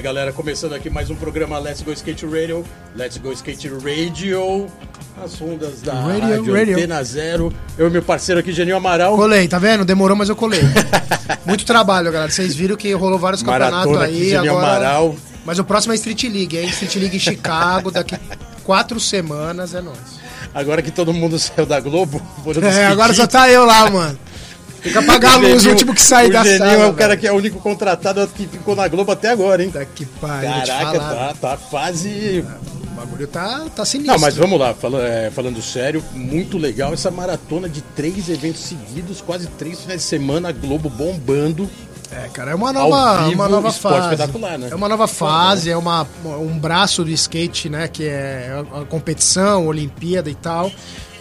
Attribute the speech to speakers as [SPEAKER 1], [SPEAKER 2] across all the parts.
[SPEAKER 1] Aí, galera. Começando aqui mais um programa Let's Go Skate Radio. Let's Go Skate Radio. As ondas da
[SPEAKER 2] Radio,
[SPEAKER 1] rádio
[SPEAKER 2] radio.
[SPEAKER 1] Antena Zero. Eu e meu parceiro aqui, Genil Amaral.
[SPEAKER 2] Colei, tá vendo? Demorou, mas eu colei. Muito trabalho, galera. Vocês viram que rolou vários campeonatos
[SPEAKER 1] aqui,
[SPEAKER 2] aí.
[SPEAKER 1] Genil
[SPEAKER 2] Agora...
[SPEAKER 1] Amaral.
[SPEAKER 2] Mas o próximo é Street League, hein? Street League em Chicago, daqui quatro semanas é nóis.
[SPEAKER 1] Agora que todo mundo saiu da Globo,
[SPEAKER 2] É, agora só tá eu lá, mano. Tem que apagar a luz, o último que sair
[SPEAKER 1] o
[SPEAKER 2] da
[SPEAKER 1] Genil
[SPEAKER 2] sala.
[SPEAKER 1] é o
[SPEAKER 2] velho.
[SPEAKER 1] cara que é o único contratado que ficou na Globo até agora, hein?
[SPEAKER 2] Tá que pariu,
[SPEAKER 1] Caraca, tá, tá quase.
[SPEAKER 2] O bagulho tá, tá sinistro.
[SPEAKER 1] Não, mas vamos lá, fala- é, falando sério, muito legal essa maratona de três eventos seguidos, quase três finais de semana, a Globo bombando.
[SPEAKER 2] É, cara, é uma nova,
[SPEAKER 1] vivo,
[SPEAKER 2] uma nova fase.
[SPEAKER 1] né?
[SPEAKER 2] É uma nova fase, é uma, um braço do skate, né? Que é a competição, Olimpíada e tal.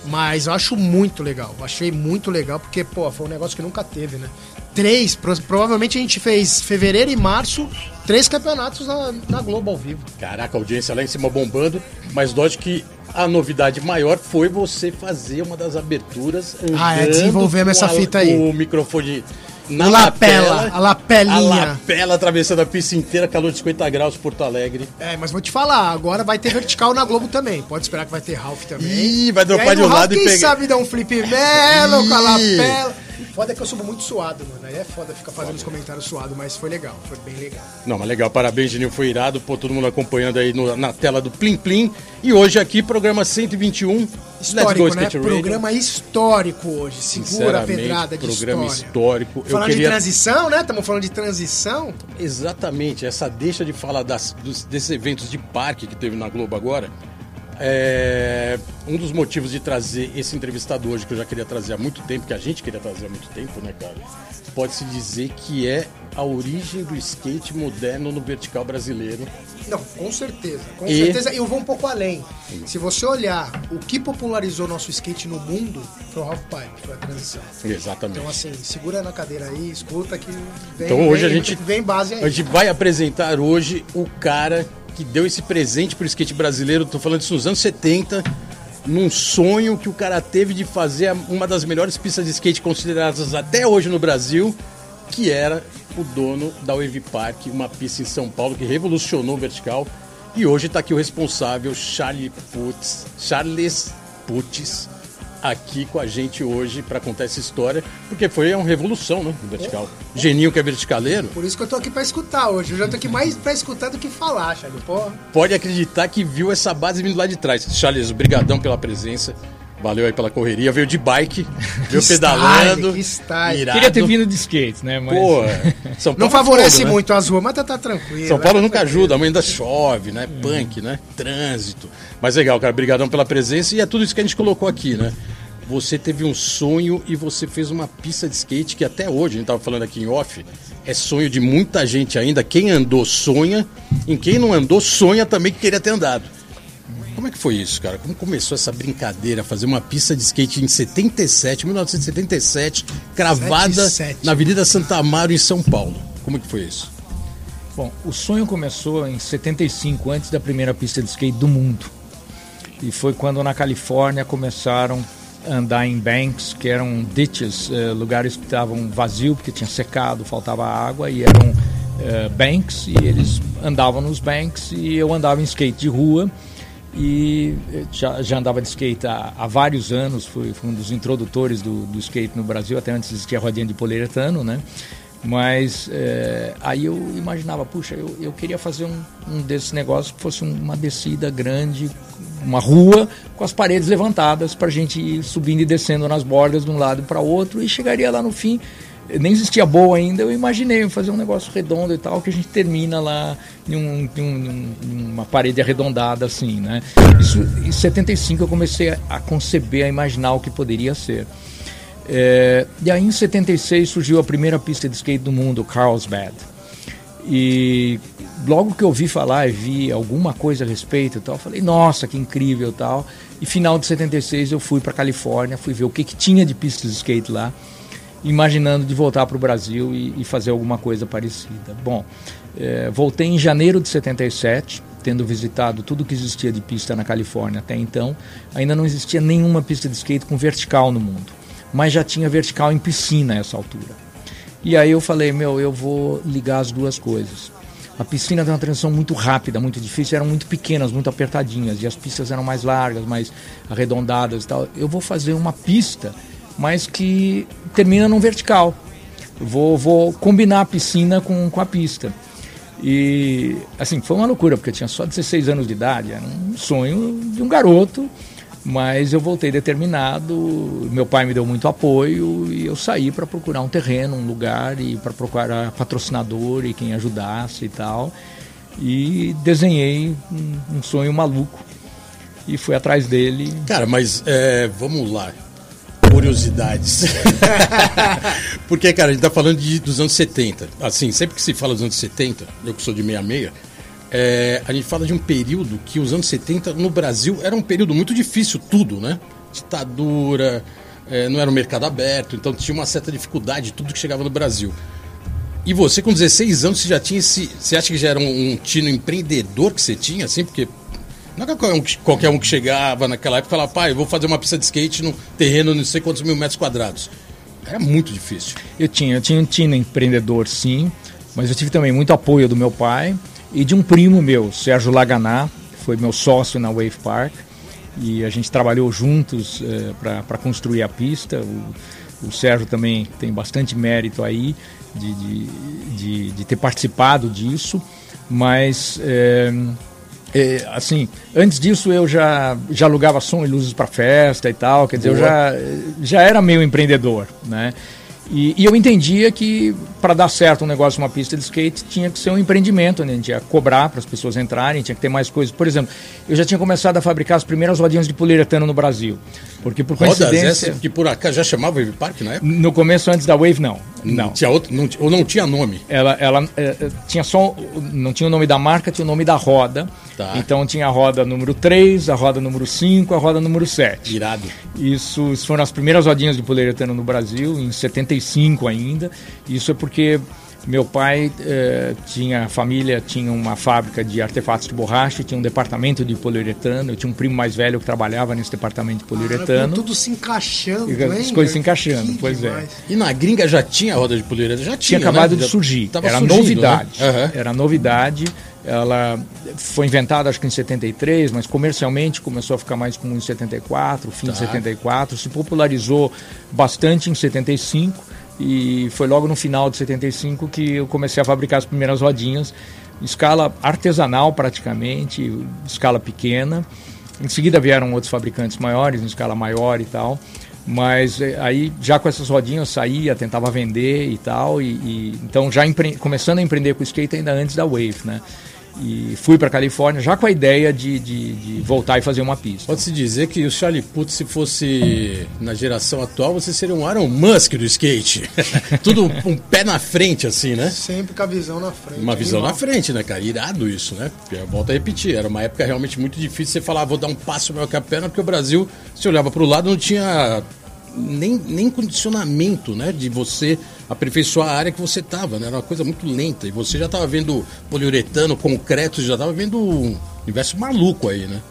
[SPEAKER 2] Mas eu acho muito legal. Achei muito legal, porque, pô, foi um negócio que nunca teve, né? Três, pro- provavelmente a gente fez fevereiro e março, três campeonatos na, na Globo ao vivo.
[SPEAKER 1] Caraca, a audiência lá em cima bombando, mas lógico que a novidade maior foi você fazer uma das aberturas.
[SPEAKER 2] Ah, é, desenvolvemos essa fita aí.
[SPEAKER 1] O microfone na
[SPEAKER 2] O lapela, a lapelinha.
[SPEAKER 1] A lapela atravessando a pista inteira, calor de 50 graus, Porto Alegre.
[SPEAKER 2] É, mas vou te falar, agora vai ter vertical na Globo também. Pode esperar que vai ter Ralph também.
[SPEAKER 1] Ih, vai dropar de um
[SPEAKER 2] Ralph,
[SPEAKER 1] lado e
[SPEAKER 2] quem
[SPEAKER 1] pegar.
[SPEAKER 2] sabe dar um flip melo com a lapela. Foda é que eu subo muito suado, mano. Aí é foda ficar fazendo os comentários suado, mas foi legal, foi bem legal.
[SPEAKER 1] Não, mas legal, parabéns, Genil, foi irado, pô, todo mundo acompanhando aí no- na tela do Plim Plim. E hoje aqui, programa 121,
[SPEAKER 2] Histórico, né?
[SPEAKER 1] Radio.
[SPEAKER 2] Programa histórico hoje. Segura a
[SPEAKER 1] Sinceramente,
[SPEAKER 2] pedrada de
[SPEAKER 1] programa
[SPEAKER 2] história.
[SPEAKER 1] histórico. Eu
[SPEAKER 2] Falando de
[SPEAKER 1] queria
[SPEAKER 2] transição, né? Estamos falando de transição.
[SPEAKER 1] Exatamente, essa deixa de falar das, dos- desses eventos de parque que teve na Globo agora. É, um dos motivos de trazer esse entrevistado hoje, que eu já queria trazer há muito tempo, que a gente queria trazer há muito tempo, né, cara? Pode-se dizer que é a origem do skate moderno no vertical brasileiro.
[SPEAKER 2] Não, com certeza. Com
[SPEAKER 1] E-
[SPEAKER 2] certeza. Eu vou um pouco além. Se você olhar o que popularizou nosso skate no mundo, foi o Half Pipe, foi a transição.
[SPEAKER 1] Exatamente.
[SPEAKER 2] Então, assim, segura na cadeira aí, escuta que vem,
[SPEAKER 1] Então hoje
[SPEAKER 2] vem-
[SPEAKER 1] a gente
[SPEAKER 2] vem base aí.
[SPEAKER 1] A gente vai apresentar hoje o cara que deu esse presente pro skate brasileiro. Tô falando isso nos anos 70, num sonho que o cara teve de fazer uma das melhores pistas de skate consideradas até hoje no Brasil, que era o dono da Wave Park, uma pista em São Paulo que revolucionou o vertical. E hoje está aqui o responsável, Charlie Putz, Charles Putz, aqui com a gente hoje para contar essa história, porque foi uma revolução, né, vertical. Geninho que é verticaleiro,
[SPEAKER 2] Por isso que eu tô aqui pra escutar hoje. Eu já tô aqui mais pra escutar do que falar, Charlie. Porra.
[SPEAKER 1] pode acreditar que viu essa base vindo lá de trás. Charles, brigadão pela presença. Valeu aí pela correria. Veio de bike, veio
[SPEAKER 2] style,
[SPEAKER 1] pedalando.
[SPEAKER 2] que style.
[SPEAKER 1] irado.
[SPEAKER 3] Queria ter vindo de skate, né? Mas...
[SPEAKER 1] Pô, São Paulo
[SPEAKER 2] Não
[SPEAKER 1] é
[SPEAKER 2] favorece
[SPEAKER 1] fogo, né?
[SPEAKER 2] muito as ruas, mas tá, tá tranquilo.
[SPEAKER 1] São Paulo
[SPEAKER 2] né?
[SPEAKER 1] nunca ajuda, amanhã ainda chove, né? Punk, né? Trânsito. Mas legal, cara, brigadão pela presença e é tudo isso que a gente colocou aqui, né? Você teve um sonho e você fez uma pista de skate que até hoje, a gente tava falando aqui em off, é sonho de muita gente ainda. Quem andou sonha, em quem não andou sonha também que queria ter andado. Como é que foi isso, cara? Como começou essa brincadeira, fazer uma pista de skate em 77, 1977, cravada
[SPEAKER 2] 77.
[SPEAKER 1] na Avenida Santa Amaro, em São Paulo? Como é que foi isso?
[SPEAKER 3] Bom, o sonho começou em 75, antes da primeira pista de skate do mundo. E foi quando na Califórnia começaram a andar em banks, que eram ditches, eh, lugares que estavam vazios porque tinha secado, faltava água, e eram eh, banks, e eles andavam nos banks, e eu andava em skate de rua. E já, já andava de skate há, há vários anos, fui, fui um dos introdutores do, do skate no Brasil, até antes existia rodinha de poliuretano, né? Mas é, aí eu imaginava, puxa, eu, eu queria fazer um, um desses negócios que fosse uma descida grande, uma rua com as paredes levantadas para a gente ir subindo e descendo nas bordas de um lado para outro e chegaria lá no fim. Nem existia boa ainda, eu imaginei fazer um negócio redondo e tal, que a gente termina lá em, um, em um- em uma parede arredondada assim, né? Isso, em 75 eu comecei a, conceber, a imaginar o que poderia ser. É, e aí em 76 surgiu a primeira pista de skate do mundo, Carlsbad. E logo que eu ouvi falar e vi alguma coisa a respeito e tal, falei, nossa, que incrível tal. E final de 76 eu fui para Califórnia, fui ver o que, que tinha de pista de skate lá, imaginando de voltar para o Brasil e, e, fazer alguma coisa parecida. Bom, é, voltei em janeiro de 77, tendo visitado tudo que existia de pista na Califórnia até então. Ainda não existia nenhuma pista de skate com vertical no mundo, mas já tinha vertical em piscina a essa altura. E aí eu falei, meu, eu vou ligar as duas coisas. A piscina tem uma transição muito rápida, muito difícil, eram muito pequenas, muito apertadinhas, e as pistas eram mais largas, mais arredondadas e tal. Eu vou fazer uma pista, mas que termina num vertical. vou, vou combinar a piscina com, com a pista. E, assim, foi uma loucura, porque eu tinha só 16 anos de idade, era um sonho de um garoto mas eu voltei determinado, meu pai me deu muito apoio e eu saí para procurar um terreno, um lugar e para procurar patrocinador e quem ajudasse e tal. E desenhei um, um sonho maluco e fui atrás dele.
[SPEAKER 1] Cara, mas é, vamos lá. Curiosidades. Porque, cara, a gente tá falando de, dos anos 70. Assim, sempre que se fala dos anos 70, eu que sou de 66, é, a gente fala de um período que os anos 70 no Brasil era um período muito difícil, tudo, né? Ditadura, é, não era um mercado aberto, então tinha uma certa dificuldade tudo que chegava no Brasil. E você, com 16 anos, você já tinha esse. Você acha que já era um, um tino empreendedor que você tinha, assim? Porque não é qualquer um, qualquer um que chegava naquela época e falava, pai, eu vou fazer uma pista de skate num terreno não sei quantos mil metros quadrados. Era muito difícil.
[SPEAKER 3] Eu tinha, eu tinha um tino empreendedor, sim, mas eu tive também muito apoio do meu pai e de um primo meu, Sérgio Laganá, foi meu sócio na Wave Park e a gente trabalhou juntos é, para construir a pista. O, o, Sérgio também tem bastante mérito aí de, de, de, de ter participado disso, mas é, é, assim, antes disso eu já, já alugava som e luzes para festa e tal, quer dizer, Boa. eu já, já era meio empreendedor, né? E, e eu entendia que para dar certo um negócio, uma pista de skate, tinha que ser um empreendimento, né? a gente ia cobrar para as pessoas entrarem, tinha que ter mais coisas. Por exemplo, eu já tinha começado a fabricar as primeiras rodinhas de poliuretano no Brasil. Porque por coincidência...
[SPEAKER 1] Rodas que por acaso já chamava Wave Park na época?
[SPEAKER 3] No começo, antes da Wave, não.
[SPEAKER 1] Não. Tinha outro, não, ou não tinha nome?
[SPEAKER 3] Ela, ela é, é, tinha só... Não tinha o nome da marca, tinha o nome da roda. Tá. Então tinha a roda número 3, a roda número 5, a roda número 7.
[SPEAKER 1] Irado.
[SPEAKER 3] Isso foram as primeiras rodinhas de poliuretano no Brasil, em 75 ainda. Isso é porque meu pai eh, tinha família, tinha uma fábrica de artefatos de borracha, tinha um departamento de poliuretano. Eu tinha um primo mais velho que trabalhava nesse departamento de poliuretano. Ah,
[SPEAKER 2] tudo se encaixando,
[SPEAKER 3] e, As coisas se encaixando, que pois é. demais.
[SPEAKER 1] é. E na gringa já tinha roda de poliuretano? Já tinha,
[SPEAKER 3] tinha acabado né? de surgir. Era surgindo, novidade. Né? Uhum. Era novidade. Ela foi inventada acho que em 73, mas comercialmente começou a ficar mais comum em 74, fim tá. de 74, se popularizou bastante em 75 e foi logo no final de 75 que eu comecei a fabricar as primeiras rodinhas, escala artesanal praticamente, escala pequena. Em seguida vieram outros fabricantes maiores, em escala maior e tal. Mas eh, aí, já com essas rodinhas, eu saía, tentava vender e tal. E, e então, já começando a empreender com o skate ainda antes da Wave, né? E fui para Califórnia já com a ideia de, de, de, voltar e fazer uma pista.
[SPEAKER 1] Pode-se dizer que o Charlie Puth, se fosse na geração atual, você seria um Aaron Musk do skate. Tudo um pé na frente, assim, né?
[SPEAKER 2] Sempre com a visão na frente.
[SPEAKER 1] Uma visão na frente, né, cara? Irado isso, né? Porque, volto a repetir, era uma época realmente muito difícil você falar, ah, vou dar um passo maior que a perna, porque o Brasil, se olhava para o lado, não tinha nem, nem condicionamento, né? De você aperfeiçoar a área que você estava, né? Era uma coisa muito lenta. E você já estava vendo poliuretano, concreto, já estava vendo um universo maluco aí, né?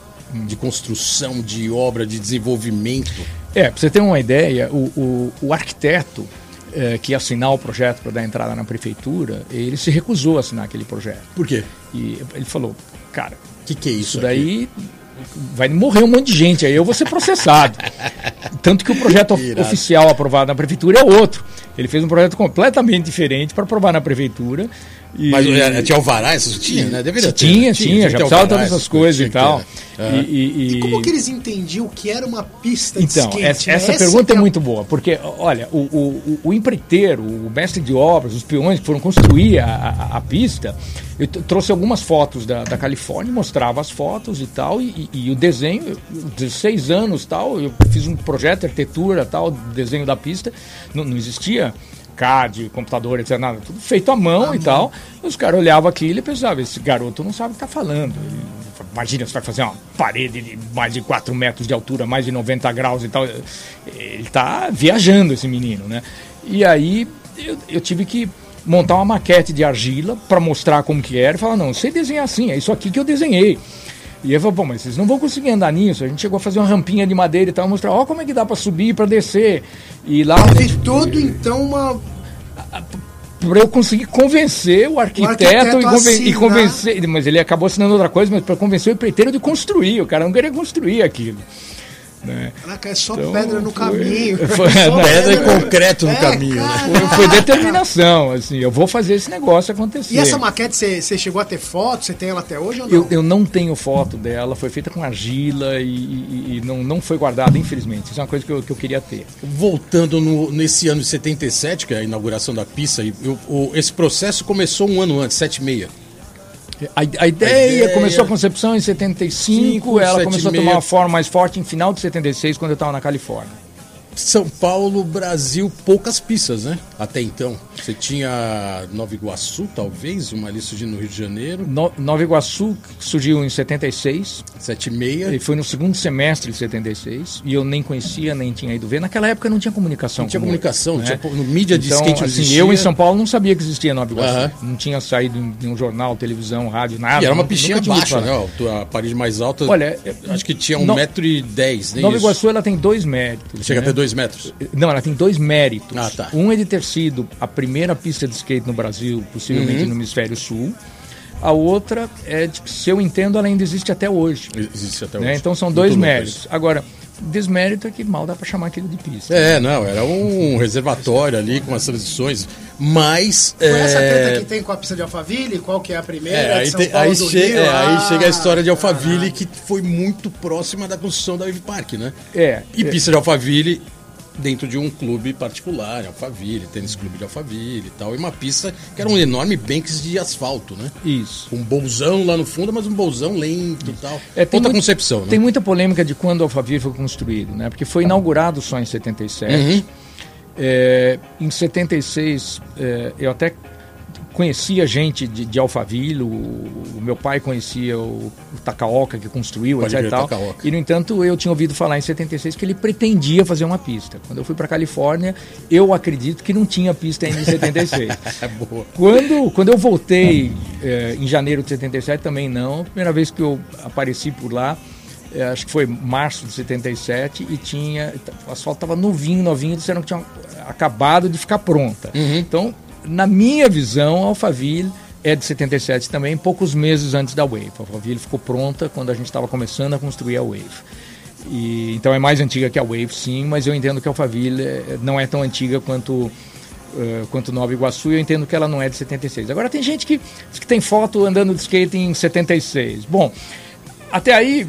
[SPEAKER 1] De construção, de obra, de desenvolvimento.
[SPEAKER 3] É, para você ter uma ideia, o, o, o arquiteto é, que assinar o projeto para dar entrada na prefeitura, ele se recusou a assinar aquele projeto.
[SPEAKER 1] Por quê?
[SPEAKER 3] E ele falou, cara,
[SPEAKER 1] o que, que é isso?
[SPEAKER 3] Isso daí vai morrer um monte de gente, aí eu vou ser processado. Tanto que o projeto oficial aprovado na prefeitura é outro. Ele fez um projeto completamente diferente para provar na prefeitura.
[SPEAKER 1] E... Mas é, tinha alvará, isso tinha, né?
[SPEAKER 3] Deveria ter. Tinha, tinha, tinha já precisava todas essas coisas e tal.
[SPEAKER 2] Uhum. E, e, e, como que eles entendiam o que era uma pista
[SPEAKER 3] então,
[SPEAKER 2] de
[SPEAKER 3] skate? Essa, essa, essa pergunta é, é muito boa, porque, olha, o, o, o, empreiteiro, o mestre de obras, os peões que foram construir a, a, a pista, eu trouxe algumas fotos da, da Califórnia, mostrava as fotos e tal, e, e, o desenho, 16 anos tal, eu fiz um projeto de arquitetura tal, desenho da pista, não, não existia CAD, computador, etc. Nada, tudo feito à mão e tal. Os caras olhavam aquilo e pensavam, esse garoto não sabe o que está falando. Imagina, você vai fazer uma parede de mais de 4 metros de altura, mais de 90 graus e tal. Ele está viajando, esse menino, né? E aí eu, eu tive que montar uma maquete de argila para mostrar como que era e falar, não, sei desenhar assim, é isso aqui que eu desenhei. E eu falei, pô, mas vocês não vão conseguir andar nisso. A gente chegou a fazer uma rampinha de madeira e tal, mostrar, ó, como é que dá para subir, para descer. E lá.
[SPEAKER 2] Fez todo então uma
[SPEAKER 3] para eu conseguir convencer o arquiteto, o arquiteto e, conven e, convencer. Mas ele acabou assinando outra coisa, mas para convencer o empreiteiro de construir. O cara não queria construir aquilo.
[SPEAKER 2] Né? Caraca, é só então, pedra no foi, caminho.
[SPEAKER 1] Foi,
[SPEAKER 2] é
[SPEAKER 1] pedra, pedra e concreto no é, caminho. Né?
[SPEAKER 3] Foi, foi, determinação, assim, eu vou fazer esse negócio acontecer.
[SPEAKER 2] E essa maquete, você chegou a ter foto? Você tem ela até hoje ou
[SPEAKER 3] não? Eu, eu não tenho foto dela, foi feita com argila e, e, e, não, não foi guardada, infelizmente. Isso é uma coisa que eu, que eu queria ter.
[SPEAKER 1] Voltando no, nesse ano de 77, que é a inauguração da pista, eu, o, esse processo começou um ano antes, 76.
[SPEAKER 3] A, a, ideia, ideia, começou a concepção em 75, 5, ela começou a tomar uma forma mais forte em final de 76, quando eu estava na Califórnia.
[SPEAKER 1] São Paulo, Brasil, poucas pistas, né? Até então. Você tinha Nova Iguaçu, talvez, uma ali surgindo no Rio de Janeiro.
[SPEAKER 3] No, Nova Iguaçu surgiu em 76.
[SPEAKER 1] 76.
[SPEAKER 3] E foi no segundo semestre de 76. E eu nem conhecia, nem tinha ido ver. Naquela época não tinha comunicação.
[SPEAKER 1] Não tinha comunicação, né? tinha, no mídia de
[SPEAKER 3] então,
[SPEAKER 1] skate
[SPEAKER 3] assim, Eu em São Paulo não sabia que existia Nova Iguaçu. Uh -huh. Não tinha saído em, em, um jornal, televisão, rádio, nada.
[SPEAKER 1] E era uma piscina baixa, né? A parede mais alta.
[SPEAKER 3] Olha,
[SPEAKER 1] acho que tinha um metro e dez.
[SPEAKER 3] Nova isso. Iguaçu ela tem dois méritos.
[SPEAKER 1] Chega né? a ter dois metros.
[SPEAKER 3] Não, ela tem dois méritos.
[SPEAKER 1] Ah, tá.
[SPEAKER 3] Um é de ter sido a primeira pista de skate no Brasil, possivelmente uhum. no hemisfério sul. A outra é de que, se eu entendo, ela ainda existe até hoje.
[SPEAKER 1] Existe até
[SPEAKER 3] né?
[SPEAKER 1] hoje.
[SPEAKER 3] Então são dois méritos. Agora, desmérito é que mal dá para chamar aquilo de pista.
[SPEAKER 1] É, não, era um reservatório ali com as transições, mas...
[SPEAKER 2] Foi é... essa treta que tem com a pista de Alphaville? Qual que é a primeira? É,
[SPEAKER 1] aí, tem, aí, che Rio, é, ah, aí, chega a história de Alphaville, ah, que foi muito próxima da construção da Wave Park, né?
[SPEAKER 3] É.
[SPEAKER 1] E
[SPEAKER 3] é.
[SPEAKER 1] pista de Alphaville dentro de um clube particular, Alphaville, tênis clube de Alphaville e tal. E uma pista que era um enorme banks de asfalto, né?
[SPEAKER 3] Isso.
[SPEAKER 1] Um bolsão lá no fundo, mas um bolsão lento e tal. É, tem Outra muito, concepção, né?
[SPEAKER 3] Tem muita polêmica de quando o Alphaville foi construído, né? Porque foi inaugurado só em 77. Uhum. É, em 76, é, eu até conhecia gente de, de Alphaville, o, o, meu pai conhecia o, o Takaoka que construiu, etc e tal. E no entanto, eu tinha ouvido falar em 76 que ele pretendia fazer uma pista. Quando eu fui para Califórnia, eu acredito que não tinha pista ainda em 76.
[SPEAKER 1] é boa.
[SPEAKER 3] Quando, quando eu voltei é, em janeiro de 77 também não. Primeira vez que eu apareci por lá, é, acho que foi março de 77 e tinha o asfalto estava novinho, novinho, disseram que tinha acabado de ficar pronta. Uhum. Então na minha visão, a Alphaville é de 77 também, poucos meses antes da Wave. A Alphaville ficou pronta quando a gente estava começando a construir a Wave. E, então é mais antiga que a Wave, sim, mas eu entendo que a Alphaville é, não é tão antiga quanto, uh, quanto Nova Iguaçu e eu entendo que ela não é de 76. Agora tem gente que, que tem foto andando de skate em 76. Bom, até aí,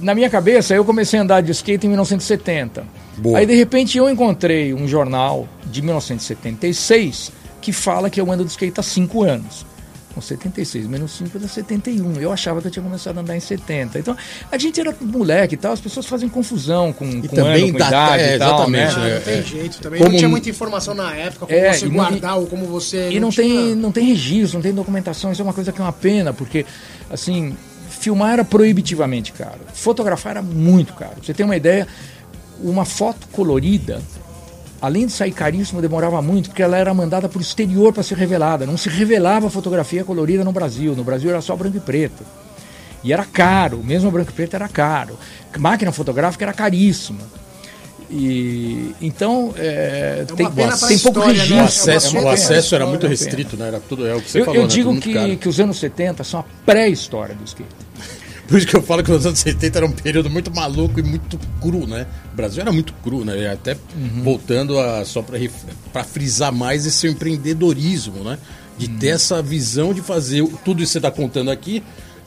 [SPEAKER 3] na minha cabeça, eu comecei a andar de skate em 1970. Boa. Aí de repente eu encontrei um jornal de 1976 que fala que eu ando de skate há 5 anos. Com 76 menos 5 dá 71. Eu achava que eu tinha começado a andar em 70. Então, a gente era moleque e tal, as pessoas fazem confusão com,
[SPEAKER 1] e
[SPEAKER 3] com
[SPEAKER 1] também
[SPEAKER 3] ano, com idade
[SPEAKER 1] é,
[SPEAKER 3] e tal,
[SPEAKER 1] exatamente,
[SPEAKER 3] né?
[SPEAKER 2] Não, não tem jeito também. Como... Não tinha muita informação na época, como é, você guardar ou como você.
[SPEAKER 3] E não, não tem, não tem registro, não tem documentação. Isso é uma coisa que é uma pena, porque, assim, filmar era proibitivamente caro. Fotografar era muito caro. Você tem uma ideia, uma foto colorida além de sair caríssimo, demorava muito, porque ela era mandada para o exterior para ser revelada. Não se revelava fotografia colorida no Brasil. No Brasil era só branco e preto. E era caro, mesmo branco e preto era caro. Máquina fotográfica era caríssima. E, então, é, é tem, tem pouco
[SPEAKER 1] história,
[SPEAKER 3] registro.
[SPEAKER 1] Né? O acesso, é o acesso era muito restrito, né? Era tudo, é o que você
[SPEAKER 3] eu,
[SPEAKER 1] falou,
[SPEAKER 3] eu
[SPEAKER 1] né?
[SPEAKER 3] digo que, que os anos 70 são a pré-história do skate.
[SPEAKER 1] Por isso que eu falo que os anos 70 era um período muito maluco e muito cru, né? O Brasil era muito cru, né? Até uhum. voltando a só para frisar mais esse empreendedorismo, né? De uhum. ter essa visão de fazer tudo isso que você está contando aqui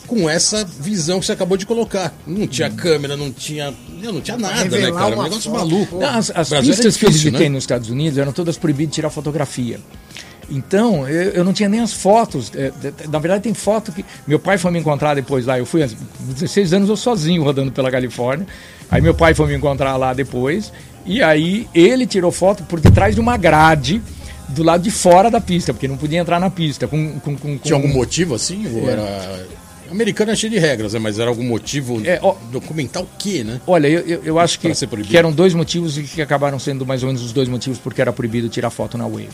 [SPEAKER 1] com essa visão que você acabou de colocar. Não tinha uhum. câmera, não tinha. Não tinha nada, né, cara? Um negócio foto, maluco.
[SPEAKER 3] Não, as, as pistas difícil, que eu visitei né? nos Estados Unidos eram todas proibidas de tirar fotografia. Então, eu, eu, não tinha nem as fotos. É, na verdade, tem foto que. Meu pai foi me encontrar depois lá. Eu fui, com 16 anos, eu sozinho rodando pela Califórnia. Aí meu pai foi me encontrar lá depois. E aí ele tirou foto por detrás de uma grade do lado de fora da pista, porque não podia entrar na pista. Com, com, com,
[SPEAKER 1] Tinha algum motivo assim? Ou é. era. Americano é cheio de regras, né? mas era algum motivo é, ó, documentar o quê, né?
[SPEAKER 3] Olha, eu, eu, eu acho que, que eram dois motivos e que acabaram sendo mais ou menos os dois motivos porque era proibido tirar foto na Wave.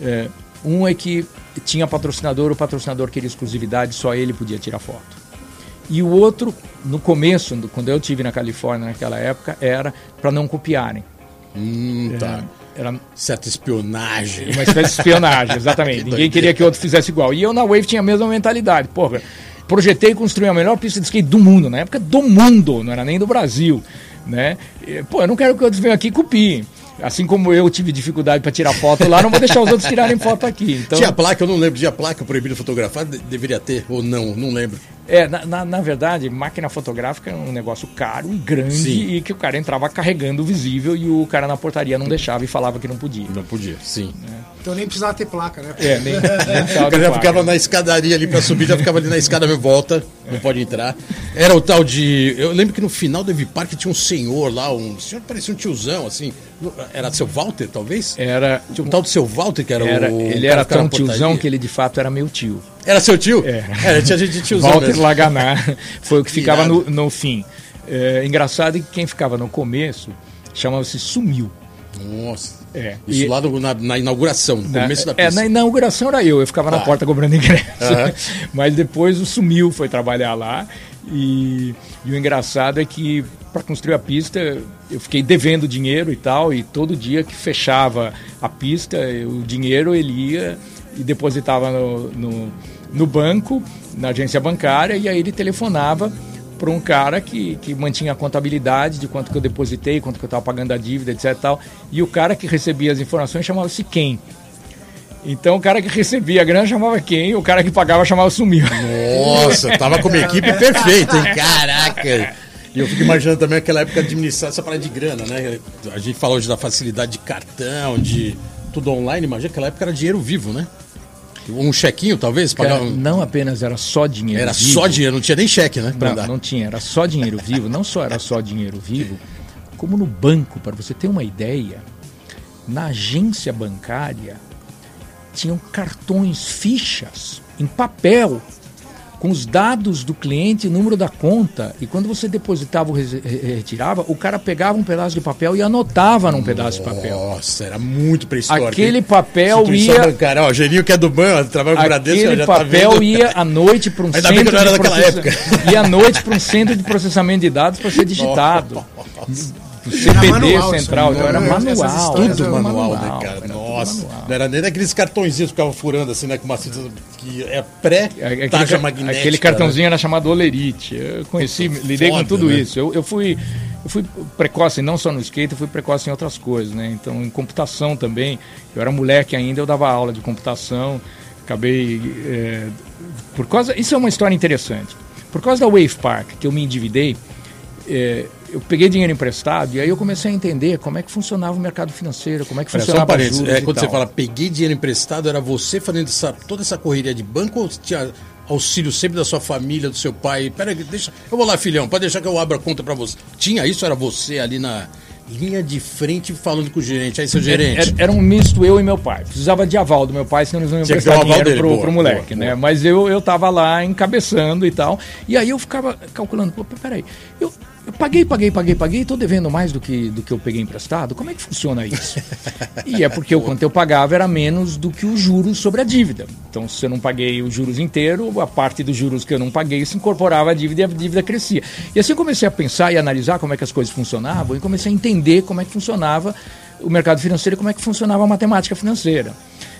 [SPEAKER 3] É, um é que tinha patrocinador, o patrocinador queria exclusividade, só ele podia tirar foto. E o outro, no começo, quando eu tive na Califórnia naquela época, era para não copiarem.
[SPEAKER 1] Hum, tá. É, era certa espionagem.
[SPEAKER 3] Uma espécie de espionagem, exatamente. que Ninguém queria que o outro fizesse igual. E eu na Wave tinha a mesma mentalidade. Porra, projetei e construí a melhor pista de skate do mundo, na época do mundo, não era nem do Brasil. Né? E, pô, eu não quero que outros venham aqui e copiem. Assim como eu tive dificuldade para tirar foto lá, não vou deixar os outros tirarem foto aqui. Então...
[SPEAKER 1] Tinha placa, eu não lembro. Tinha placa proibido fotografar? deveria ter ou não, não lembro.
[SPEAKER 3] É, na, na, na, verdade, máquina fotográfica é um negócio caro e grande sim. e que o cara entrava carregando o visível e o cara na portaria não deixava e falava que não podia.
[SPEAKER 1] Não podia, sim.
[SPEAKER 2] É. Então nem precisava ter placa, né?
[SPEAKER 1] É, nem, nem o cara já ficava na escadaria ali para subir, já ficava ali na escada, me volta, não pode entrar. Era o tal de. Eu lembro que no final do Park tinha um senhor lá, um senhor parecia um tiozão, assim. Era seu Walter, talvez?
[SPEAKER 3] Era.
[SPEAKER 1] Tinha um tal do seu Walter, que era,
[SPEAKER 3] era o. Ele era tão tiozão que ele de fato era meu tio.
[SPEAKER 1] Era seu tio?
[SPEAKER 3] É.
[SPEAKER 1] Era, tinha gente de tiozão.
[SPEAKER 3] Walter mesmo. Laganar foi o que ficava no, no, fim. É, engraçado que quem ficava no começo chamava-se Sumiu.
[SPEAKER 1] Nossa. É. Isso e, lá na, na, inauguração, no
[SPEAKER 3] na,
[SPEAKER 1] começo da
[SPEAKER 3] pista. É, na inauguração era eu, eu ficava na ah. porta cobrando ingresso. Mas depois o Sumiu foi trabalhar lá. E, e o engraçado é que para construir a pista eu fiquei devendo dinheiro e tal, e todo dia que fechava a pista, o dinheiro ele ia e depositava no, no no banco, na agência bancária, e aí ele telefonava para um cara que, que mantinha a contabilidade de quanto que eu depositei, quanto que eu estava pagando a dívida, etc. Tal, e o cara que recebia as informações chamava-se quem? Então o cara que recebia a grana chamava quem, o cara que pagava chamava sumiu.
[SPEAKER 1] Nossa, tava com uma equipe perfeita, hein? Caraca! E eu fico imaginando também aquela época de administrar essa parada de grana, né? A gente fala hoje da facilidade de cartão, de tudo online, imagina aquela época era dinheiro vivo, né? Um chequinho, talvez?
[SPEAKER 3] Pagava... não apenas era só dinheiro
[SPEAKER 1] Era vivo. só dinheiro, não tinha nem cheque, né?
[SPEAKER 3] Não, não tinha, era só dinheiro vivo. Não só era só dinheiro vivo, como no banco, para você ter uma ideia, na agência bancária tinham cartões, fichas em papel com os dados do cliente, número da conta, e quando você depositava ou retirava, o cara pegava um pedaço de papel e anotava num pedaço
[SPEAKER 1] Nossa,
[SPEAKER 3] de papel.
[SPEAKER 1] Nossa, era muito pré-histórico.
[SPEAKER 3] Aquele papel ia.
[SPEAKER 1] Bancária. Ó, o Geninho que é do banco, trabalha com o Bradesco,
[SPEAKER 3] Aquele papel tá ia à noite para um
[SPEAKER 1] Ainda
[SPEAKER 3] centro.
[SPEAKER 1] Bem que não era de daquela época.
[SPEAKER 3] Ia à noite para um centro de processamento de dados para ser digitado. Nossa. CPD manual, central, então era manual.
[SPEAKER 1] Tudo manual, né, cara? Nossa. Não era nem daqueles cartõezinhos que ficavam furando assim, né? Com uma que é pré-taxa magnética.
[SPEAKER 3] Aquele cartãozinho né? era chamado Olerite. Eu conheci, lidei Foda, com tudo né? isso. Eu, eu fui. Eu fui precoce não só no skate, eu fui precoce em outras coisas, né? Então, em computação também. Eu era moleque ainda, eu dava aula de computação. Acabei. É, por causa. Isso é uma história interessante. Por causa da Wave Park, que eu me endividei, é, eu peguei dinheiro emprestado e aí eu comecei a entender como é que funcionava o mercado financeiro, como é que funcionava
[SPEAKER 1] o juros é, Quando você fala peguei dinheiro emprestado, era você fazendo essa, toda essa correria de banco ou tinha auxílio sempre da sua família, do seu pai? Peraí, deixa, eu vou lá, filhão, pode deixar que eu abra a conta para você. Tinha isso? Era você ali na linha de frente falando com o gerente. Aí, seu gerente.
[SPEAKER 3] Era, era, um misto eu e meu pai. Precisava de aval do meu pai, senão eles não iam Tinha prestar dinheiro dele. pro, boa, pro moleque, boa, né? Boa. Mas eu, eu tava lá encabeçando e tal. E aí eu ficava calculando, pô, peraí, eu, eu paguei, paguei, paguei, paguei, estou devendo mais do que, do que eu peguei emprestado. Como é que funciona isso? e é porque o quanto eu pagava era menos do que os juros sobre a dívida. Então, se eu não paguei os juros inteiro, a parte dos juros que eu não paguei se incorporava à dívida e a dívida crescia. E assim eu comecei a pensar e analisar como é que as coisas funcionavam e comecei a entender como é que funcionava o mercado financeiro e como é que funcionava a matemática financeira.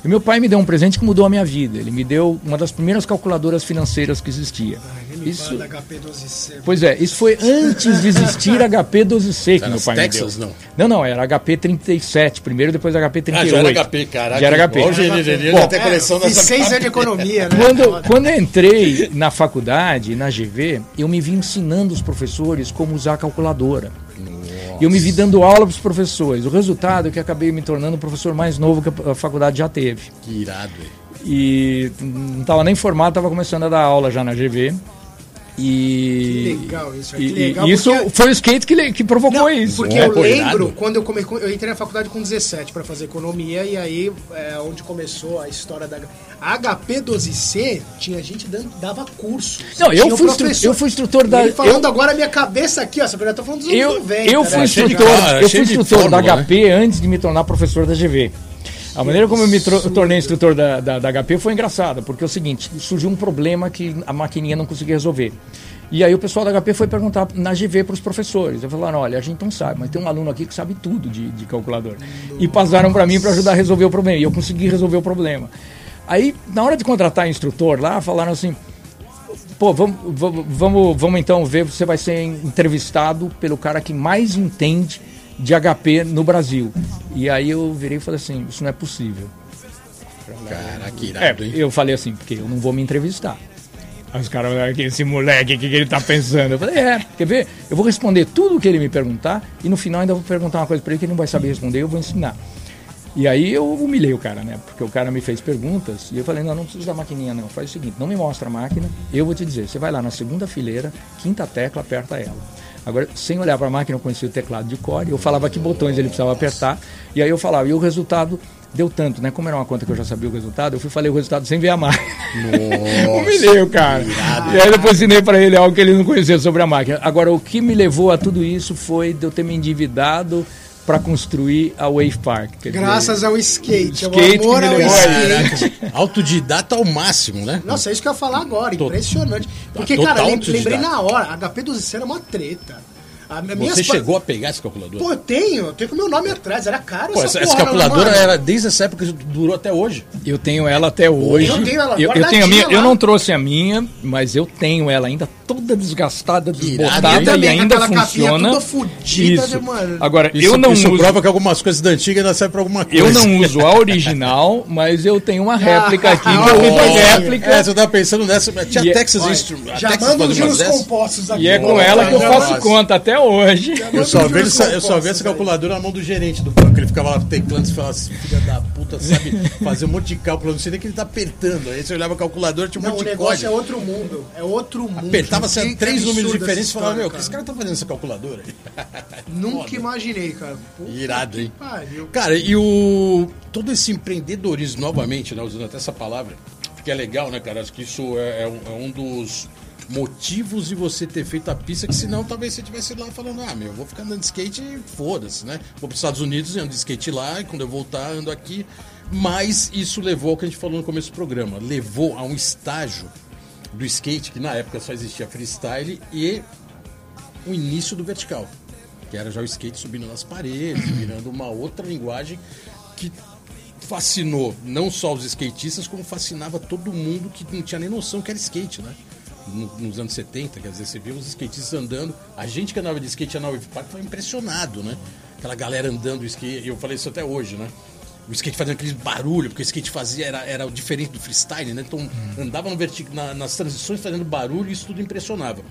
[SPEAKER 3] E meu pai me deu um presente que mudou a minha vida. Ele me deu uma das primeiras calculadoras financeiras que existia. Isso-
[SPEAKER 2] fala da HP12C.
[SPEAKER 3] Pois é, isso foi antes de existir HP 12C que
[SPEAKER 1] Era
[SPEAKER 3] meu pai
[SPEAKER 1] Texas,
[SPEAKER 3] me deu.
[SPEAKER 1] não?
[SPEAKER 3] Não, não, era HP 37 primeiro, depois HP 38.
[SPEAKER 1] Ah, já era HP, caraca.
[SPEAKER 3] Já era HP. Bom,
[SPEAKER 1] já tem coleção
[SPEAKER 2] Fiz
[SPEAKER 1] dessa
[SPEAKER 2] seis anos de economia, né?
[SPEAKER 3] Quando, quando eu entrei na faculdade, na GV, eu me vi ensinando os professores como usar a calculadora. E eu me vi dando aula para os professores. O resultado é que acabei me tornando o professor mais novo que a faculdade já teve.
[SPEAKER 1] Que irado, velho.
[SPEAKER 3] E não estava nem formado, estava começando a dar aula já na GV. E,
[SPEAKER 2] Que legal isso, é que legal,
[SPEAKER 3] isso
[SPEAKER 2] porque-
[SPEAKER 3] foi o skate que, que provocou
[SPEAKER 2] Não,
[SPEAKER 3] isso.
[SPEAKER 2] Porque
[SPEAKER 1] É,
[SPEAKER 2] eu lembro
[SPEAKER 1] irado.
[SPEAKER 2] quando eu, come, eu entrei na faculdade com 17 para fazer economia e aí é onde começou a história da a HP12C tinha gente dando dava curso.
[SPEAKER 3] Não, eu fui eu fui instrutor da-
[SPEAKER 2] Ele falando
[SPEAKER 3] eu-
[SPEAKER 2] agora a minha cabeça aqui, ó, só que eu já tô falando dos anos
[SPEAKER 3] Eu,
[SPEAKER 2] 90.
[SPEAKER 3] eu
[SPEAKER 2] né?
[SPEAKER 3] fui instrutor,
[SPEAKER 1] cara,
[SPEAKER 3] eu fui instrutor da
[SPEAKER 1] né?
[SPEAKER 3] HP antes de me tornar professor da GV. A maneira como eu me tornei instrutor da, da, da HP foi engraçada, porque é o seguinte, surgiu um problema que a maquininha não conseguia resolver. E aí o pessoal da HP foi perguntar na GV para os professores. Eu falaram, olha, a gente não sabe, mas tem um aluno aqui que sabe tudo de, de calculador. E passaram para mim para ajudar a resolver o problema. E eu consegui resolver o problema. Aí, na hora de contratar instrutor lá, falaram assim, Pô, vamos, vamos, vamos, vamos então ver, você vai ser entrevistado pelo cara que mais entende de HP no Brasil. E aí eu virei e falei assim, isso não é possível.
[SPEAKER 1] Caraca, que
[SPEAKER 3] É,
[SPEAKER 1] irado, hein?
[SPEAKER 3] eu falei assim, porque eu não vou me entrevistar. Aí os caras falaram, "Que esse moleque, o que, que ele tá pensando? Eu falei, é, quer ver? Eu vou responder tudo o que ele me perguntar e no final ainda vou perguntar uma coisa pra ele que ele não vai saber responder, eu vou ensinar. E aí eu humilhei o cara, né? Porque o cara me fez perguntas e eu falei, não, não precisa da maquininha não. Faz o seguinte, não me mostra a máquina, eu vou te dizer. Você vai lá na segunda fileira, quinta tecla, aperta ela. Agora, sem olhar para a máquina, eu conhecia o teclado de core, eu falava que botões ele precisava apertar, e aí eu falava, e o resultado deu tanto, né? Como era uma conta que eu já sabia o resultado, eu fui falei o resultado sem ver a máquina. Humilhei o cara. E aí depois ensinei para ele algo que ele não conhecia sobre a máquina. Agora, o que me levou a tudo isso foi de eu ter me endividado para construir a Wave Park. Quer dizer,
[SPEAKER 2] Graças ao skate, ao
[SPEAKER 3] Skate
[SPEAKER 2] amor ao skate.
[SPEAKER 1] Autodidata ao máximo, né?
[SPEAKER 2] Nossa, é isso que eu ia falar agora, impressionante. Porque,
[SPEAKER 1] Total
[SPEAKER 2] cara, lem-
[SPEAKER 1] autodidata.
[SPEAKER 2] lembrei na hora, a HP12C era uma treta.
[SPEAKER 1] Você chegou a pegar esse calculador?
[SPEAKER 2] Pô, eu tenho, eu tenho com o meu nome atrás, era caro
[SPEAKER 1] Pô,
[SPEAKER 2] essa,
[SPEAKER 1] essa, essa
[SPEAKER 2] porra,
[SPEAKER 1] calculadora
[SPEAKER 2] mano.
[SPEAKER 1] era desde essa época que durou até hoje.
[SPEAKER 3] Eu tenho ela até hoje.
[SPEAKER 2] Eu tenho ela
[SPEAKER 3] eu, eu tenho a minha. Eu não trouxe a minha, mas eu tenho ela ainda toda desgastada, desbotada
[SPEAKER 1] hein?
[SPEAKER 3] e ainda
[SPEAKER 2] aquela capinha
[SPEAKER 3] funciona.
[SPEAKER 2] toda fudida,
[SPEAKER 3] Isso.
[SPEAKER 2] né, mano?
[SPEAKER 3] Agora,
[SPEAKER 1] Isso,
[SPEAKER 3] eu não
[SPEAKER 1] isso
[SPEAKER 3] uso.
[SPEAKER 1] prova que algumas coisas da antiga ainda servem pra alguma coisa.
[SPEAKER 3] Eu não uso a original, mas eu tenho uma réplica aqui.
[SPEAKER 2] Ah,
[SPEAKER 3] que a réplica.
[SPEAKER 1] É, você tava pensando nessa. Tinha
[SPEAKER 3] E é-
[SPEAKER 1] Texas Instruments.
[SPEAKER 2] já manda uns juros compostos aqui.
[SPEAKER 3] E é com ela que eu faço
[SPEAKER 2] manda-
[SPEAKER 3] conta até hoje.
[SPEAKER 1] Eu só,
[SPEAKER 2] uns
[SPEAKER 1] essa, eu só vi essa calculadora na mão do gerente do banco. Ele ficava lá teclando e falava assim: filha da puta, sabe fazer um monte de cálculo. Eu não sei nem que ele tá apertando. Aí você olhava a calculadora, tinha um
[SPEAKER 2] Não,
[SPEAKER 1] monte
[SPEAKER 2] o
[SPEAKER 1] de
[SPEAKER 2] negócio é outro mundo. É outro mundo.
[SPEAKER 1] Assim,
[SPEAKER 2] Que
[SPEAKER 1] três números diferentes e
[SPEAKER 2] essa
[SPEAKER 1] falava: Meu, o que esse cara tá fazendo nessa calculadora?
[SPEAKER 2] Nunca imaginei, cara. Puta
[SPEAKER 1] Irado, hein?
[SPEAKER 2] pariu.
[SPEAKER 1] Cara, e o. Todo esse empreendedorismo, novamente, né, usando até essa palavra, que é legal, né, cara? Acho que isso é, é um, é um dos motivos de você ter feito a pista, que senão talvez você estivesse lá falando, ah, meu, eu vou ficar andando de skate e foda-se, né? Vou para os Estados Unidos e ando de skate lá, e quando eu voltar, ando aqui. Mas isso levou ao que a gente falou no começo do programa, levou a um estágio do skate, que na época só existia freestyle, e o início do vertical. Que era já o skate subindo nas paredes, virando uma outra linguagem que fascinou não só os skatistas, como fascinava todo mundo que não tinha nem noção que era skate, né? No- Nos anos 70, quer dizer, você viu os skatistas andando. A gente que andava de skate na Wave Park foi impressionado, né? Aquela galera andando skate, e eu falei isso até hoje, né? O skate fazendo aquele barulho, porque o skate fazia era, era diferente do freestyle, né? Então andava no verti- na- nas transições fazendo barulho e isso tudo impressionava.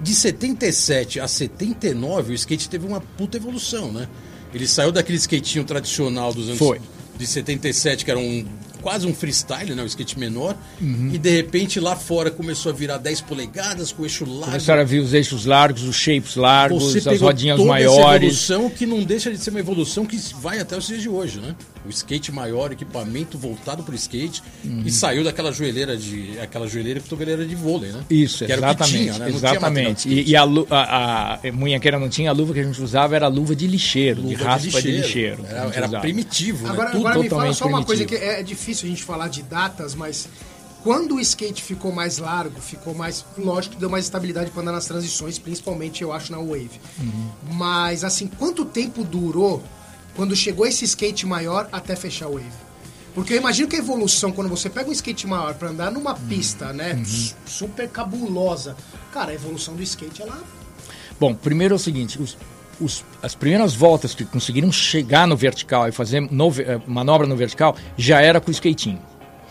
[SPEAKER 1] De 77 a 79, o skate teve uma puta evolução, né? Ele saiu daquele skatinho tradicional dos anos
[SPEAKER 3] Foi.
[SPEAKER 1] de 77, que era um quase um freestyle, né? O skate menor.
[SPEAKER 3] Uhum.
[SPEAKER 1] E de repente lá fora começou a virar 10 polegadas, com eixo largo.
[SPEAKER 3] Começaram a vir os eixos largos, os shapes largos,
[SPEAKER 1] Você
[SPEAKER 3] as rodinhas
[SPEAKER 1] toda essa
[SPEAKER 3] maiores.
[SPEAKER 1] evolução que não deixa de ser uma evolução que vai até os dias de hoje, né? O skate maior, equipamento voltado para o skate e saiu daquela joelheira de aquela joelheira e cotoveleira de vôlei, né?
[SPEAKER 3] Isso,
[SPEAKER 1] que era o que
[SPEAKER 3] exatamente.
[SPEAKER 1] tinha, né? De
[SPEAKER 3] exatamente. E, e a, lu- a, a munhequeira não tinha, a luva que a gente usava era luva de lixeiro, de
[SPEAKER 1] Luva
[SPEAKER 3] raspa de lixeiro. que a
[SPEAKER 1] Era, era primitivo,
[SPEAKER 2] Agora,
[SPEAKER 1] né? Tudo
[SPEAKER 2] agora me fala
[SPEAKER 3] totalmente
[SPEAKER 2] só uma coisa que é, é difícil a gente falar de datas, mas quando o skate ficou mais largo, ficou mais. Lógico que deu mais estabilidade para andar nas transições, principalmente eu acho na Wave.
[SPEAKER 3] Uhum.
[SPEAKER 2] Mas assim, quanto tempo durou quando chegou esse skate maior até fechar a Wave? Porque eu imagino que a evolução, quando você pega um skate maior pra andar numa pista, né, su- super cabulosa, cara, a evolução do skate, ela...
[SPEAKER 3] Bom, primeiro é o seguinte, os- os- as primeiras voltas que conseguiram chegar no vertical e fazer no eh, manobra no vertical já era com o skatinho.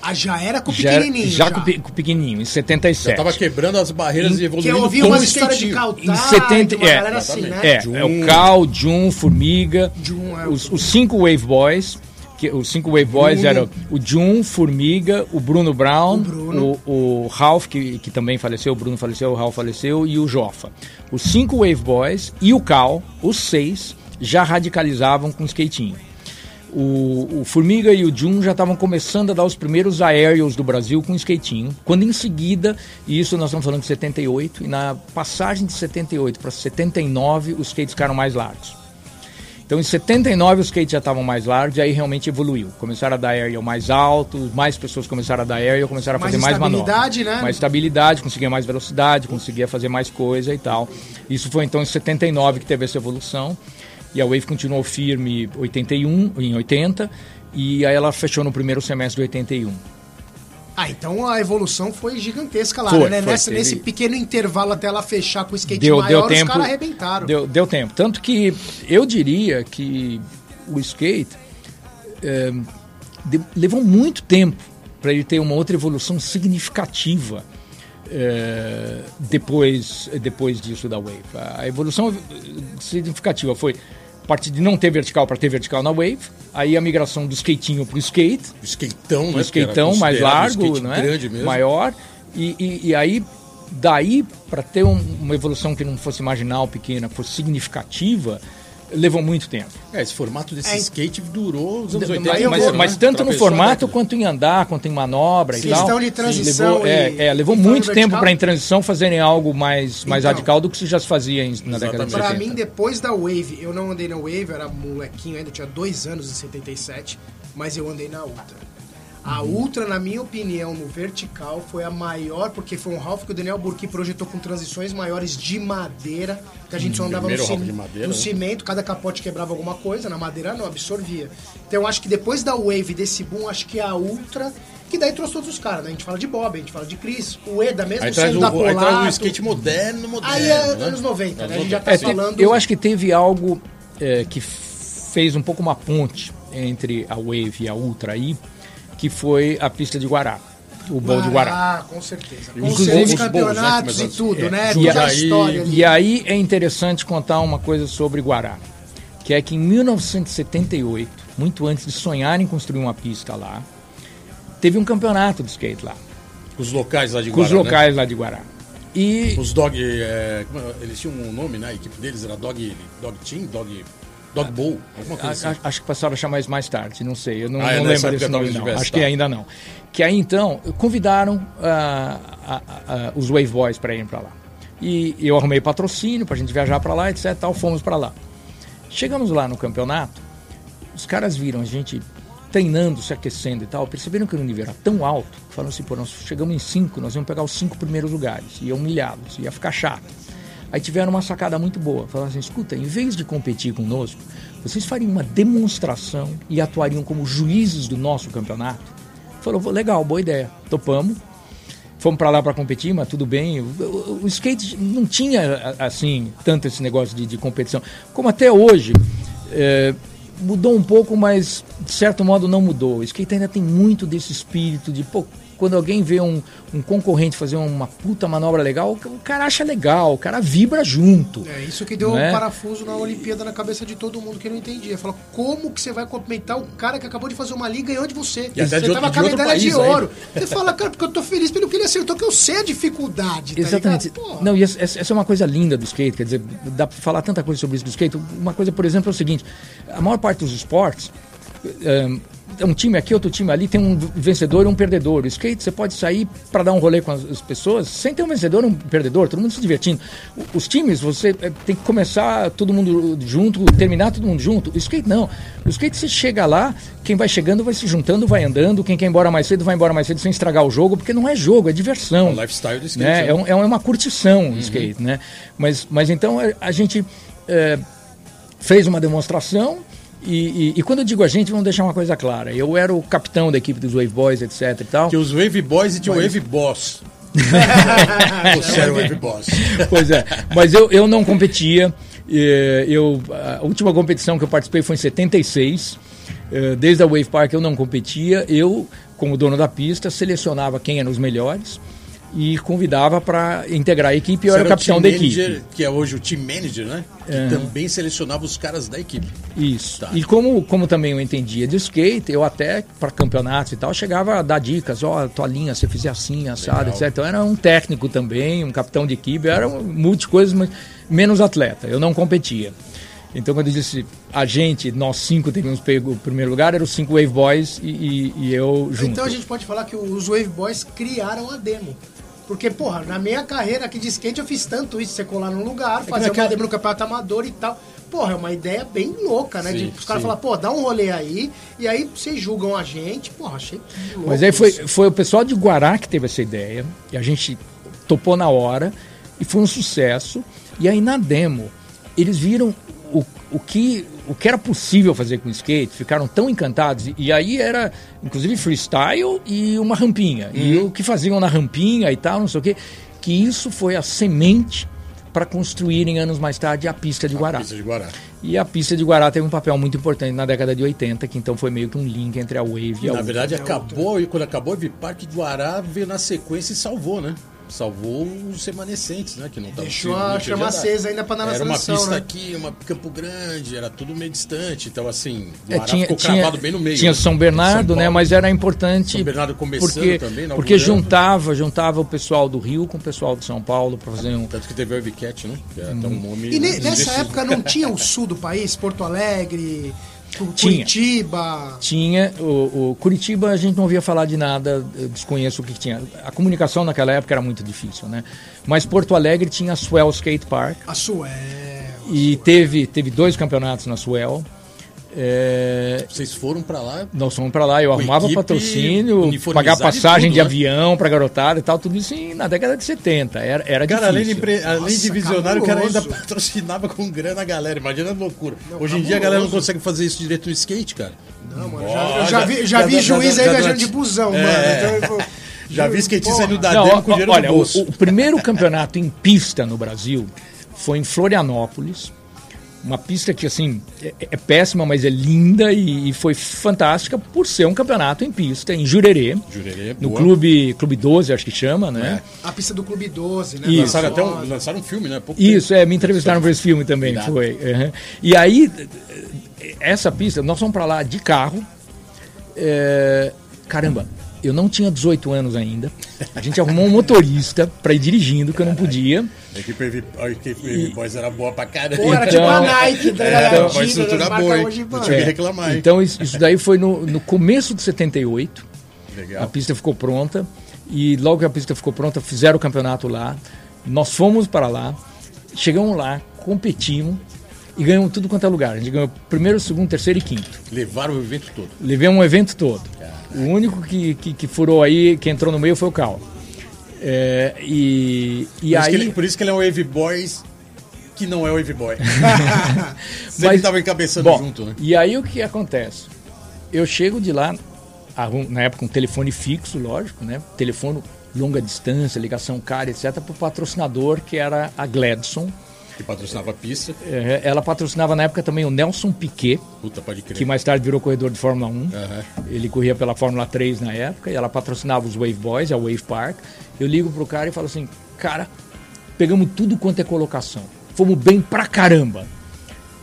[SPEAKER 2] Ah, já era com o
[SPEAKER 3] Já,
[SPEAKER 2] pequenininho,
[SPEAKER 3] já com o pe- com o pequenininho, em 77.
[SPEAKER 1] Já tava quebrando as barreiras e
[SPEAKER 2] Que eu ouvi
[SPEAKER 1] com
[SPEAKER 2] umas
[SPEAKER 1] o
[SPEAKER 2] histórias de
[SPEAKER 3] Em 70
[SPEAKER 2] uma
[SPEAKER 3] é,
[SPEAKER 2] galera assim, né?
[SPEAKER 3] É, é o Cal, Jun, Formiga,
[SPEAKER 2] Jun, é,
[SPEAKER 3] os, os cinco Wave Boys, que os cinco Wave Boys
[SPEAKER 1] Bruno.
[SPEAKER 3] eram o Jun, Formiga, o Bruno Brown,
[SPEAKER 2] O Bruno.
[SPEAKER 3] o, o Ralph, que, que também faleceu, o Bruno faleceu, o Ralph faleceu, e o Jofa. Os cinco Wave Boys e o Cal, os seis, já radicalizavam com skatinho. O, o Formiga e o Jun já estavam começando a dar os primeiros aéreos do Brasil com skatinho. Quando em seguida, e isso nós estamos falando de 78, e na passagem de 78 para 79, os skates ficaram mais largos. Então em 79 os skates já estavam mais largos e aí realmente evoluiu. Começaram a dar aerial mais alto, mais pessoas começaram a dar aerial, começaram a
[SPEAKER 2] Mais
[SPEAKER 3] fazer mais manobra.
[SPEAKER 2] estabilidade, né?
[SPEAKER 3] Mais estabilidade, conseguia mais velocidade, conseguia fazer mais coisa e tal. Isso foi então em 79 que teve essa evolução. E a Wave continuou firme em 81, em 80, e aí ela fechou no primeiro semestre de 81.
[SPEAKER 2] Ah, então a evolução foi gigantesca lá,
[SPEAKER 3] Foi,
[SPEAKER 2] né?
[SPEAKER 3] foi,
[SPEAKER 2] Nessa,
[SPEAKER 3] teve-
[SPEAKER 2] Nesse pequeno intervalo até ela fechar com o skate
[SPEAKER 3] deu,
[SPEAKER 2] maior,
[SPEAKER 3] deu
[SPEAKER 2] os
[SPEAKER 3] tempo.
[SPEAKER 2] caras arrebentaram.
[SPEAKER 3] Deu, deu tempo. Tanto que eu diria que o skate eh, de- levou muito tempo para ele ter uma outra evolução significativa eh, depois, depois disso da Wave. A evolução significativa foi partir de não ter vertical para ter vertical na Wave, aí a migração do skatinho para o skate,
[SPEAKER 1] O skateão, né? era
[SPEAKER 3] skateão mais largo,
[SPEAKER 1] skate
[SPEAKER 3] não é?
[SPEAKER 1] grande mesmo.
[SPEAKER 3] maior, e, e, e aí daí para ter um- uma evolução que não fosse marginal, pequena, fosse significativa, levou muito tempo.
[SPEAKER 1] É, esse formato desse
[SPEAKER 2] É,
[SPEAKER 1] skate durou os anos
[SPEAKER 3] Mas,
[SPEAKER 1] 80
[SPEAKER 2] eu
[SPEAKER 3] mas- mas
[SPEAKER 1] né?
[SPEAKER 3] tanto no formato quanto em andar, quanto em manobra e
[SPEAKER 2] Questão
[SPEAKER 3] tal.
[SPEAKER 2] de transição
[SPEAKER 3] levou,
[SPEAKER 2] e-
[SPEAKER 3] é, é, levou
[SPEAKER 2] e
[SPEAKER 3] muito tempo para em transição fazerem algo mais, mais
[SPEAKER 2] Então.
[SPEAKER 3] radical do que se já se fazia em- na década de
[SPEAKER 1] Exatamente.
[SPEAKER 3] 70.
[SPEAKER 2] Pra mim, depois da Wave, eu não andei na Wave, eu era molequinho ainda, eu tinha dois anos em 77, mas eu andei na Ultra. A
[SPEAKER 3] Uhum.
[SPEAKER 2] Ultra, na minha opinião, no vertical, foi a maior, porque foi um Ralph que o Daniel Burki projetou com transições maiores de madeira, que a gente só andava no,
[SPEAKER 1] Primeiro
[SPEAKER 2] cim-
[SPEAKER 1] Ralph de madeira,
[SPEAKER 2] no
[SPEAKER 1] né?
[SPEAKER 2] cimento, cada capote quebrava alguma coisa, na madeira não, absorvia. Então eu acho que depois da Wave, desse boom, acho que a Ultra, que daí trouxe todos os caras, né? A gente fala de Bob, a gente fala de Chris, o Eda mesmo
[SPEAKER 1] Aí
[SPEAKER 2] sendo
[SPEAKER 1] o,
[SPEAKER 2] da
[SPEAKER 1] aí traz o
[SPEAKER 2] Polato.
[SPEAKER 1] skate moderno, moderno.
[SPEAKER 2] Aí é
[SPEAKER 1] né?
[SPEAKER 2] anos 90, né? A gente já tá
[SPEAKER 1] 90.
[SPEAKER 3] É,
[SPEAKER 2] falando...
[SPEAKER 3] Eu acho que teve algo é, que fez um pouco uma ponte entre a Wave e a Ultra aí, que foi a pista de Guará, o Bowl de Guará.
[SPEAKER 2] Ah, com certeza. Com
[SPEAKER 1] os
[SPEAKER 2] certeza,
[SPEAKER 1] bons,
[SPEAKER 2] os
[SPEAKER 1] bons,
[SPEAKER 2] campeonatos
[SPEAKER 1] né,
[SPEAKER 2] e tudo,
[SPEAKER 1] é,
[SPEAKER 2] né?
[SPEAKER 1] e aí-
[SPEAKER 2] história.
[SPEAKER 3] E aí é interessante contar uma coisa sobre Guará, que é que em 1978, muito antes de sonhar em construir uma pista lá, teve um campeonato de skate lá,
[SPEAKER 1] Os locais lá de
[SPEAKER 3] com os
[SPEAKER 1] Guará, né?
[SPEAKER 3] locais lá de Guará. E
[SPEAKER 1] Os dog. é, é? eles tinham um nome, né? A equipe deles era Dog, dog Team, Dog, dog Bowl, alguma coisa assim.
[SPEAKER 3] acho que passaram a chamar isso mais tarde, não sei, eu não,
[SPEAKER 1] Ah, é,
[SPEAKER 3] não lembro desse nome não, acho que
[SPEAKER 1] tá.
[SPEAKER 3] ainda não. Que aí então convidaram ah, a- a- a- os Wave Boys para irem para lá. E eu arrumei patrocínio para a gente viajar para lá, etc. Tal, fomos para lá. Chegamos lá no campeonato, os caras viram a gente treinando, se aquecendo e tal, perceberam que o nível era tão alto, que falaram assim, pô, nós chegamos em cinco, nós íamos pegar os cinco primeiros lugares, ia humilhados, ia ficar chato. Aí tiveram uma sacada muito boa, falaram assim, escuta, em vez de competir conosco, vocês fariam uma demonstração e atuariam como juízes do nosso campeonato? Falou, legal, boa ideia, topamos, fomos para lá para competir, mas tudo bem. O, o- skate não tinha, assim, tanto esse negócio de, de competição. Como até hoje, é, mudou um pouco, mas de certo modo não mudou. O skate ainda tem muito desse espírito de, pô, quando alguém vê um, um concorrente fazer uma puta manobra legal, o cara acha legal, o cara vibra junto.
[SPEAKER 2] É isso que deu
[SPEAKER 3] Não
[SPEAKER 2] um parafuso na Olimpíada na cabeça de todo mundo que não entendia. Falou, como que você vai cumprimentar o cara que acabou de fazer uma liga e ganhou de você?
[SPEAKER 1] E
[SPEAKER 2] você tava com a medalha de ouro. Você fala, cara, porque eu tô feliz pelo que ele acertou, que eu sei a dificuldade. Tá
[SPEAKER 3] Exatamente. Não, e essa, essa é uma coisa linda do skate, quer dizer, dá pra falar tanta coisa sobre isso do skate. Uma coisa, por exemplo, é o seguinte: a maior parte dos esportes, é, um time aqui, outro time ali, tem um vencedor e um perdedor. O skate, você pode sair para dar um rolê com as, as pessoas sem ter um vencedor e um perdedor, todo mundo se divertindo. O- Os times, você é, tem que começar todo mundo junto, terminar todo mundo junto. O skate não. O skate, você chega lá, quem vai chegando vai se juntando, vai andando, quem quer ir embora mais cedo vai embora mais cedo sem estragar o jogo, porque não é jogo, é diversão
[SPEAKER 1] É o lifestyle do skate,
[SPEAKER 3] né?
[SPEAKER 1] né?
[SPEAKER 3] É, um- é uma curtição o skate, né? Mas, mas então a, a gente é, fez uma demonstração E, e, e, quando eu digo a gente, vamos deixar uma coisa clara. Eu era o capitão da equipe dos Wave Boys, etc e tal.
[SPEAKER 1] Que os Wave Boys e tinha o Wave Boss. Você era o Wave Boss.
[SPEAKER 3] Pois é, mas eu, eu não competia. Eu, a última competição que eu participei foi em 76. Desde a Wave Park eu não competia. Eu, como dono da pista, selecionava quem eram os melhores e convidava para integrar a equipe. Eu Você era o capitão da
[SPEAKER 1] manager,
[SPEAKER 3] equipe.
[SPEAKER 1] Que é hoje o team manager, né? Que uhum. também selecionava os caras da equipe.
[SPEAKER 3] Isso. Tá. E como, como também eu entendia de skate, eu até para campeonatos e tal chegava a dar dicas: ó, oh, tua linha, você fizer assim, assado, Legal. etc. Então era um técnico também, um capitão de equipe, era um multi coisas, mas menos atleta. Eu não competia. Então, quando eu disse a gente, nós cinco teríamos pego o primeiro lugar, eram os cinco Wave Boys e, e, e eu junto.
[SPEAKER 2] Então a gente pode falar que os Wave Boys criaram a demo. Porque, porra, na minha carreira aqui de skate eu fiz tanto isso, você colar num lugar, é fazer naquela... uma demo no campeonato amador e tal. Porra, é uma ideia bem louca, né? Sim, de os caras falar, pô, dá um rolê aí, e aí vocês julgam a gente, porra, achei louco.
[SPEAKER 3] Mas aí foi, foi o pessoal de Guará que teve essa ideia, e a gente topou na hora, e foi um sucesso. E aí na demo, eles viram o, o, que, o que era possível fazer com skate, ficaram tão encantados. E, e aí era, inclusive, freestyle e uma rampinha. Uhum. E o que faziam na rampinha e tal, não sei o quê. Que isso foi a semente para construírem anos mais tarde a pista de Guará.
[SPEAKER 1] A pista de Guará.
[SPEAKER 3] E a pista de Guará teve um papel muito importante na década de 80, que então foi meio que um link entre a Wave e a
[SPEAKER 1] Na verdade, acabou, e quando acabou a Wave Park, Guará veio na sequência e salvou, né? Salvou os remanescentes, né? Que não estavam
[SPEAKER 2] Deixou a chama acesa ainda para Era
[SPEAKER 1] uma pista
[SPEAKER 2] né?
[SPEAKER 1] aqui, uma Campo Grande, era tudo meio distante. Então, assim, o é, tinha, ficou tinha, bem no meio.
[SPEAKER 3] Tinha né? São Bernardo, São né? Mas era importante.
[SPEAKER 1] São Bernardo começando
[SPEAKER 3] porque,
[SPEAKER 1] também,
[SPEAKER 3] Porque juntava, juntava o pessoal do Rio com o pessoal de São Paulo para fazer um.
[SPEAKER 1] Tanto que teve o Webcat, né? Que hum. um nome,
[SPEAKER 2] e né? nessa época não tinha o sul do país, Porto Alegre.
[SPEAKER 3] Tinha.
[SPEAKER 2] Curitiba.
[SPEAKER 3] Tinha. O, o, Curitiba a gente não ouvia falar de nada, desconheço o que tinha. A comunicação naquela época era muito difícil, né? Mas Porto Alegre tinha a Swell Skate Park.
[SPEAKER 2] A Swell.
[SPEAKER 3] E teve, teve dois campeonatos na Swell.
[SPEAKER 1] É... Vocês foram para lá?
[SPEAKER 3] Nós fomos para lá, eu arrumava patrocínio, pagar passagem de, tudo, de né? avião para garotada e tal, tudo isso na década de 70. Era, era
[SPEAKER 1] cara,
[SPEAKER 3] difícil.
[SPEAKER 1] Além de, além de visionário, o cara ainda patrocinava com grana a galera. Imagina a loucura. Não, Hoje em dia a galera não consegue fazer isso direito no skate, cara.
[SPEAKER 2] Não, mano, já, eu já vi, já vi juiz aí viajando de busão, é. mano. Então,
[SPEAKER 1] já vi skatista saindo da não, com dinheiro olha, no bolso.
[SPEAKER 3] O, o primeiro campeonato em pista no Brasil foi em Florianópolis uma pista que assim é, é péssima, mas é linda e, e, foi fantástica por ser um campeonato em pista em Jurerê,
[SPEAKER 1] Jurerê
[SPEAKER 3] no clube Clube 12, acho que chama, né?
[SPEAKER 2] É. A pista do Clube 12, né?
[SPEAKER 1] Isso. Lançaram até um, lançaram um filme, né?
[SPEAKER 3] Pouco Isso, tempo. é, me entrevistaram para esse filme também, foi. Uhum. E aí essa pista, nós fomos para lá de carro. É, caramba, eu não tinha 18 anos ainda. A gente arrumou um motorista para ir dirigindo, que eu não podia.
[SPEAKER 1] A equipe, a equipe Boys era boa pra caramba.
[SPEAKER 2] Pô, era tipo a Nike, tá
[SPEAKER 1] Então, uma estrutura boa, hein? Não tinha que reclamar,
[SPEAKER 3] Então, isso, isso daí foi no, no começo de 78. Legal. A pista ficou pronta. E logo que a pista ficou pronta, fizeram o campeonato lá. Nós fomos para lá. Chegamos lá, competimos e ganhamos tudo quanto é lugar. A gente ganhou primeiro, segundo, terceiro e quinto.
[SPEAKER 1] Levaram o evento todo?
[SPEAKER 3] Levei um evento todo. O único que, que, que, furou aí, que entrou no meio foi o Cal. É, e e
[SPEAKER 1] por
[SPEAKER 3] aí...
[SPEAKER 1] Isso ele, por isso que ele é um Wave Boys que não é o Wave Boy. Sempre estava encabeçando bom, junto, né?
[SPEAKER 3] E aí o que acontece? Eu chego de lá, na época um telefone fixo, lógico, né? Telefone longa distância, ligação cara, etc, para o patrocinador que era a Gladson
[SPEAKER 1] que patrocinava a pista.
[SPEAKER 3] É, ela patrocinava na época também o Nelson Piquet.
[SPEAKER 1] Puta, pode crer.
[SPEAKER 3] Que mais tarde virou corredor de Fórmula 1. Uhum. Ele corria pela Fórmula 3 na época. E ela patrocinava os Wave Boys, a Wave Park. Eu ligo pro cara e falo assim: Cara, pegamos tudo quanto é colocação. Fomos bem pra caramba.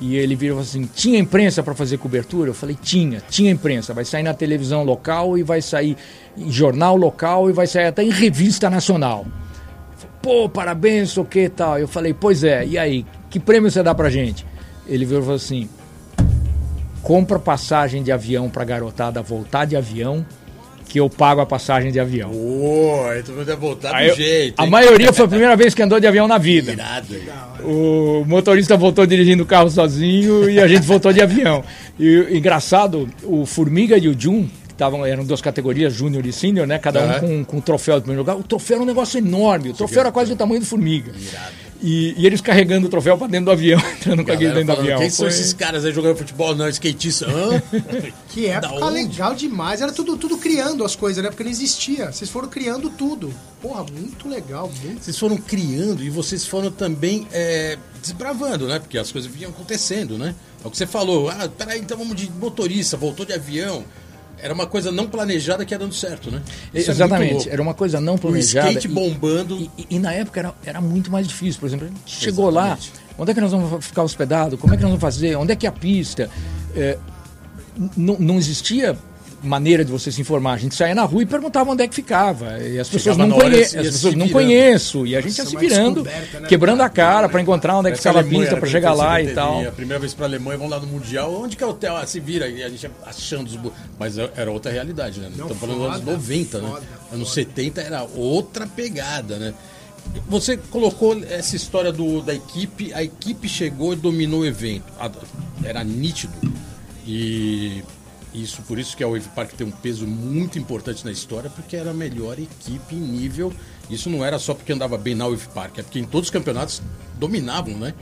[SPEAKER 3] E ele virou assim: tinha imprensa para fazer cobertura? Eu falei: tinha, tinha imprensa. Vai sair na televisão local e vai sair em jornal local e vai sair até em revista nacional pô, parabéns, o que tal. Eu falei, pois é, e aí, que prêmio você dá pra gente? Ele virou e falou assim: compra passagem de avião pra garotada voltar de avião, que eu pago a passagem de avião.
[SPEAKER 1] Pô, aí tu vai voltar aí do eu, jeito.
[SPEAKER 3] A maioria foi a primeira vez que andou de avião na vida. Irado, o motorista voltou dirigindo o carro sozinho e a gente voltou de avião. E engraçado, o Formiga e o Jun, estavam, eram duas categorias, júnior e sênior, né? Cada um com, com um troféu de primeiro lugar. O troféu era um negócio enorme. O troféu era quase do tamanho do formiga. E, e eles carregando o troféu pra dentro do avião, entrando com aquele dentro do
[SPEAKER 1] falando,
[SPEAKER 3] avião.
[SPEAKER 1] Quem são
[SPEAKER 3] Foi-
[SPEAKER 1] esses caras aí jogando futebol? Não, skatista. Hã?
[SPEAKER 2] Que época legal demais. Era tudo, tudo criando as coisas, né? Porque não existia. Vocês foram criando tudo. Porra, muito legal, muito.
[SPEAKER 1] Vocês foram criando e vocês foram também é, desbravando, né? Porque as coisas vinham acontecendo, né? É o que você falou. Ah, peraí, então vamos de motorista, voltou de avião. Era uma coisa não planejada que ia dando certo, né? Isso é
[SPEAKER 3] Exatamente,
[SPEAKER 1] louco.
[SPEAKER 3] era uma coisa não
[SPEAKER 1] O
[SPEAKER 3] planejada.
[SPEAKER 1] skate
[SPEAKER 3] e-
[SPEAKER 1] bombando.
[SPEAKER 3] E, e- e na época era, era muito mais difícil. Por exemplo, a gente chegou lá,
[SPEAKER 1] Exatamente.
[SPEAKER 3] onde é que nós vamos ficar hospedado? Como é que nós vamos fazer? Onde é que é a pista? É, não- não existia maneira de você se informar. A gente saía na rua e perguntava onde é que ficava. E as pessoas
[SPEAKER 1] Chegava
[SPEAKER 3] não
[SPEAKER 1] e
[SPEAKER 3] conhecem,
[SPEAKER 1] ia
[SPEAKER 3] as pessoas não conheço. E a gente ia
[SPEAKER 2] Isso
[SPEAKER 3] se
[SPEAKER 2] é
[SPEAKER 3] virando,
[SPEAKER 2] né,
[SPEAKER 3] quebrando a
[SPEAKER 2] cara?
[SPEAKER 3] para encontrar onde é que ficava a pista para
[SPEAKER 1] quando
[SPEAKER 3] chegar lá e
[SPEAKER 1] 71,
[SPEAKER 3] tal.
[SPEAKER 1] A primeira vez pra Alemanha, vamos lá no Mundial. Onde que é o hotel? Ah, se vira. E a gente ia achando os... bu- Mas era outra realidade, né?
[SPEAKER 2] Não,
[SPEAKER 1] Estamos falando dos anos
[SPEAKER 2] foda,
[SPEAKER 1] 90, né?
[SPEAKER 2] foda,
[SPEAKER 1] Anos
[SPEAKER 2] foda.
[SPEAKER 1] 70 era outra pegada, né? Você colocou essa história do, da equipe, a equipe chegou e dominou o evento. A- Era nítido. E isso por isso que a Wave Park tem um peso muito importante na história, porque era a melhor equipe em nível. Isso não era só porque andava bem na Wave Park, é porque em todos os campeonatos dominavam, né?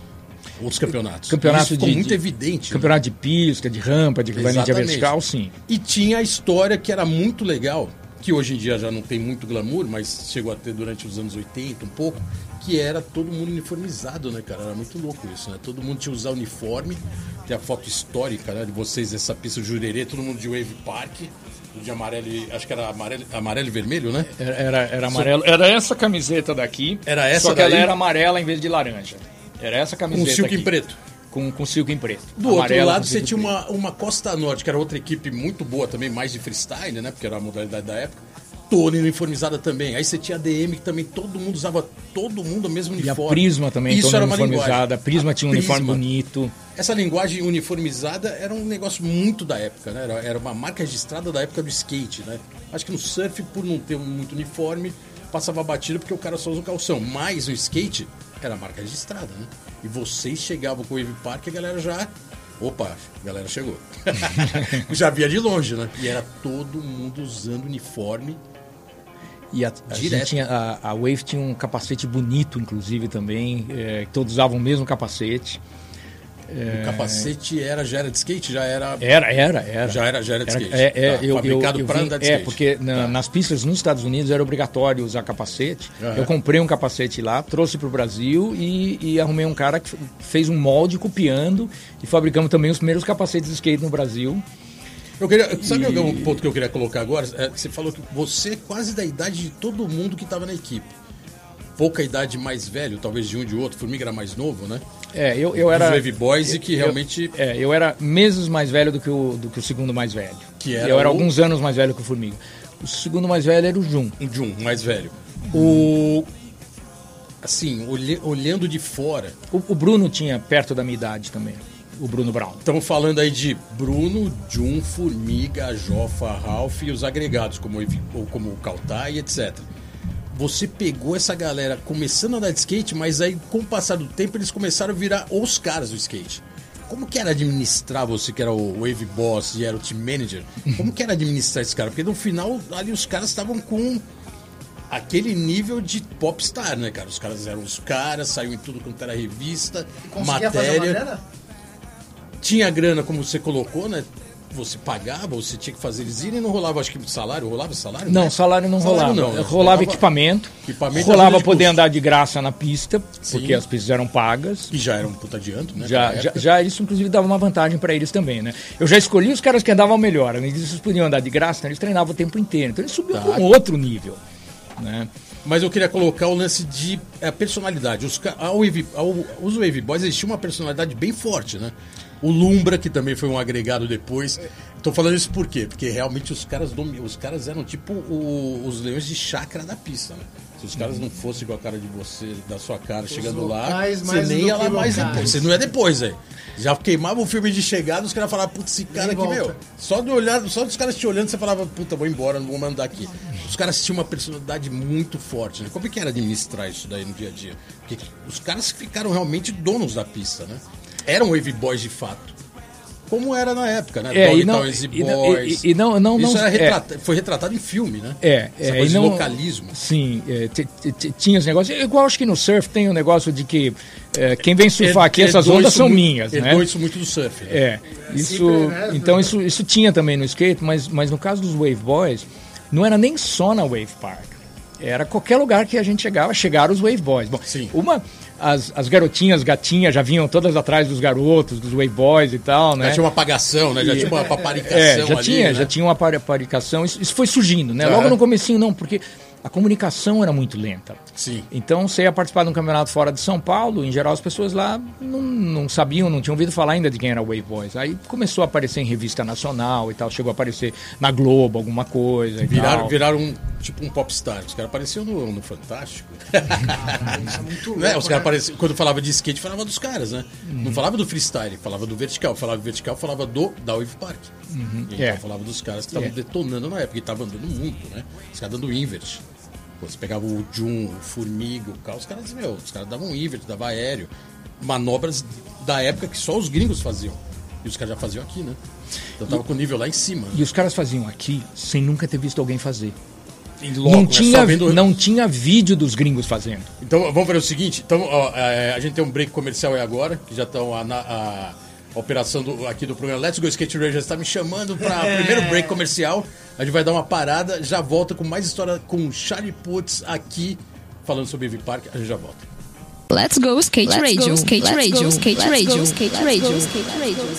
[SPEAKER 1] Outros campeonatos.
[SPEAKER 3] Campeonato de-
[SPEAKER 1] muito
[SPEAKER 3] de-
[SPEAKER 1] evidente. né?
[SPEAKER 3] Campeonato de pista, de rampa, de
[SPEAKER 1] Exatamente.
[SPEAKER 3] vertical, sim.
[SPEAKER 1] E tinha a história que era muito legal, que hoje em dia já não tem muito glamour, mas chegou a ter durante os anos 80 um pouco, que era todo mundo uniformizado, né, cara? Era muito louco isso, né? Todo mundo tinha usar uniforme. Tem a foto histórica, né, de vocês, essa pista Jurerê, todo mundo de Wave Park, de amarelo e, acho que era amarelo, amarelo e vermelho, né?
[SPEAKER 3] Era, era, era amarelo. Era essa camiseta daqui.
[SPEAKER 1] Era essa
[SPEAKER 3] Só que ela
[SPEAKER 1] daí?
[SPEAKER 3] era amarela em vez de laranja. Era essa
[SPEAKER 1] Com
[SPEAKER 3] camiseta.
[SPEAKER 1] silk em preto.
[SPEAKER 3] Com, com silk em preto.
[SPEAKER 1] Do outro
[SPEAKER 3] Amarela
[SPEAKER 1] lado você tinha
[SPEAKER 3] preto.
[SPEAKER 1] uma, uma Costa Norte, que era outra equipe muito boa também, mais de freestyle, né? Porque era a modalidade da época. Toda uniformizada também. Aí você tinha a DM, que também todo mundo usava, todo mundo o mesmo
[SPEAKER 3] E a
[SPEAKER 1] uniforme.
[SPEAKER 3] Prisma também,
[SPEAKER 1] Isso
[SPEAKER 3] toda
[SPEAKER 1] era uma
[SPEAKER 3] uniformizada. A Prisma tinha um uniforme
[SPEAKER 1] Prisma.
[SPEAKER 3] bonito.
[SPEAKER 1] Essa linguagem uniformizada era um negócio muito da época, né? Era, era uma marca registrada da época do skate, né? Acho que no surf, por não ter muito uniforme, passava batido porque o cara só usa o calção. Mas no skate, era marca registrada, né? E vocês chegavam com o Wave Park e a galera já... Opa, a galera chegou. já via de longe, né? E era todo mundo usando uniforme.
[SPEAKER 3] E a, a, gente tinha, a, a Wave tinha um capacete bonito, inclusive, também. é, que todos usavam o mesmo capacete.
[SPEAKER 1] O capacete era, já era de skate? Já era...
[SPEAKER 3] Era, era, era.
[SPEAKER 1] Já era- já era de skate.
[SPEAKER 3] É, é,
[SPEAKER 1] Tá,
[SPEAKER 3] eu,
[SPEAKER 1] fabricado
[SPEAKER 3] vim-
[SPEAKER 1] andar de
[SPEAKER 3] É,
[SPEAKER 1] skate.
[SPEAKER 3] porque na-
[SPEAKER 1] Tá.
[SPEAKER 3] nas pistas nos Estados Unidos era obrigatório usar capacete. Eu comprei um capacete lá, trouxe para o Brasil e, e arrumei um cara que fez um molde copiando e fabricamos também os primeiros capacetes de skate no Brasil.
[SPEAKER 1] Eu queria, sabe um ponto que eu queria colocar agora? É, você falou que você é quase da idade de todo mundo que estava na equipe. Pouca idade mais velho, talvez de um de outro. Formiga era mais novo, né?
[SPEAKER 3] É, eu, eu era.
[SPEAKER 1] Os Wave Boys e que
[SPEAKER 3] eu-
[SPEAKER 1] realmente.
[SPEAKER 3] é, eu era meses mais velho do que o, do que o segundo mais velho.
[SPEAKER 1] Que era
[SPEAKER 3] eu era
[SPEAKER 1] o-
[SPEAKER 3] alguns anos mais velho que o Formiga. O segundo mais velho era o Jun.
[SPEAKER 1] De um mais velho. O. Assim, olhe- olhando de fora.
[SPEAKER 3] O, o Bruno tinha perto da minha idade também. O Bruno Brown.
[SPEAKER 1] Estamos falando aí de Bruno, Jun, Formiga, Jofa, Ralph e os agregados, como, ou como o Kautai, etc. Você pegou essa galera começando a andar de skate, mas aí com o passar do tempo eles começaram a virar os caras do skate. Como que era administrar você que era o Wave Boss e era o Team Manager? Como que era administrar esse cara? Porque no final ali os caras estavam com aquele nível de popstar, né, cara? Os caras eram os caras, saiu em tudo quanto era revista, matéria? Tinha grana, como você colocou, né? Você pagava, você tinha que fazer eles irem, não rolava, acho que salário, rolava salário?
[SPEAKER 3] Não,
[SPEAKER 1] né?
[SPEAKER 3] salário não rolava.
[SPEAKER 1] não, né?
[SPEAKER 3] Rolava equipamento.
[SPEAKER 1] Equipamento e
[SPEAKER 3] rolava poder
[SPEAKER 1] custo.
[SPEAKER 3] andar de graça na pista,
[SPEAKER 1] Sim.
[SPEAKER 3] porque as pistas eram pagas.
[SPEAKER 1] Que já era um puta adianto, né?
[SPEAKER 3] Já, já, já isso, inclusive, dava uma vantagem para eles também, né? Eu já escolhi os caras que andavam melhor. Disso, eles podiam andar de graça, então eles treinavam o tempo inteiro. Então eles subiam
[SPEAKER 1] Tá.
[SPEAKER 3] para um outro nível. Né?
[SPEAKER 1] Mas eu queria colocar o lance de é, personalidade. Os, a Wave, ao, os Wave Boys existia uma personalidade bem forte, né? O Lumbra, que também foi um agregado depois. Tô falando isso por quê? Porque realmente os caras domi- os caras eram tipo o- os leões de chácara da pista, né? Se os caras não fossem com a cara de você, da sua cara, chegando lá, você nem ia lá mais depois. Você não ia depois, aí. Já queimava o filme de chegada, os caras falavam, putz, esse cara aqui, meu. Só do olhar, só dos caras te olhando, você falava, puta, vou embora, não vou mandar aqui. Os caras tinham uma personalidade muito forte, né? Como é que era administrar isso daí no dia a dia? Porque os caras ficaram realmente donos da pista, né? Eram wave boys de fato. como era na época, né?
[SPEAKER 3] É,
[SPEAKER 1] Dog
[SPEAKER 3] e não,
[SPEAKER 1] Toys
[SPEAKER 3] e, não- e- e não, não,
[SPEAKER 1] Isso
[SPEAKER 3] não-
[SPEAKER 1] era
[SPEAKER 3] é,
[SPEAKER 1] retrata- foi retratado em filme, né?
[SPEAKER 3] É,
[SPEAKER 1] Essa
[SPEAKER 3] é,
[SPEAKER 1] coisa
[SPEAKER 3] e
[SPEAKER 1] de
[SPEAKER 3] não,
[SPEAKER 1] localismo.
[SPEAKER 3] Sim, é, t- t- t- tinha os negócios. Igual acho que no surf tem o negócio de que é, quem vem surfar aqui, essas
[SPEAKER 1] Herdou
[SPEAKER 3] ondas são
[SPEAKER 1] muito-
[SPEAKER 3] minhas, né?
[SPEAKER 1] herdou isso muito do surf. né?
[SPEAKER 3] É, isso,
[SPEAKER 2] Sempre, né?
[SPEAKER 3] então isso, isso tinha também no skate, mas, mas no caso dos Wave Boys, não era nem só na Wave Park. Era qualquer lugar que a gente chegava, chegaram os Wave Boys. Bom,
[SPEAKER 1] Sim.
[SPEAKER 3] uma, as, as garotinhas, gatinhas, já vinham todas atrás dos garotos, dos Wave Boys e tal, né?
[SPEAKER 1] Já tinha uma apagação, né? Já tinha uma paparicação
[SPEAKER 3] É, já
[SPEAKER 1] ali,
[SPEAKER 3] tinha,
[SPEAKER 1] né?
[SPEAKER 3] já tinha uma paparicação. Isso, isso foi surgindo, né? Logo no comecinho não, porque a comunicação era muito lenta.
[SPEAKER 1] Sim.
[SPEAKER 3] Então você ia participar de um campeonato fora de São Paulo, em geral as pessoas lá não, não sabiam, não tinham ouvido falar ainda de quem era Wave Boys. Aí começou a aparecer em revista nacional e tal, chegou a aparecer na Globo alguma coisa. E
[SPEAKER 1] Viraram,
[SPEAKER 3] tal.
[SPEAKER 1] viraram um, tipo um popstar. Os caras apareciam no, no Fantástico.
[SPEAKER 2] Isso é muito
[SPEAKER 1] né?
[SPEAKER 2] louco,
[SPEAKER 1] Os caras
[SPEAKER 2] né?
[SPEAKER 1] apareciam, quando falava de skate, falava dos caras, né?
[SPEAKER 3] Uhum.
[SPEAKER 1] Não falava do freestyle, falava do vertical. Falava do vertical, falava do da Wave Park. E então
[SPEAKER 3] É.
[SPEAKER 1] falava dos caras que estavam
[SPEAKER 3] É.
[SPEAKER 1] detonando na época, e estavam andando muito, né? Os caras dando invert. Pô, Você pegava o Jun, o Formiga, o carro, os caras, meu, os caras davam invert, davam aéreo. Manobras da época que só os gringos faziam. E os caras já faziam aqui, né? Então tava com o nível lá em cima. né?
[SPEAKER 3] E os caras faziam aqui sem nunca ter visto alguém fazer.
[SPEAKER 1] Logo,
[SPEAKER 3] não,
[SPEAKER 1] né,
[SPEAKER 3] tinha,
[SPEAKER 1] vendo-
[SPEAKER 3] não tinha vídeo dos gringos fazendo.
[SPEAKER 1] Então vamos fazer o seguinte. Então ó, é, a gente tem um break comercial aí agora, que já estão a, a- a operação do- aqui do programa Let's Go Skate Radio já está me chamando para o primeiro break comercial. A gente vai dar uma parada, já volta com mais história com Charlie Putz aqui falando sobre Ivy Park. A gente já volta.
[SPEAKER 4] Let's go skate
[SPEAKER 5] Let's
[SPEAKER 4] radio,
[SPEAKER 5] go,
[SPEAKER 4] skate
[SPEAKER 5] let's
[SPEAKER 4] radio,
[SPEAKER 5] go,
[SPEAKER 4] skate
[SPEAKER 5] let's
[SPEAKER 4] radio,
[SPEAKER 5] go,
[SPEAKER 4] skate
[SPEAKER 5] let's
[SPEAKER 4] radio.
[SPEAKER 5] go, skate radio.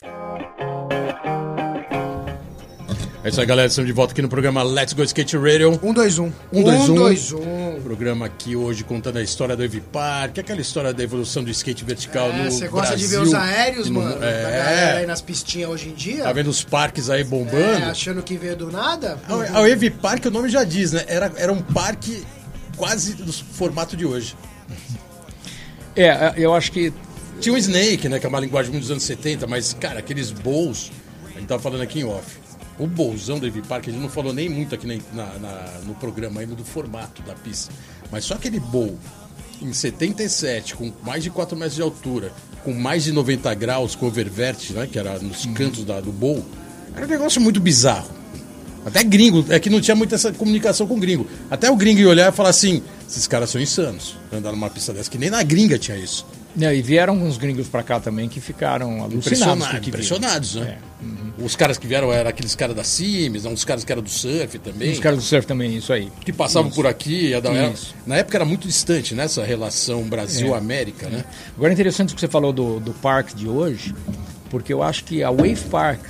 [SPEAKER 1] É isso aí, galera. Estamos de volta aqui no programa Let's Go Skate Radio.
[SPEAKER 2] Um, dois, um.
[SPEAKER 1] Um, dois, um.
[SPEAKER 2] dois, um.
[SPEAKER 1] Programa aqui hoje contando a história do Ivy Park, aquela história da evolução do skate vertical
[SPEAKER 2] É,
[SPEAKER 1] no
[SPEAKER 2] você gosta de ver
[SPEAKER 1] Brasil
[SPEAKER 2] os aéreos,
[SPEAKER 1] no-
[SPEAKER 2] mano? Da galera aí
[SPEAKER 1] É,
[SPEAKER 2] nas pistinhas hoje em dia?
[SPEAKER 1] tá vendo os parques aí
[SPEAKER 2] É,
[SPEAKER 1] bombando?
[SPEAKER 2] achando que veio do nada?
[SPEAKER 1] A, a Wave Park, o nome já diz, né? Era, era um parque quase do formato de hoje.
[SPEAKER 3] É, eu acho que
[SPEAKER 1] Tinha o Snake, né? Que é uma linguagem muito dos anos 70, mas, cara, aqueles bowls, a gente tava falando aqui em off. O bowlzão do Wave Park, a gente não falou nem muito aqui na- na- na- no programa ainda do formato da pista. Mas só aquele bowl em 77, com mais de 4 metros de altura, com mais de 90 graus, com oververt, né? Que era nos cantos da- do bowl, era um negócio muito bizarro. Até gringo, é que não tinha muita essa comunicação com gringo. Até o gringo ia olhar e falar assim: esses caras são insanos. Andar numa pista dessa, que nem na gringa tinha isso.
[SPEAKER 3] Né, e vieram uns gringos pra cá também que ficaram alucinados. que
[SPEAKER 1] impressionados, né?
[SPEAKER 3] É.
[SPEAKER 1] Os caras que vieram eram aqueles caras da Sims, uns caras que eram do surf também.
[SPEAKER 3] Os caras do surf também, isso aí.
[SPEAKER 1] que passavam por aqui. era-
[SPEAKER 3] Isso.
[SPEAKER 1] na época era muito distante, né? Essa relação Brasil-América, né?
[SPEAKER 3] Agora é interessante o que você falou do, do parque de hoje, porque eu acho que a Wave Park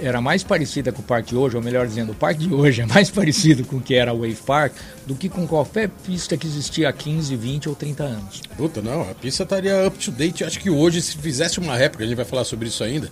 [SPEAKER 3] era mais parecida com o parque de hoje, ou melhor dizendo, o parque de hoje é mais parecido com o que era a Wave Park do que com qualquer pista que existia há 15, 20 ou 30 anos.
[SPEAKER 1] Puta, não, a pista estaria up to date. Acho que hoje, se fizesse uma réplica, a gente vai falar sobre isso ainda,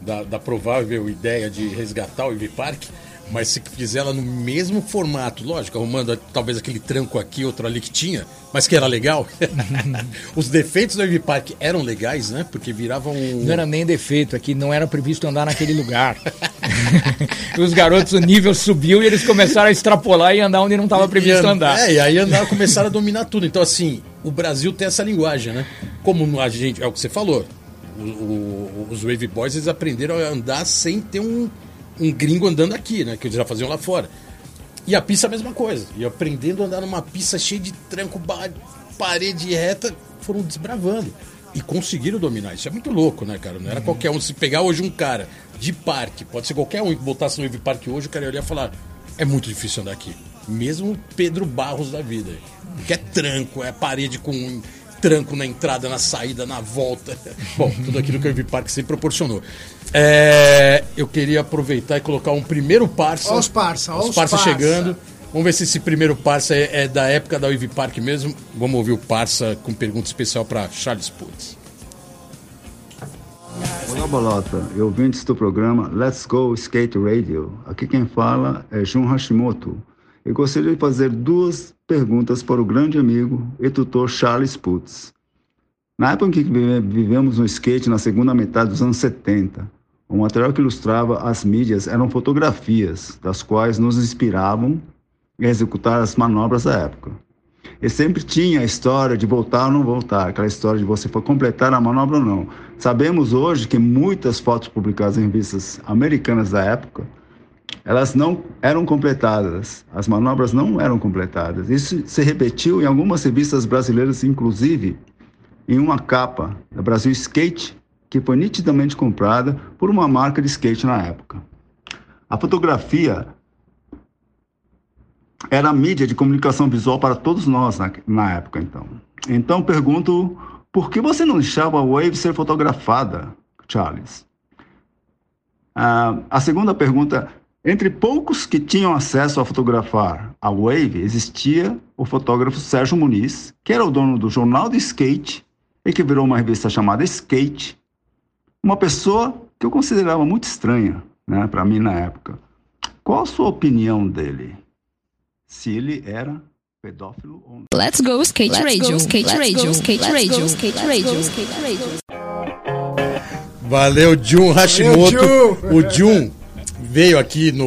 [SPEAKER 1] da, da provável ideia de resgatar o Ivy Park, mas se fizer ela no mesmo formato, lógico, arrumando talvez aquele tranco aqui, outro ali que tinha, mas que era legal. Os defeitos do Ivy Park eram legais, né? Porque viravam um.
[SPEAKER 3] Não era nem defeito, é que não era previsto andar naquele lugar. Os garotos, o nível subiu e eles começaram a extrapolar e andar onde não estava previsto
[SPEAKER 1] an-
[SPEAKER 3] andar.
[SPEAKER 1] É, e aí andar, começaram a dominar tudo. Então, assim, o Brasil tem essa linguagem, né? Como a gente, é o que você falou, o- o- os Wave Boys eles aprenderam a andar sem ter um, um gringo andando aqui, né? Que eles já faziam lá fora. E a pista é a mesma coisa. E aprendendo a andar numa pista cheia de tranco, parede reta, foram desbravando. E conseguiram dominar. Isso é muito louco, né, cara? Não era qualquer um. Se pegar hoje um cara de parque, pode ser qualquer um que botasse no Wave Park hoje, o cara ia olhar e falar: é muito difícil andar aqui. Mesmo Pedro Barros da vida. Que é tranco, é parede com tranco na entrada, na saída, na volta. Bom, tudo aquilo que o Wave Park sempre proporcionou. É, eu queria aproveitar e colocar um primeiro parça.
[SPEAKER 2] Ó os parça, ó
[SPEAKER 1] Os
[SPEAKER 2] os
[SPEAKER 1] parça
[SPEAKER 2] parça.
[SPEAKER 1] chegando. Vamos ver se esse primeiro parça é, é da época da Wave Park mesmo. Vamos ouvir o parça com pergunta especial para Charles Putz.
[SPEAKER 6] Olá, Bolota e ouvintes do programa Let's Go Skate Radio. Aqui quem fala é Jun Hashimoto. Eu gostaria de fazer duas perguntas para o grande amigo e tutor Charles Putz. Na época em que vive- vivemos no skate, na segunda metade dos anos 70, o material que ilustrava as mídias eram fotografias, das quais nos inspiravam a executar as manobras da época. E sempre tinha a história de voltar ou não voltar, aquela história de você for completar a manobra ou não. Sabemos hoje que muitas fotos publicadas em revistas americanas da época, elas não eram completadas, as manobras não eram completadas. Isso se repetiu em algumas revistas brasileiras, inclusive em uma capa da Brasil Skate, que foi nitidamente comprada por uma marca de skate na época. A fotografia era a mídia de comunicação visual para todos nós na, na época, então. Então pergunto, por que você não deixava a Wave ser fotografada, Charles? Ah, a segunda pergunta, entre poucos que tinham acesso a fotografar a Wave, existia o fotógrafo Sérgio Muniz, que era o dono do jornal de skate e que virou uma revista chamada Skate. Uma pessoa que eu considerava muito estranha, né, para mim na época. Qual a sua opinião dele? Se ele era pedófilo ou não?
[SPEAKER 4] Let's go skate
[SPEAKER 5] Let's
[SPEAKER 4] radio,
[SPEAKER 5] go,
[SPEAKER 4] skate
[SPEAKER 5] let's
[SPEAKER 4] radio,
[SPEAKER 5] go,
[SPEAKER 4] skate
[SPEAKER 5] let's
[SPEAKER 4] radio,
[SPEAKER 5] go,
[SPEAKER 4] skate
[SPEAKER 5] let's
[SPEAKER 4] radio,
[SPEAKER 5] go,
[SPEAKER 4] skate radio.
[SPEAKER 1] Valeu, Jun Hashimoto.
[SPEAKER 2] Jun.
[SPEAKER 1] O Jun veio aqui no,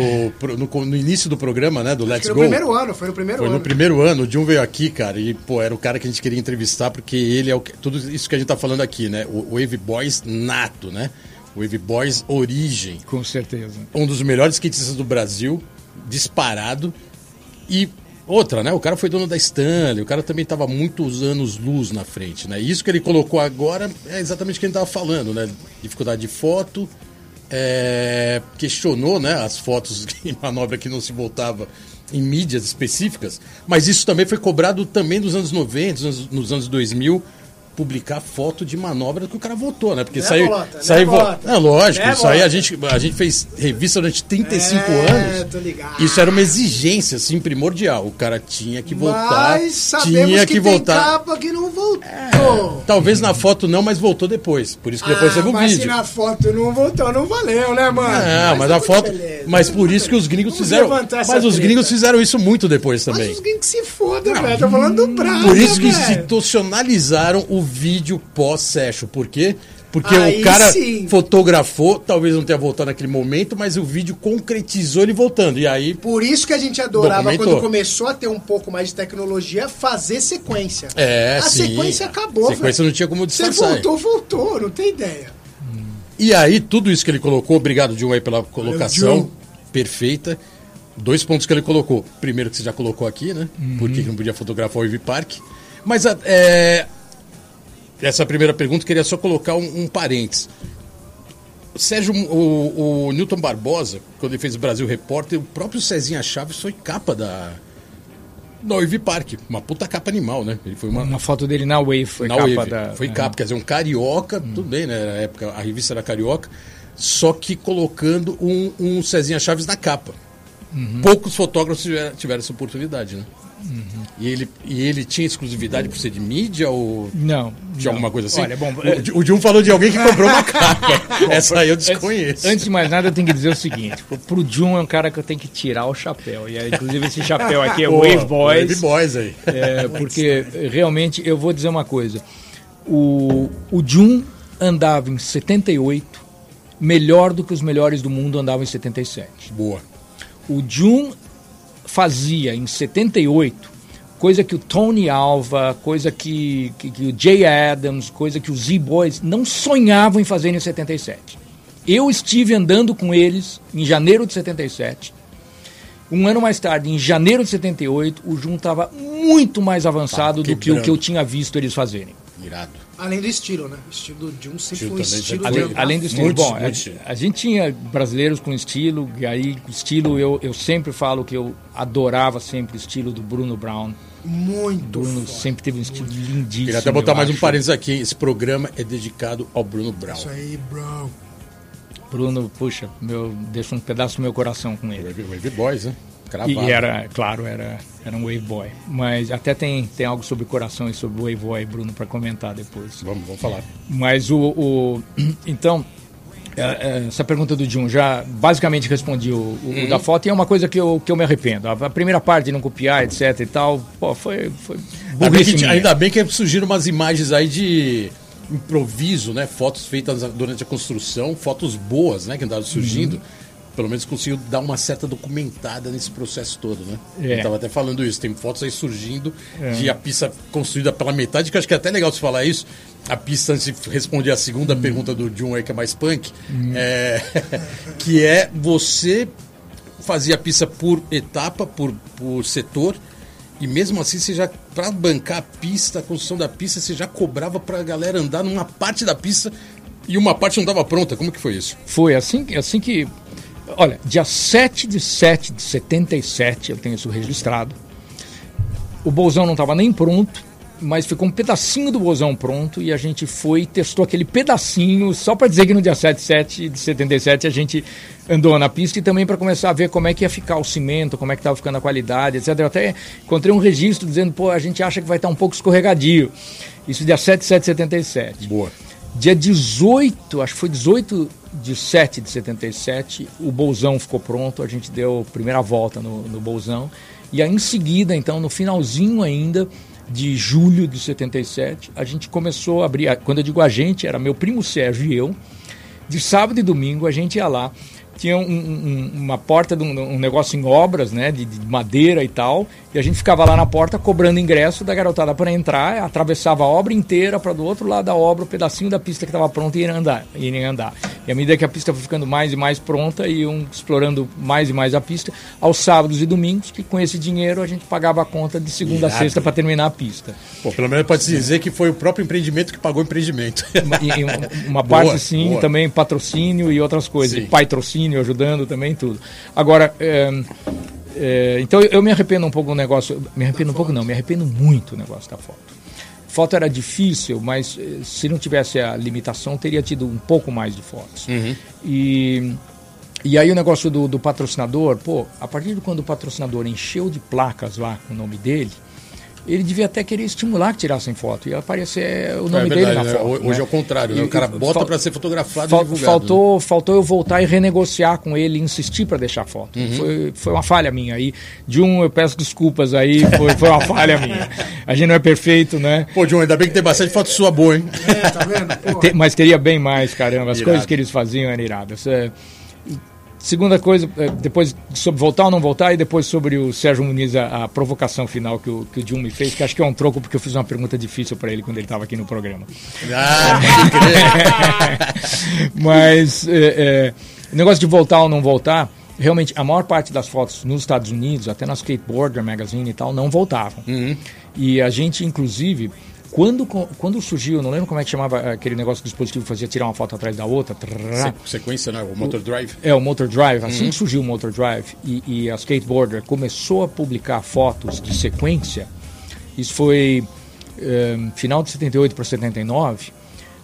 [SPEAKER 1] no, no início do programa, né? Do Let's
[SPEAKER 2] Foi no
[SPEAKER 1] Go.
[SPEAKER 2] primeiro ano, foi no primeiro
[SPEAKER 1] Foi
[SPEAKER 2] ano.
[SPEAKER 1] no primeiro ano, o Jun veio aqui, cara, e, pô, era o cara que a gente queria entrevistar, porque ele é o que, tudo isso que a gente tá falando aqui, né? O Wave Boys nato, né? Wave Boys origem.
[SPEAKER 3] Com certeza.
[SPEAKER 1] Um dos melhores skatistas do Brasil, disparado. E outra, né? O cara foi dono da Stanley, o cara também tava muitos anos luz na frente, né? E isso que ele colocou agora é exatamente o que a gente tava falando, né? Dificuldade de foto, é, questionou né, as fotos em manobra que não se voltava em mídias específicas, mas isso também foi cobrado também nos anos 90, nos, nos anos 2000, publicar foto de manobra que o cara votou, né? Porque
[SPEAKER 2] Né,
[SPEAKER 1] saiu.
[SPEAKER 2] Bolota? Né,
[SPEAKER 1] saiu
[SPEAKER 2] Bolota?
[SPEAKER 1] é lógico,
[SPEAKER 2] Né,
[SPEAKER 1] isso aí a
[SPEAKER 2] Bolota?
[SPEAKER 1] gente, a gente fez revista durante 35
[SPEAKER 2] É,
[SPEAKER 1] anos.
[SPEAKER 2] tô ligado.
[SPEAKER 1] Isso era uma exigência, assim, primordial. O cara tinha que voltar.
[SPEAKER 2] Mas sabemos
[SPEAKER 1] tinha
[SPEAKER 2] que,
[SPEAKER 1] que, voltar.
[SPEAKER 2] capa que não voltou.
[SPEAKER 1] Talvez na foto não, mas voltou depois. Por isso que depois
[SPEAKER 2] ah,
[SPEAKER 1] teve o
[SPEAKER 2] mas
[SPEAKER 1] vídeo.
[SPEAKER 2] se na foto não voltou, não valeu, né, mano?
[SPEAKER 1] Não, mas
[SPEAKER 2] tá
[SPEAKER 1] a foto.
[SPEAKER 2] beleza,
[SPEAKER 1] Mas por isso que os gringos
[SPEAKER 2] Vamos
[SPEAKER 1] fizeram. Mas os
[SPEAKER 2] treta.
[SPEAKER 1] gringos fizeram isso muito depois também.
[SPEAKER 2] Mas os gringos se fodam, velho. Tô falando do Brasil.
[SPEAKER 1] Por isso que
[SPEAKER 2] velho.
[SPEAKER 1] institucionalizaram o vídeo pós-session. Por quê? Porque
[SPEAKER 2] Aí
[SPEAKER 1] o cara
[SPEAKER 2] sim.
[SPEAKER 1] fotografou, talvez não tenha voltado naquele momento, mas o vídeo concretizou ele voltando. E aí,
[SPEAKER 2] Por isso que a gente adorava
[SPEAKER 1] Documentou.
[SPEAKER 2] quando começou a ter um pouco mais de tecnologia, fazer sequência.
[SPEAKER 1] É,
[SPEAKER 2] a
[SPEAKER 1] sim.
[SPEAKER 2] sequência acabou,
[SPEAKER 1] A sequência
[SPEAKER 2] velho.
[SPEAKER 1] não tinha como
[SPEAKER 2] Você
[SPEAKER 1] disfarçar.
[SPEAKER 2] voltou, voltou, não tem ideia.
[SPEAKER 1] E aí, tudo isso que ele colocou, obrigado, Dilma, aí pela colocação
[SPEAKER 2] Dilma.
[SPEAKER 1] perfeita. Dois pontos que ele colocou. Primeiro, que você já colocou aqui, né?
[SPEAKER 2] Uhum.
[SPEAKER 1] Por que não podia fotografar o Ivy Park? Mas é, essa primeira pergunta, queria só colocar um, um parênteses. O Sérgio, o, o Newton Barbosa, quando ele fez o Brasil Repórter, o próprio Cezinha Chaves foi capa da, da Park. Uma puta capa animal, né? Ele foi uma,
[SPEAKER 3] Uma foto dele na Wave foi
[SPEAKER 1] na
[SPEAKER 3] capa
[SPEAKER 1] Wave.
[SPEAKER 3] da.
[SPEAKER 1] Foi
[SPEAKER 3] é.
[SPEAKER 1] capa, quer dizer, um carioca, tudo bem, né? Na época a revista era carioca, só que colocando um, um Cezinha Chaves na capa. Poucos fotógrafos tiveram, tiveram essa oportunidade, né? E, ele, e ele tinha exclusividade por ser de mídia ou
[SPEAKER 3] Não.
[SPEAKER 1] de
[SPEAKER 3] não.
[SPEAKER 1] alguma coisa assim?
[SPEAKER 3] Olha, bom.
[SPEAKER 1] o, o Dilma falou de alguém que comprou uma capa. essa aí eu desconheço.
[SPEAKER 3] Antes, antes de mais nada, eu tenho que dizer o seguinte: pro Jun é um cara que eu tenho que tirar o chapéu. E inclusive, esse chapéu aqui é
[SPEAKER 1] Pô,
[SPEAKER 3] Wave Boys.
[SPEAKER 1] Wave Boys aí.
[SPEAKER 3] É, porque realmente eu vou dizer uma coisa. O, o Jun andava em 78 melhor do que os melhores do mundo andavam em 77.
[SPEAKER 1] Boa.
[SPEAKER 3] O Jun fazia em 78 coisa que o Tony Alva, coisa que, que, que o Jay Adams, coisa que os Z-Boys não sonhavam em fazer em 77. Eu estive andando com eles em janeiro de 77. Um ano mais tarde, em janeiro de 78, o Jun estava muito mais avançado
[SPEAKER 1] Tava
[SPEAKER 3] do que o que eu tinha visto eles fazerem.
[SPEAKER 1] Irado.
[SPEAKER 2] Além do estilo, né? O estilo do Jun sempre foi um estilo
[SPEAKER 1] sempre
[SPEAKER 2] de
[SPEAKER 3] Além do estilo,
[SPEAKER 1] Muito,
[SPEAKER 3] bom,
[SPEAKER 1] muito
[SPEAKER 3] a, a gente tinha brasileiros com estilo, e aí o estilo, eu, eu sempre falo que eu adorava sempre o estilo do Bruno Brown.
[SPEAKER 2] muito
[SPEAKER 3] Bruno
[SPEAKER 2] foda.
[SPEAKER 3] sempre teve um estilo lindíssimo.
[SPEAKER 1] Queria até botar mais um
[SPEAKER 3] acho.
[SPEAKER 1] parênteses aqui. Esse programa é dedicado ao Bruno Brown.
[SPEAKER 2] Isso aí, bro.
[SPEAKER 3] Bruno, puxa, meu, deixa um pedaço do meu coração com ele.
[SPEAKER 1] Wave Boys, né? Cravado.
[SPEAKER 3] E era, claro, era, era um Wave Boy. Mas até tem, tem algo sobre coração e sobre Wave Boy, Bruno, para comentar depois.
[SPEAKER 1] Vamos, vamos falar.
[SPEAKER 3] Mas o. o- então, é, é, essa pergunta do Jun já basicamente respondi o, o-
[SPEAKER 1] Uhum.
[SPEAKER 3] da foto e é uma coisa que eu, que eu me arrependo. A, primeira parte de não copiar, etc e tal, pô, foi. foi
[SPEAKER 1] Ainda bem, que, ainda bem que surgiram umas imagens aí de improviso, né? Fotos feitas durante a construção, fotos boas, né? Que andaram surgindo. Pelo menos conseguiu dar uma certa documentada nesse processo todo, né?
[SPEAKER 3] É.
[SPEAKER 1] Eu tava até falando isso, tem fotos aí surgindo de a pista construída pela metade, que eu acho que é até legal você falar isso. A pista, antes de responder a segunda pergunta do John aí, que é mais punk, é, que é você fazia a pista por etapa, por, por setor, e mesmo assim você já, pra bancar a pista, a construção da pista, você já cobrava pra galera andar numa parte da pista e uma parte não estava pronta. Como que foi isso?
[SPEAKER 3] Foi assim, assim que. Olha, dia 7 de 7 de 77, eu tenho isso registrado. O bolsão não estava nem pronto, mas ficou um pedacinho do bolsão pronto e a gente foi e testou aquele pedacinho, só para dizer que no dia 7 de 7 de 77 a gente andou na pista e também para começar a ver como é que ia ficar o cimento, como é que estava ficando a qualidade, etc. Eu até encontrei um registro dizendo, pô, a gente acha que vai estar um pouco escorregadio. Isso dia 7 de 7 de 77.
[SPEAKER 1] Boa.
[SPEAKER 3] Dia 18, acho que foi 18 de 7 de 77, o Bolsão ficou pronto, a gente deu a primeira volta no, no. E aí em seguida, então, no finalzinho ainda de julho de 77, a gente começou a abrir. Quando eu digo a gente, era meu primo Sérgio e eu. De sábado e domingo a gente ia lá. Tinha um- um- uma porta de um, um negócio em obras, né, de, de madeira e tal, e a gente ficava lá na porta cobrando ingresso da garotada para entrar, atravessava a obra inteira para do outro lado da obra, o pedacinho da pista que estava pronta e irem andar, irem andar. E à medida que a pista foi ficando mais e mais pronta, iam explorando mais e mais a pista, aos sábados e domingos, que com esse dinheiro a gente pagava a conta de segunda a
[SPEAKER 1] Irado.
[SPEAKER 3] sexta para terminar a pista.
[SPEAKER 1] Pô, pelo menos pode-se dizer que foi o próprio empreendimento que pagou o empreendimento.
[SPEAKER 3] Uma, e- e um- uma
[SPEAKER 1] Boa,
[SPEAKER 3] parte sim,
[SPEAKER 1] boa.
[SPEAKER 3] também patrocínio e outras coisas.
[SPEAKER 1] Sim.
[SPEAKER 3] E patrocínio ajudando também, tudo. Agora, é, é, então eu- me arrependo um pouco do negócio. Me arrependo um pouco, não, me arrependo muito do negócio da foto. Foto era difícil, mas eh, se não tivesse a limitação, teria tido um pouco mais de fotos. E, e aí o negócio do, do patrocinador, pô, a partir de quando o patrocinador encheu de placas lá com o nome dele, ele devia até querer estimular que tirassem foto. E aparecer o nome
[SPEAKER 1] é
[SPEAKER 3] dele
[SPEAKER 1] verdade,
[SPEAKER 3] na
[SPEAKER 1] né?
[SPEAKER 3] foto.
[SPEAKER 1] Hoje
[SPEAKER 3] né?
[SPEAKER 1] é o contrário, né?
[SPEAKER 3] E-
[SPEAKER 1] O cara bota pra ser fotografado
[SPEAKER 3] Fal-
[SPEAKER 1] e divulgado. né?
[SPEAKER 3] faltou, faltou eu voltar e renegociar com ele, insistir para deixar foto.
[SPEAKER 1] Uhum.
[SPEAKER 3] Foi, foi uma falha minha aí. De um, eu peço desculpas aí, foi, foi uma falha minha. A gente não é perfeito, né?
[SPEAKER 1] Pô, John, ainda bem que tem bastante foto sua boa, hein?
[SPEAKER 2] É, tá vendo?
[SPEAKER 3] Mas teria bem mais, caramba. As
[SPEAKER 1] Irado.
[SPEAKER 3] coisas que eles faziam eram iradas. É, segunda coisa, é, depois sobre voltar ou não voltar, e depois sobre o Sérgio Muniz, a, a provocação final que o, que o Jun me fez, que acho que é um troco, porque eu fiz uma pergunta difícil para ele quando ele estava aqui no programa.
[SPEAKER 1] Ah.
[SPEAKER 3] Mas é, é, o negócio de voltar ou não voltar, realmente a maior parte das fotos nos Estados Unidos, até na Skateboarder Magazine e tal, não voltavam. E a gente, inclusive, quando, quando surgiu, não lembro como é que chamava aquele negócio que o dispositivo fazia tirar uma foto atrás da outra. trrrá.
[SPEAKER 1] Se- Sequência, né? O Motor Drive.
[SPEAKER 3] É, o Motor Drive. Assim que surgiu o Motor Drive e, e a Skateboarder começou a publicar fotos de sequência, isso foi eh, final de 78 para 79,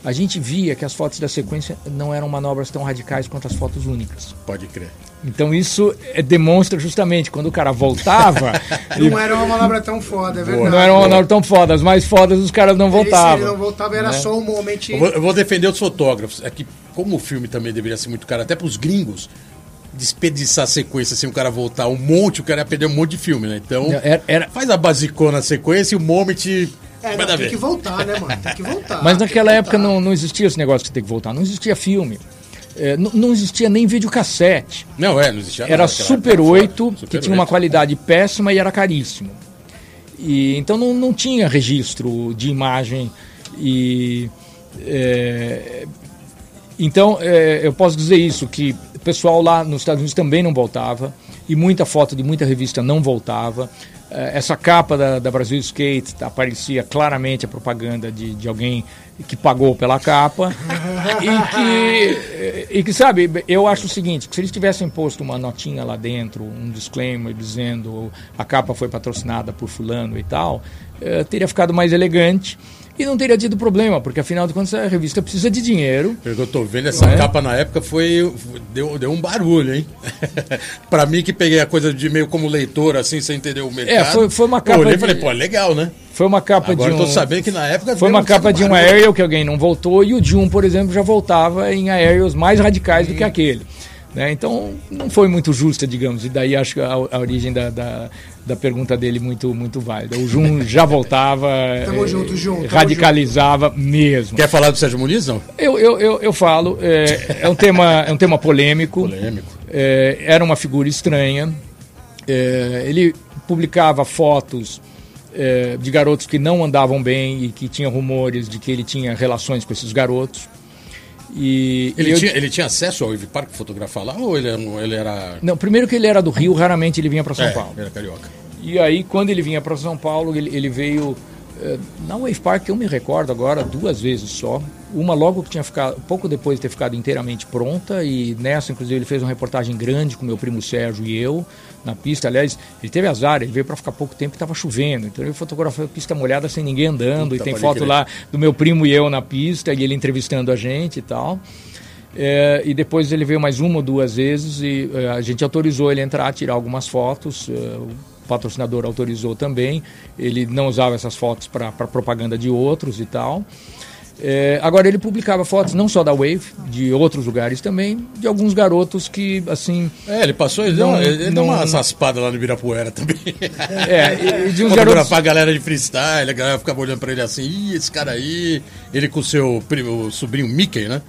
[SPEAKER 3] a gente via que as fotos da sequência não eram manobras tão radicais quanto as fotos únicas.
[SPEAKER 1] Pode crer.
[SPEAKER 3] Então isso eh, demonstra justamente quando o cara voltava,
[SPEAKER 2] não era uma manobra tão foda, é verdade.
[SPEAKER 3] não eram manobras tão fodas, mais fodas os caras não
[SPEAKER 2] se ele não
[SPEAKER 3] voltavam.
[SPEAKER 2] voltava, era
[SPEAKER 3] né?
[SPEAKER 2] só um momento.
[SPEAKER 1] Eu vou, eu vou defender os fotógrafos. É que, como o filme também deveria ser muito caro, até pros gringos, desperdiçar a sequência sem o cara voltar um monte, o cara ia perder um monte de filme, né? Então,
[SPEAKER 3] Era- era-
[SPEAKER 1] faz a basicona a sequência e o moment.
[SPEAKER 2] É, não, tem
[SPEAKER 1] ver.
[SPEAKER 2] que voltar, né, mano? Tem que voltar.
[SPEAKER 3] Mas naquela
[SPEAKER 2] que
[SPEAKER 3] época
[SPEAKER 2] voltar.
[SPEAKER 3] não, não existia esse negócio que tem que voltar, não existia filme. Eh, não- não existia nem videocassete.
[SPEAKER 1] Não, é, não existia
[SPEAKER 3] Era
[SPEAKER 1] naquela
[SPEAKER 3] Super
[SPEAKER 1] época,
[SPEAKER 3] 8,
[SPEAKER 1] fora.
[SPEAKER 3] que
[SPEAKER 1] Super
[SPEAKER 3] tinha uma
[SPEAKER 1] 8.
[SPEAKER 3] qualidade péssima e era caríssimo. E, então não, não tinha registro de imagem e é, então é, eu posso dizer isso que o pessoal lá nos Estados Unidos também não voltava e muita foto de muita revista não voltava. É, essa capa da, da Brasil Skate aparecia claramente a propaganda de, de alguém que pagou pela capa e que, e que, sabe, eu acho o seguinte, que se eles tivessem posto uma notinha lá dentro, um disclaimer dizendo a capa foi patrocinada por fulano e tal, eh, teria ficado mais elegante e não teria tido problema, porque afinal de contas a revista precisa de dinheiro.
[SPEAKER 1] Eu tô vendo, essa
[SPEAKER 3] É.
[SPEAKER 1] capa na época foi. Deu, deu um barulho, hein? pra mim que peguei a coisa de meio como leitor, assim, sem entender o mercado.
[SPEAKER 3] É, foi- foi uma
[SPEAKER 1] eu
[SPEAKER 3] capa
[SPEAKER 1] olhei e
[SPEAKER 3] de-
[SPEAKER 1] falei, pô, legal, né?
[SPEAKER 3] Foi uma capa
[SPEAKER 1] Agora
[SPEAKER 3] de
[SPEAKER 1] eu
[SPEAKER 3] um...
[SPEAKER 1] tô sabendo que na época.
[SPEAKER 3] Foi uma capa de um aerial que alguém não voltou e o Jun, por exemplo, já voltava em aéreos mais radicais do que aquele. Né? Então não foi muito justa, digamos, e daí acho que a, a origem da, da, da pergunta dele muito, muito válida. O Jun já voltava,
[SPEAKER 2] Tamo
[SPEAKER 3] eh,
[SPEAKER 2] junto, Jun,
[SPEAKER 3] radicalizava mesmo.
[SPEAKER 1] Quer falar do Sérgio Muniz, não?
[SPEAKER 3] Eu, eu, eu, eu falo, é, é um tema, é um tema polêmico.
[SPEAKER 1] Polêmico.
[SPEAKER 3] É, era uma figura estranha. É, ele publicava fotos é, de garotos que não andavam bem e que tinha rumores de que ele tinha relações com esses garotos.
[SPEAKER 1] E, ele, e eu... tinha, ele tinha acesso ao Ivy Park fotografar lá ou ele, ele era.
[SPEAKER 3] Não, primeiro que ele era do Rio, raramente ele vinha para São
[SPEAKER 1] é,
[SPEAKER 3] Paulo.
[SPEAKER 1] Era carioca.
[SPEAKER 3] E aí, quando ele vinha para São Paulo, ele, ele veio é, na Wave Park, eu me recordo agora duas vezes só. Uma logo que tinha ficado, pouco depois de ter ficado inteiramente pronta, e nessa, inclusive, ele fez uma reportagem grande com meu primo Sérgio e eu na pista. Aliás, ele teve azar, ele veio para ficar pouco tempo e estava chovendo. Então ele fotografou a pista molhada sem ninguém andando. Puta, e tem foto lá do meu primo e eu na pista, e ele entrevistando a gente e tal. É, e depois ele veio mais uma ou duas vezes e é, a gente autorizou ele a entrar, tirar algumas fotos. É, patrocinador autorizou também. Ele não usava essas fotos para propaganda de outros e tal. É, agora ele publicava fotos não só da Wave, de outros lugares também, de alguns garotos que assim.
[SPEAKER 1] É, ele passou, ele, não, deu, ele não, deu uma raspada lá no Ibirapuera também.
[SPEAKER 3] É,
[SPEAKER 1] e de uns garotos. a galera de freestyle, a galera ficava olhando para ele assim, Ih, esse cara aí, ele com o seu primo, o sobrinho Mickey, né?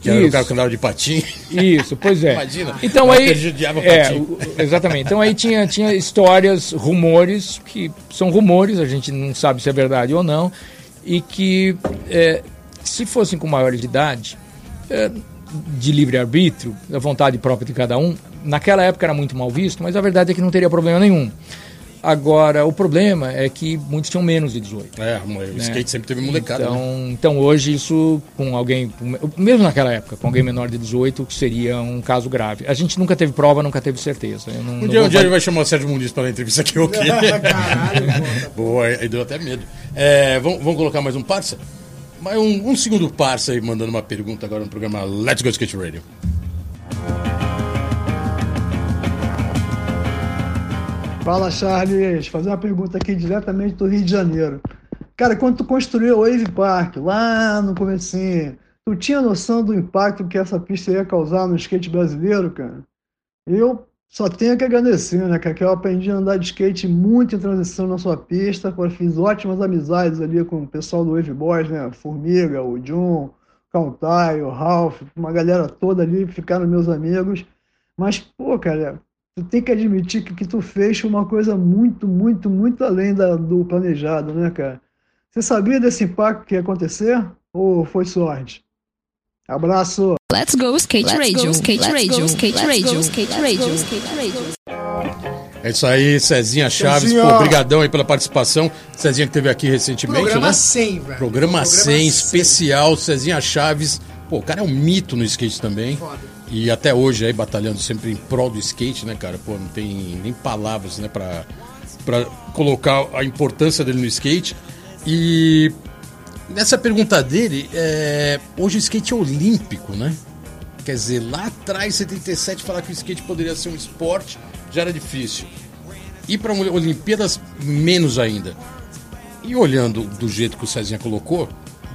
[SPEAKER 1] Que era o cara que andava de patim.
[SPEAKER 3] Isso, pois é.
[SPEAKER 1] Imagina.
[SPEAKER 3] Então aí. É, exatamente. Então aí tinha, tinha histórias, rumores, que são rumores, a gente não sabe se é verdade ou não, e que é, se fossem com maiores de idade, é, de livre-arbítrio, da vontade própria de cada um, naquela época era muito mal visto, mas a verdade é que não teria problema nenhum. Agora, o problema é que muitos tinham menos de 18.
[SPEAKER 1] É, o né? skate sempre teve molecada.
[SPEAKER 3] Então,
[SPEAKER 1] né?
[SPEAKER 3] então hoje isso com alguém, mesmo naquela época, com alguém menor de 18, seria um caso grave. A gente nunca teve prova, nunca teve certeza.
[SPEAKER 1] Não, um, dia, um dia ele vai chamar o Sérgio Muniz para a entrevista aqui, ok? Caralho, Boa, aí deu até medo. É, vamos, vamos colocar mais um parça? Mais um, um segundo parça aí mandando uma pergunta agora no programa Let's Go Skate Radio.
[SPEAKER 7] Fala, Charles. Fazer uma pergunta aqui diretamente do Rio de Janeiro. Cara, quando tu construiu o Wave Park, lá no comecinho, tu tinha noção do impacto que essa pista ia causar no skate brasileiro, cara? Eu só tenho que agradecer, né, cara? Que eu aprendi a andar de skate muito em transição na sua pista, fiz ótimas amizades ali com o pessoal do Wave Boys, né? Formiga, o John, o Kautai, o Ralph, uma galera toda ali, ficaram meus amigos. Mas, pô, cara, tu tem que admitir que que tu fez uma coisa muito, muito, muito além da, do planejado, né, cara? Você sabia desse impacto que ia acontecer? Ou foi sorte? Abraço!
[SPEAKER 4] Let's go skate Let's radio, go, skate Let's radio, go, skate Let's radio, go, skate radio, skate radio.
[SPEAKER 1] É isso aí, Cezinha Chaves, Cezinha. pô, obrigadão aí pela participação. Cezinha que teve aqui recentemente,
[SPEAKER 2] Programa
[SPEAKER 1] né?
[SPEAKER 2] 100, velho.
[SPEAKER 1] Programa, Programa 100, 100, especial, Cezinha Chaves. Pô, o cara é um mito no skate também. Foda. E até hoje aí batalhando sempre em prol do skate, né, cara? Pô, não tem nem palavras, né, pra, pra colocar a importância dele no skate. E nessa pergunta dele, é, hoje o skate é olímpico, né? Quer dizer, lá atrás, 77, falar que o skate poderia ser um esporte já era difícil. E para Olimpíadas, menos ainda. E olhando do jeito que o Cezinha colocou,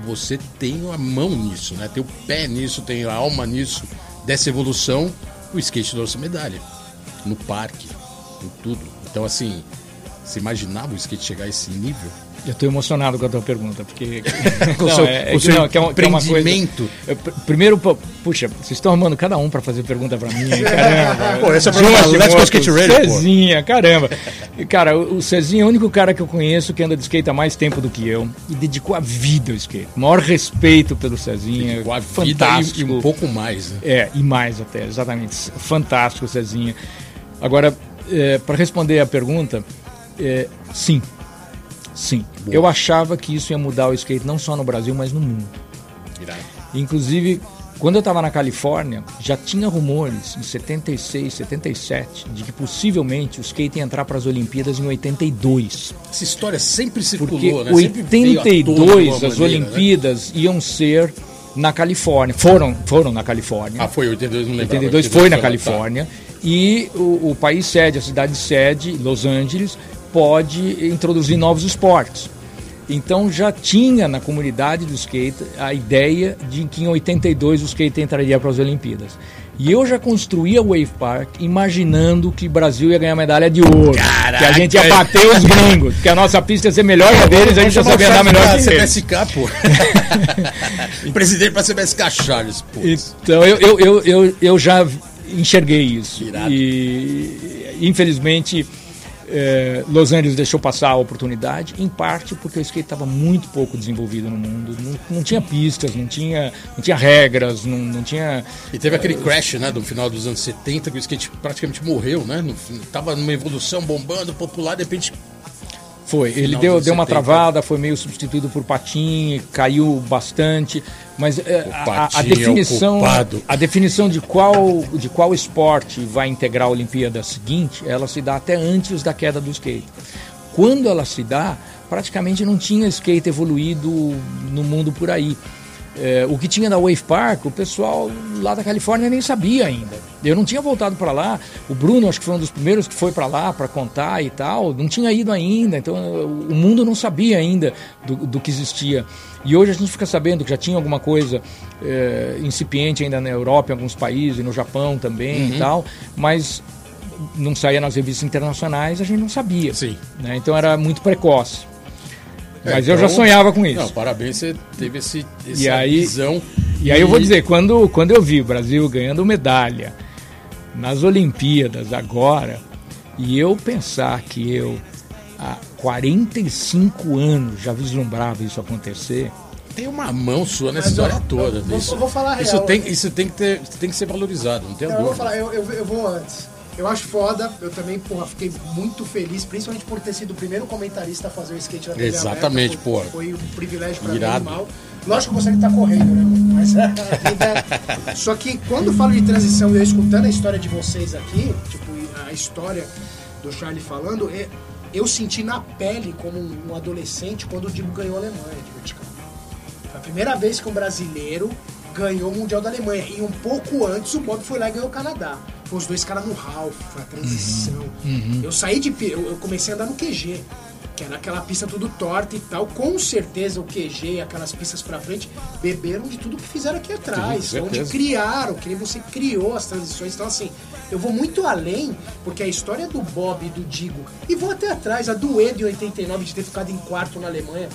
[SPEAKER 1] você tem a mão nisso, né? Tem o pé nisso, tem a alma nisso dessa evolução, o skate trouxe medalha. No parque, em tudo. Então, assim, você imaginava o skate chegar a esse nível?
[SPEAKER 3] Eu estou emocionado com a tua pergunta, porque.
[SPEAKER 1] com o seu, é, é, que, não, que é, que é uma coisa. Eu,
[SPEAKER 3] primeiro, puxa, vocês estão arrumando cada um para fazer pergunta para mim, caramba.
[SPEAKER 1] Pô, esse é o Let's Go Skate
[SPEAKER 3] Radio. Cezinha, caramba. Cara, o Cezinha é o único cara que eu conheço que anda de skate há mais tempo do que eu e dedicou a vida ao skate. O maior respeito pelo Cezinha. Dedicou a fantástico.
[SPEAKER 1] vida e, e um pouco mais, né?
[SPEAKER 3] É, e mais até, exatamente. Fantástico, Cezinha. Agora, é, para responder a pergunta, é, sim, Sim. Boa. Eu achava que isso ia mudar o skate não só no Brasil, mas no mundo. Irado. Inclusive, quando eu estava na Califórnia, já tinha rumores em 76, 77 de que possivelmente o skate ia entrar para as Olimpíadas em 82.
[SPEAKER 1] Essa história sempre circulou,
[SPEAKER 3] Porque
[SPEAKER 1] né?
[SPEAKER 3] 82 as né? Olimpíadas né? iam ser na Califórnia. Foram, foram na Califórnia.
[SPEAKER 1] Ah, foi 82, não lembro.
[SPEAKER 3] 82 foi na Califórnia. E o, o país sede, a cidade sede, Los Angeles, pode introduzir novos esportes. Então já tinha na comunidade do skate a ideia de que em 82 o skate entraria para as Olimpíadas. E eu já construía o Wave Park imaginando que o Brasil ia ganhar medalha de ouro. Caraca. Que a gente ia bater os gringos, que a nossa pista ia ser melhor que a deles, a gente ia saber andar melhor que eles.
[SPEAKER 1] CBSK, pô. Presidente para CBSK Charles, pô.
[SPEAKER 3] Então eu, eu, eu, eu, eu já enxerguei isso. Irado. E infelizmente é, Los Angeles deixou passar a oportunidade, em parte porque o skate estava muito pouco desenvolvido no mundo. Não, não, tinha pistas, não tinha, não tinha regras, não, não tinha.
[SPEAKER 1] E teve aquele crash, né, do final dos anos 70, que o skate praticamente morreu, né? No, tava numa evolução bombando, popular, de repente
[SPEAKER 3] foi, ele deu, deu uma travada, foi meio substituído por Patim, caiu bastante, mas é, a, a, definição é a definição de qual de qual esporte vai integrar a Olimpíada seguinte, ela se dá até antes da queda do skate. Quando ela se dá, praticamente não tinha skate evoluído no mundo por aí. É, o que tinha da Wave Park, o pessoal lá da Califórnia nem sabia ainda. Eu não tinha voltado para lá. O Bruno, acho que foi um dos primeiros que foi para lá para contar e tal. Não tinha ido ainda. Então o mundo não sabia ainda do, do, que existia. E hoje a gente fica sabendo que já tinha alguma coisa é, incipiente ainda na Europa, em alguns países, no Japão também uhum. e tal. Mas não saía nas revistas internacionais, a gente não sabia.
[SPEAKER 1] Sim.
[SPEAKER 3] Né? Então era muito precoce. É, Mas então, eu já então, sonhava com isso. Não,
[SPEAKER 1] parabéns, você teve esse, essa
[SPEAKER 3] e aí,
[SPEAKER 1] visão.
[SPEAKER 3] E, e aí eu vou dizer, quando, quando eu vi o Brasil ganhando medalha nas Olimpíadas agora, e eu pensar que eu há 45 anos já vislumbrava isso acontecer.
[SPEAKER 1] Tem uma mão sua nessa história eu, toda.
[SPEAKER 2] Eu, isso, vou falar
[SPEAKER 1] isso real. Tem, isso tem que, ter, tem que ser valorizado, não tem.
[SPEAKER 2] Eu vou, falar, eu, eu, eu vou antes. Eu acho foda, eu também, porra, fiquei muito feliz, principalmente por ter sido o primeiro comentarista a fazer o skate na TV
[SPEAKER 1] Exatamente,
[SPEAKER 2] aberta,
[SPEAKER 1] porra.
[SPEAKER 2] Foi um privilégio pra Irado. mim, mal. Lógico que você que tá correndo, né? Mas a vida... Só que quando eu falo de transição e eu escutando a história de vocês aqui, tipo, a história do Charlie falando, é, eu senti na pele como um adolescente quando o Digo ganhou a Alemanha de vertical. Foi a primeira vez que um brasileiro ganhou o Mundial da Alemanha. E um pouco antes o Bob foi lá e ganhou o Canadá. Foi os dois caras no Ralph, foi a transição. Uhum. Eu saí de. Eu, eu comecei a andar no QG que era aquela pista tudo torta e tal. Com certeza o QG e aquelas pistas pra frente beberam de tudo que fizeram aqui atrás. Onde criaram, que nem você criou as transições. Então, assim, eu vou muito além, porque a história do Bob e do Digo, e vou até atrás, a do Ed em 89 de ter ficado em quarto na Alemanha.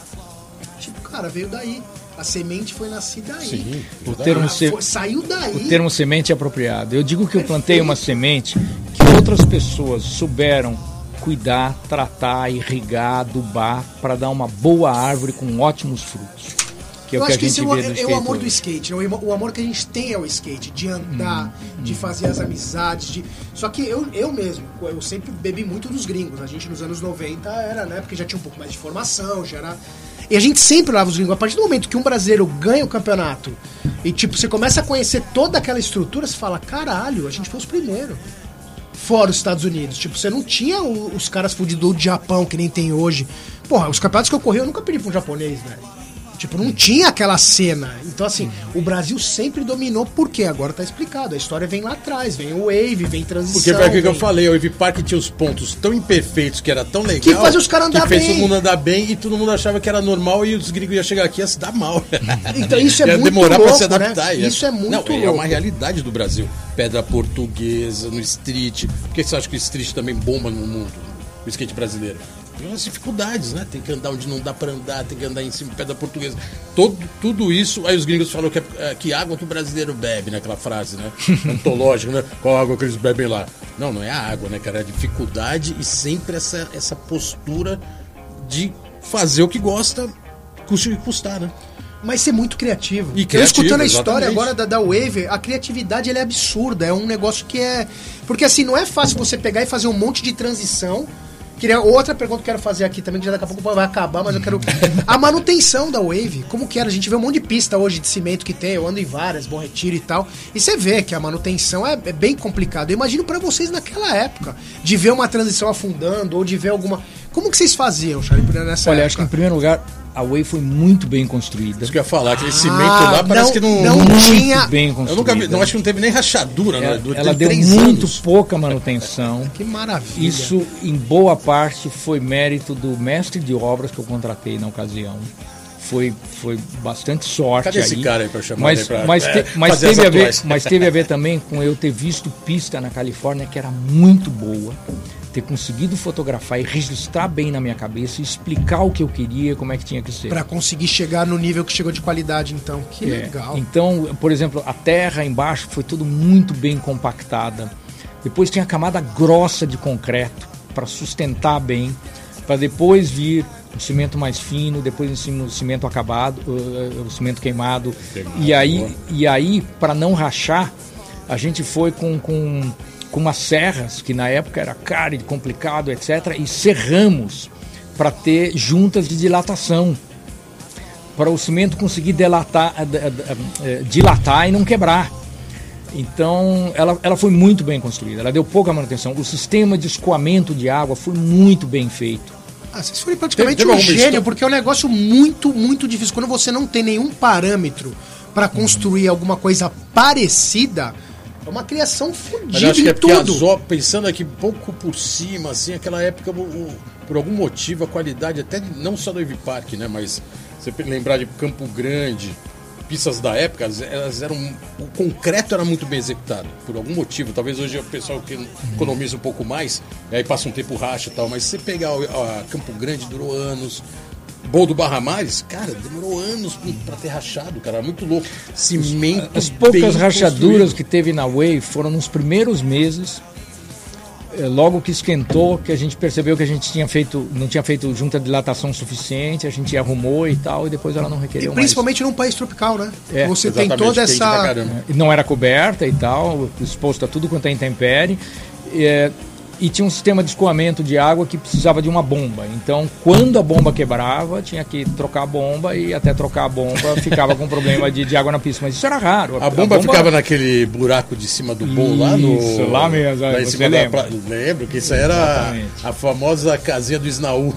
[SPEAKER 2] Tipo, cara, veio daí. A semente foi nascida aí. Sim,
[SPEAKER 3] o termo se...
[SPEAKER 2] foi, saiu daí.
[SPEAKER 3] O termo semente é apropriado. Eu digo que eu plantei uma semente que outras pessoas souberam cuidar, tratar, irrigar, adubar para dar uma boa árvore com ótimos frutos.
[SPEAKER 2] Que é eu o que acho que esse é, o, é o amor do skate. Né? O amor que a gente tem é o skate, de andar, hum, de hum. fazer as amizades. De... Só que eu, eu mesmo, eu sempre bebi muito dos gringos. A gente nos anos 90 era, né? Porque já tinha um pouco mais de formação, já era e a gente sempre lava os gringos. A partir do momento que um brasileiro ganha o campeonato e, tipo, você começa a conhecer toda aquela estrutura, você fala: caralho, a gente foi os primeiros. Fora os Estados Unidos. Tipo, você não tinha os caras fudidos do Japão, que nem tem hoje. Porra, os campeonatos que eu corri, eu nunca pedi pra um japonês, velho. Tipo, não tinha aquela cena. Então, assim, o Brasil sempre dominou, porque agora tá explicado. A história vem lá atrás, vem o Wave, vem transição.
[SPEAKER 1] Porque foi
[SPEAKER 2] aquilo
[SPEAKER 1] que eu falei, o Wave Park tinha os pontos tão imperfeitos que era tão legal.
[SPEAKER 2] Que faz os caras andar
[SPEAKER 1] que fez todo mundo andar bem e todo mundo achava que era normal e os gringos iam chegar aqui e ia se dar mal.
[SPEAKER 2] Então isso é
[SPEAKER 1] ia
[SPEAKER 2] muito
[SPEAKER 1] demorar
[SPEAKER 2] louco,
[SPEAKER 1] pra se adaptar.
[SPEAKER 2] Né? Isso é muito
[SPEAKER 1] não,
[SPEAKER 2] louco.
[SPEAKER 1] É uma realidade do Brasil. Pedra portuguesa, no street. Por que você acha que o street também bomba no mundo? O skate brasileiro? Tem as dificuldades, né? Tem que andar onde não dá para andar, tem que andar em cima de pedra portuguesa. Todo, tudo isso, aí os gringos falam que, é, é, que água que o brasileiro bebe, né? Aquela frase, né? Antológica, né? Qual água que eles bebem lá? Não, não é a água, né, cara? É a dificuldade e sempre essa, essa postura de fazer o que gosta, custe o que custar, né?
[SPEAKER 2] mas ser muito criativo.
[SPEAKER 1] E criativo, Eu
[SPEAKER 2] escutando a história agora da, da Wave, a criatividade é absurda. É um negócio que é. Porque assim, não é fácil você pegar e fazer um monte de transição Queria outra pergunta que eu quero fazer aqui também, que já daqui a pouco vai acabar, mas eu quero. A manutenção da Wave, como que era? A gente vê um monte de pista hoje de cimento que tem, eu ando em várias, Bom Retiro e tal. E você vê que a manutenção é, é bem complicada. Eu imagino para vocês naquela época, de ver uma transição afundando, ou de ver alguma. Como que vocês faziam, Charlie, nessa
[SPEAKER 3] Olha,
[SPEAKER 2] época?
[SPEAKER 3] acho que em primeiro lugar, a Way foi muito bem construída.
[SPEAKER 1] Isso que eu ia falar, aquele ah, cimento lá parece
[SPEAKER 2] não,
[SPEAKER 1] que não,
[SPEAKER 2] não
[SPEAKER 1] muito
[SPEAKER 2] tinha.
[SPEAKER 3] bem construída.
[SPEAKER 1] Eu nunca vi, não acho que não teve nem rachadura,
[SPEAKER 3] ela,
[SPEAKER 1] né?
[SPEAKER 3] Ela deu muito anos. pouca manutenção.
[SPEAKER 2] que maravilha.
[SPEAKER 3] Isso, em boa parte, foi mérito do mestre de obras que eu contratei na ocasião. Foi, foi bastante sorte
[SPEAKER 1] Cadê
[SPEAKER 3] aí.
[SPEAKER 1] esse cara aí pra chamar
[SPEAKER 3] mas,
[SPEAKER 1] pra,
[SPEAKER 3] mas,
[SPEAKER 1] é,
[SPEAKER 3] te, mas teve a ver, mas teve a ver também com eu ter visto pista na Califórnia que era muito boa ter conseguido fotografar e registrar bem na minha cabeça, explicar o que eu queria, como é que tinha que ser.
[SPEAKER 2] Para conseguir chegar no nível que chegou de qualidade, então. Que é. legal.
[SPEAKER 3] Então, por exemplo, a terra embaixo foi tudo muito bem compactada. Depois tinha a camada grossa de concreto para sustentar bem, para depois vir o cimento mais fino, depois em cima o cimento acabado, o, cimento queimado. queimado. E aí, e aí para não rachar, a gente foi com, com com umas serras, que na época era caro e complicado, etc., e serramos para ter juntas de dilatação, para o cimento conseguir dilatar, eh, eh, eh, dilatar e não quebrar. Então, ela, ela foi muito bem construída, ela deu pouca manutenção. O sistema de escoamento de água foi muito bem feito.
[SPEAKER 2] Ah, vocês foram praticamente um gênio, porque é um negócio muito, muito difícil. Quando você não tem nenhum parâmetro para construir alguma coisa parecida, é uma criação fodida
[SPEAKER 1] acho que é tudo. pensando aqui pouco por cima, assim, aquela época, o, por algum motivo, a qualidade, até não só do Ivy Park, né? Mas você lembrar de Campo Grande, pistas da época, elas eram. O concreto era muito bem executado, por algum motivo. Talvez hoje o pessoal que economiza um pouco mais, aí passa um tempo racha e tal, mas se você pegar a Campo Grande, durou anos. Bowl do Barra Mares, cara, demorou anos para ter rachado, cara, muito louco. Cimento.
[SPEAKER 3] As poucas rachaduras construído. que teve na Way foram nos primeiros meses. Eh, logo que esquentou, que a gente percebeu que a gente tinha feito, não tinha feito junta de dilatação suficiente, a gente arrumou e tal, e depois ela não requeriu
[SPEAKER 2] e principalmente mais. num país tropical, né?
[SPEAKER 3] É,
[SPEAKER 2] Você tem toda essa.
[SPEAKER 3] Não era coberta e tal, exposto a tudo quanto é intempérie. É, e tinha um sistema de escoamento de água que precisava de uma bomba. Então, quando a bomba quebrava, tinha que trocar a bomba e até trocar a bomba ficava com problema de, de água na pista. Mas isso era raro.
[SPEAKER 1] A, a, bomba, bomba, ficava naquele buraco de cima do bowl lá no.
[SPEAKER 3] Isso, lá mesmo. Lá em cima
[SPEAKER 1] lembra? Da, lembro que isso era Exatamente. a famosa casinha do Snaú.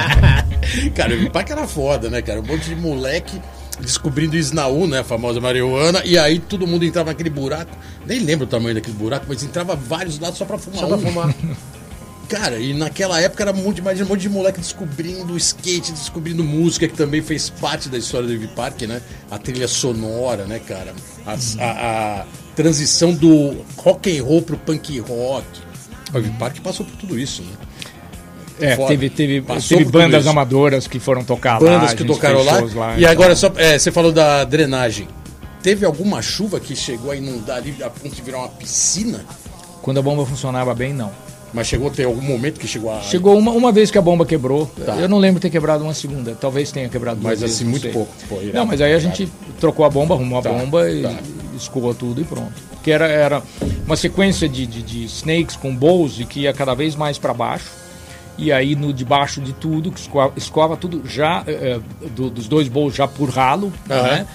[SPEAKER 1] cara, o impacto era foda, né, cara? Um monte de moleque descobrindo o Snaú, né, a famosa marihuana, e aí todo mundo entrava naquele buraco, nem lembro o tamanho daquele buraco, mas entrava vários lados só pra fumar. Só
[SPEAKER 2] pra fumar.
[SPEAKER 1] Cara, e naquela época era muito mais um monte de moleque descobrindo skate, descobrindo música, que também fez parte da história do Ivy Park, né? A trilha sonora, né, cara? A, a, a transição do rock and roll pro punk rock. O Ivy Park passou por tudo isso, né?
[SPEAKER 3] É, Foda. teve, teve, teve bandas amadoras que foram tocar
[SPEAKER 1] bandas lá. Bandas que tocaram lá. lá. E então. agora, só, é, você falou da drenagem. Teve alguma chuva que chegou a inundar ali a ponto de virar uma piscina?
[SPEAKER 3] Quando a bomba funcionava bem, não.
[SPEAKER 1] Mas chegou a ter algum momento que chegou a.
[SPEAKER 3] Chegou uma, uma vez que a bomba quebrou. Tá. Eu não lembro ter quebrado uma segunda. Talvez tenha quebrado
[SPEAKER 1] Mas assim, vezes, muito pouco.
[SPEAKER 3] Pô, não, mas aí a gente trocou a bomba, arrumou a tá, bomba e tá. escovou tudo e pronto. Que era, era uma sequência de, de, de snakes com bowls e que ia cada vez mais para baixo e aí no debaixo de tudo, que escova, escova tudo já, é, do, dos dois bowls já por ralo, uhum. né?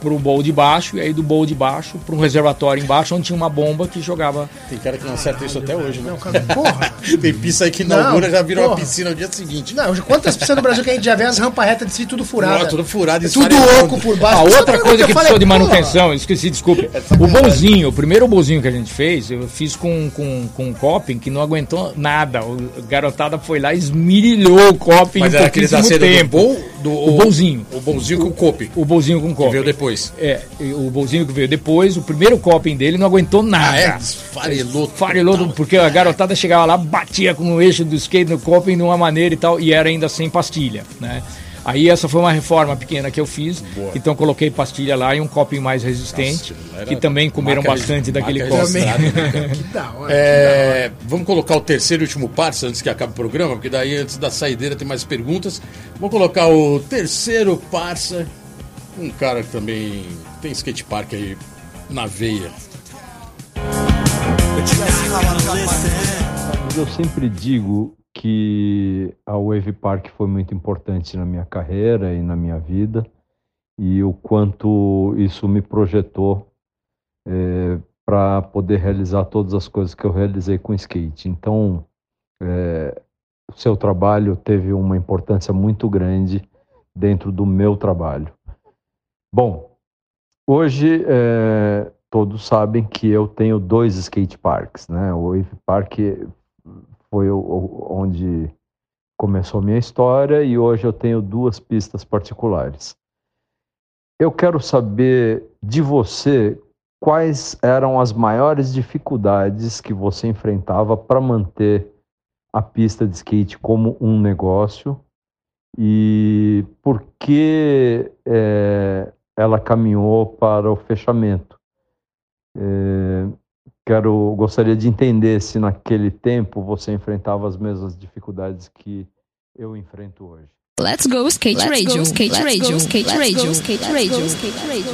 [SPEAKER 3] Para o bowl de baixo e aí do bowl de baixo para um reservatório embaixo onde tinha uma bomba que jogava.
[SPEAKER 1] Tem cara que não acerta isso até hoje, né? Não, cara, porra. Tem pista aí que inaugura já vira uma piscina no dia seguinte.
[SPEAKER 2] Não, quantas piscinas no Brasil que a gente já vê as rampas retas de si tudo furada?
[SPEAKER 1] tudo furado,
[SPEAKER 2] é tudo oco por baixo.
[SPEAKER 3] A outra coisa que, que precisou de manutenção, esqueci, desculpe. É o bolzinho, o primeiro bolzinho que a gente fez, eu fiz com, com, com um coping que não aguentou nada. O garotada foi lá e esmirilhou o coping
[SPEAKER 1] Mas era aquele da tempo. Do, bol,
[SPEAKER 3] do, o bolzinho.
[SPEAKER 1] O bolzinho com coping.
[SPEAKER 3] O bolzinho com coping. Que
[SPEAKER 1] veio depois.
[SPEAKER 3] É, o bolzinho que veio depois, o primeiro coping dele não aguentou nada. Ah, é?
[SPEAKER 1] Farelou.
[SPEAKER 3] Farelou, porque a garotada chegava lá, batia com o eixo do skate no coping de uma maneira e tal, e era ainda sem pastilha, né? Aí essa foi uma reforma pequena que eu fiz. Boa. Então coloquei pastilha lá e um coping mais resistente. Nossa, que também comeram bastante daquele.
[SPEAKER 1] Né? que da hora, é, Vamos colocar o terceiro e último parça antes que acabe o programa, porque daí antes da saideira tem mais perguntas. Vamos colocar o terceiro parça um cara que também tem skate park aí na veia.
[SPEAKER 8] Eu sempre digo que a Wave Park foi muito importante na minha carreira e na minha vida e o quanto isso me projetou é, para poder realizar todas as coisas que eu realizei com skate. Então, é, o seu trabalho teve uma importância muito grande dentro do meu trabalho. Bom, hoje é, todos sabem que eu tenho dois skate parks, né? O Wave Park foi o, onde começou minha história e hoje eu tenho duas pistas particulares. Eu quero saber de você quais eram as maiores dificuldades que você enfrentava para manter a pista de skate como um negócio e por que é, ela caminhou para o fechamento. É, quero gostaria de entender se naquele tempo você enfrentava as mesmas dificuldades que eu enfrento hoje.
[SPEAKER 4] Let's go skate radio, skate radio, skate radio, skate radio, skate radio.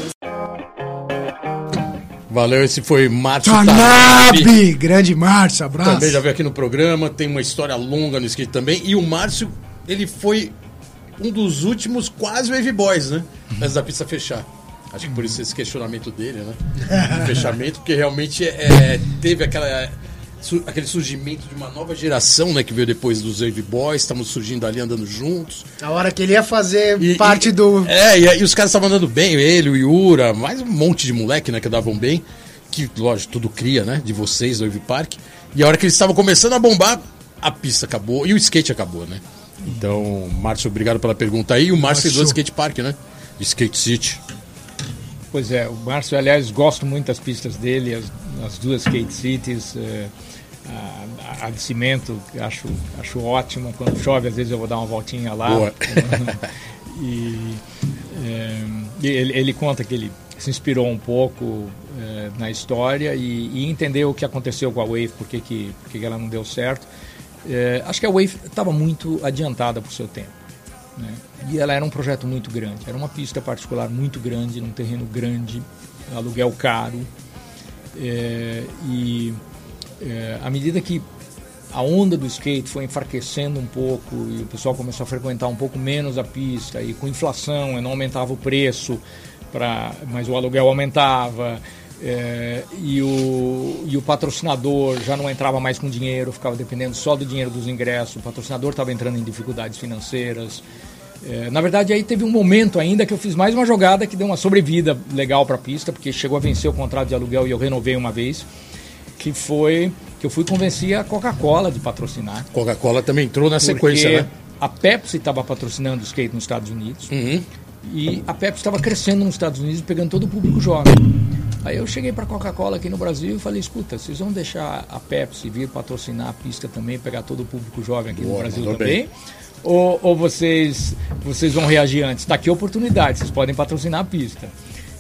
[SPEAKER 1] Valeu, esse foi Márcio
[SPEAKER 2] Tanabe! Grande Márcio, abraço.
[SPEAKER 1] Também já veio aqui no programa, tem uma história longa no skate também. E o Márcio, ele foi um dos últimos quase Wave Boys, né? Antes da pista fechar. Acho que por isso esse questionamento dele, né? Do fechamento, porque realmente é, teve aquela, su, aquele surgimento de uma nova geração, né? Que veio depois dos Wave Boys, estamos surgindo ali andando juntos.
[SPEAKER 2] A hora que ele ia fazer e, parte
[SPEAKER 1] e,
[SPEAKER 2] do.
[SPEAKER 1] É, e, e os caras estavam andando bem, ele, o Yura, mais um monte de moleque, né? Que davam bem. Que, lógico, tudo cria, né? De vocês, do Wave Park. E a hora que eles estavam começando a bombar, a pista acabou e o skate acabou, né? Então, Márcio, obrigado pela pergunta aí. E o Márcio é do skate park, né? Skate City.
[SPEAKER 3] Pois é, o Márcio, aliás, gosto muito das pistas dele, as, as duas Skate Cities. É, a, a, de cimento, acho, acho ótimo. Quando chove, às vezes eu vou dar uma voltinha lá. Boa. e é, ele, ele, conta que ele se inspirou um pouco é, na história e, e, entendeu o que aconteceu com a Wave, por que, que, por que ela não deu certo. Acho que a Wave estava muito adiantada para o seu tempo. Né? E ela era um projeto muito grande. Era uma pista particular muito grande, num terreno grande, aluguel caro. É, e é, à medida que a onda do skate foi enfraquecendo um pouco e o pessoal começou a frequentar um pouco menos a pista e com inflação não aumentava o preço, pra, mas o aluguel aumentava. É, e, o, e o patrocinador já não entrava mais com dinheiro, ficava dependendo só do dinheiro dos ingressos, o patrocinador estava entrando em dificuldades financeiras. É, na verdade, aí teve um momento ainda que eu fiz mais uma jogada que deu uma sobrevida legal para a pista, porque chegou a vencer o contrato de aluguel e eu renovei uma vez, que foi que eu fui convencer a Coca-Cola de patrocinar.
[SPEAKER 1] Coca-Cola também entrou na sequência, né?
[SPEAKER 3] A Pepsi estava patrocinando o skate nos Estados Unidos. Uhum. E a Pepsi estava crescendo nos Estados Unidos, pegando todo o público jovem. Aí eu cheguei para a Coca-Cola aqui no Brasil e falei: escuta, vocês vão deixar a Pepsi vir patrocinar a pista também, pegar todo o público jovem aqui Boa, no Brasil também? Bem. Ou, ou vocês, vocês vão reagir antes? Está aqui a oportunidade, vocês podem patrocinar a pista.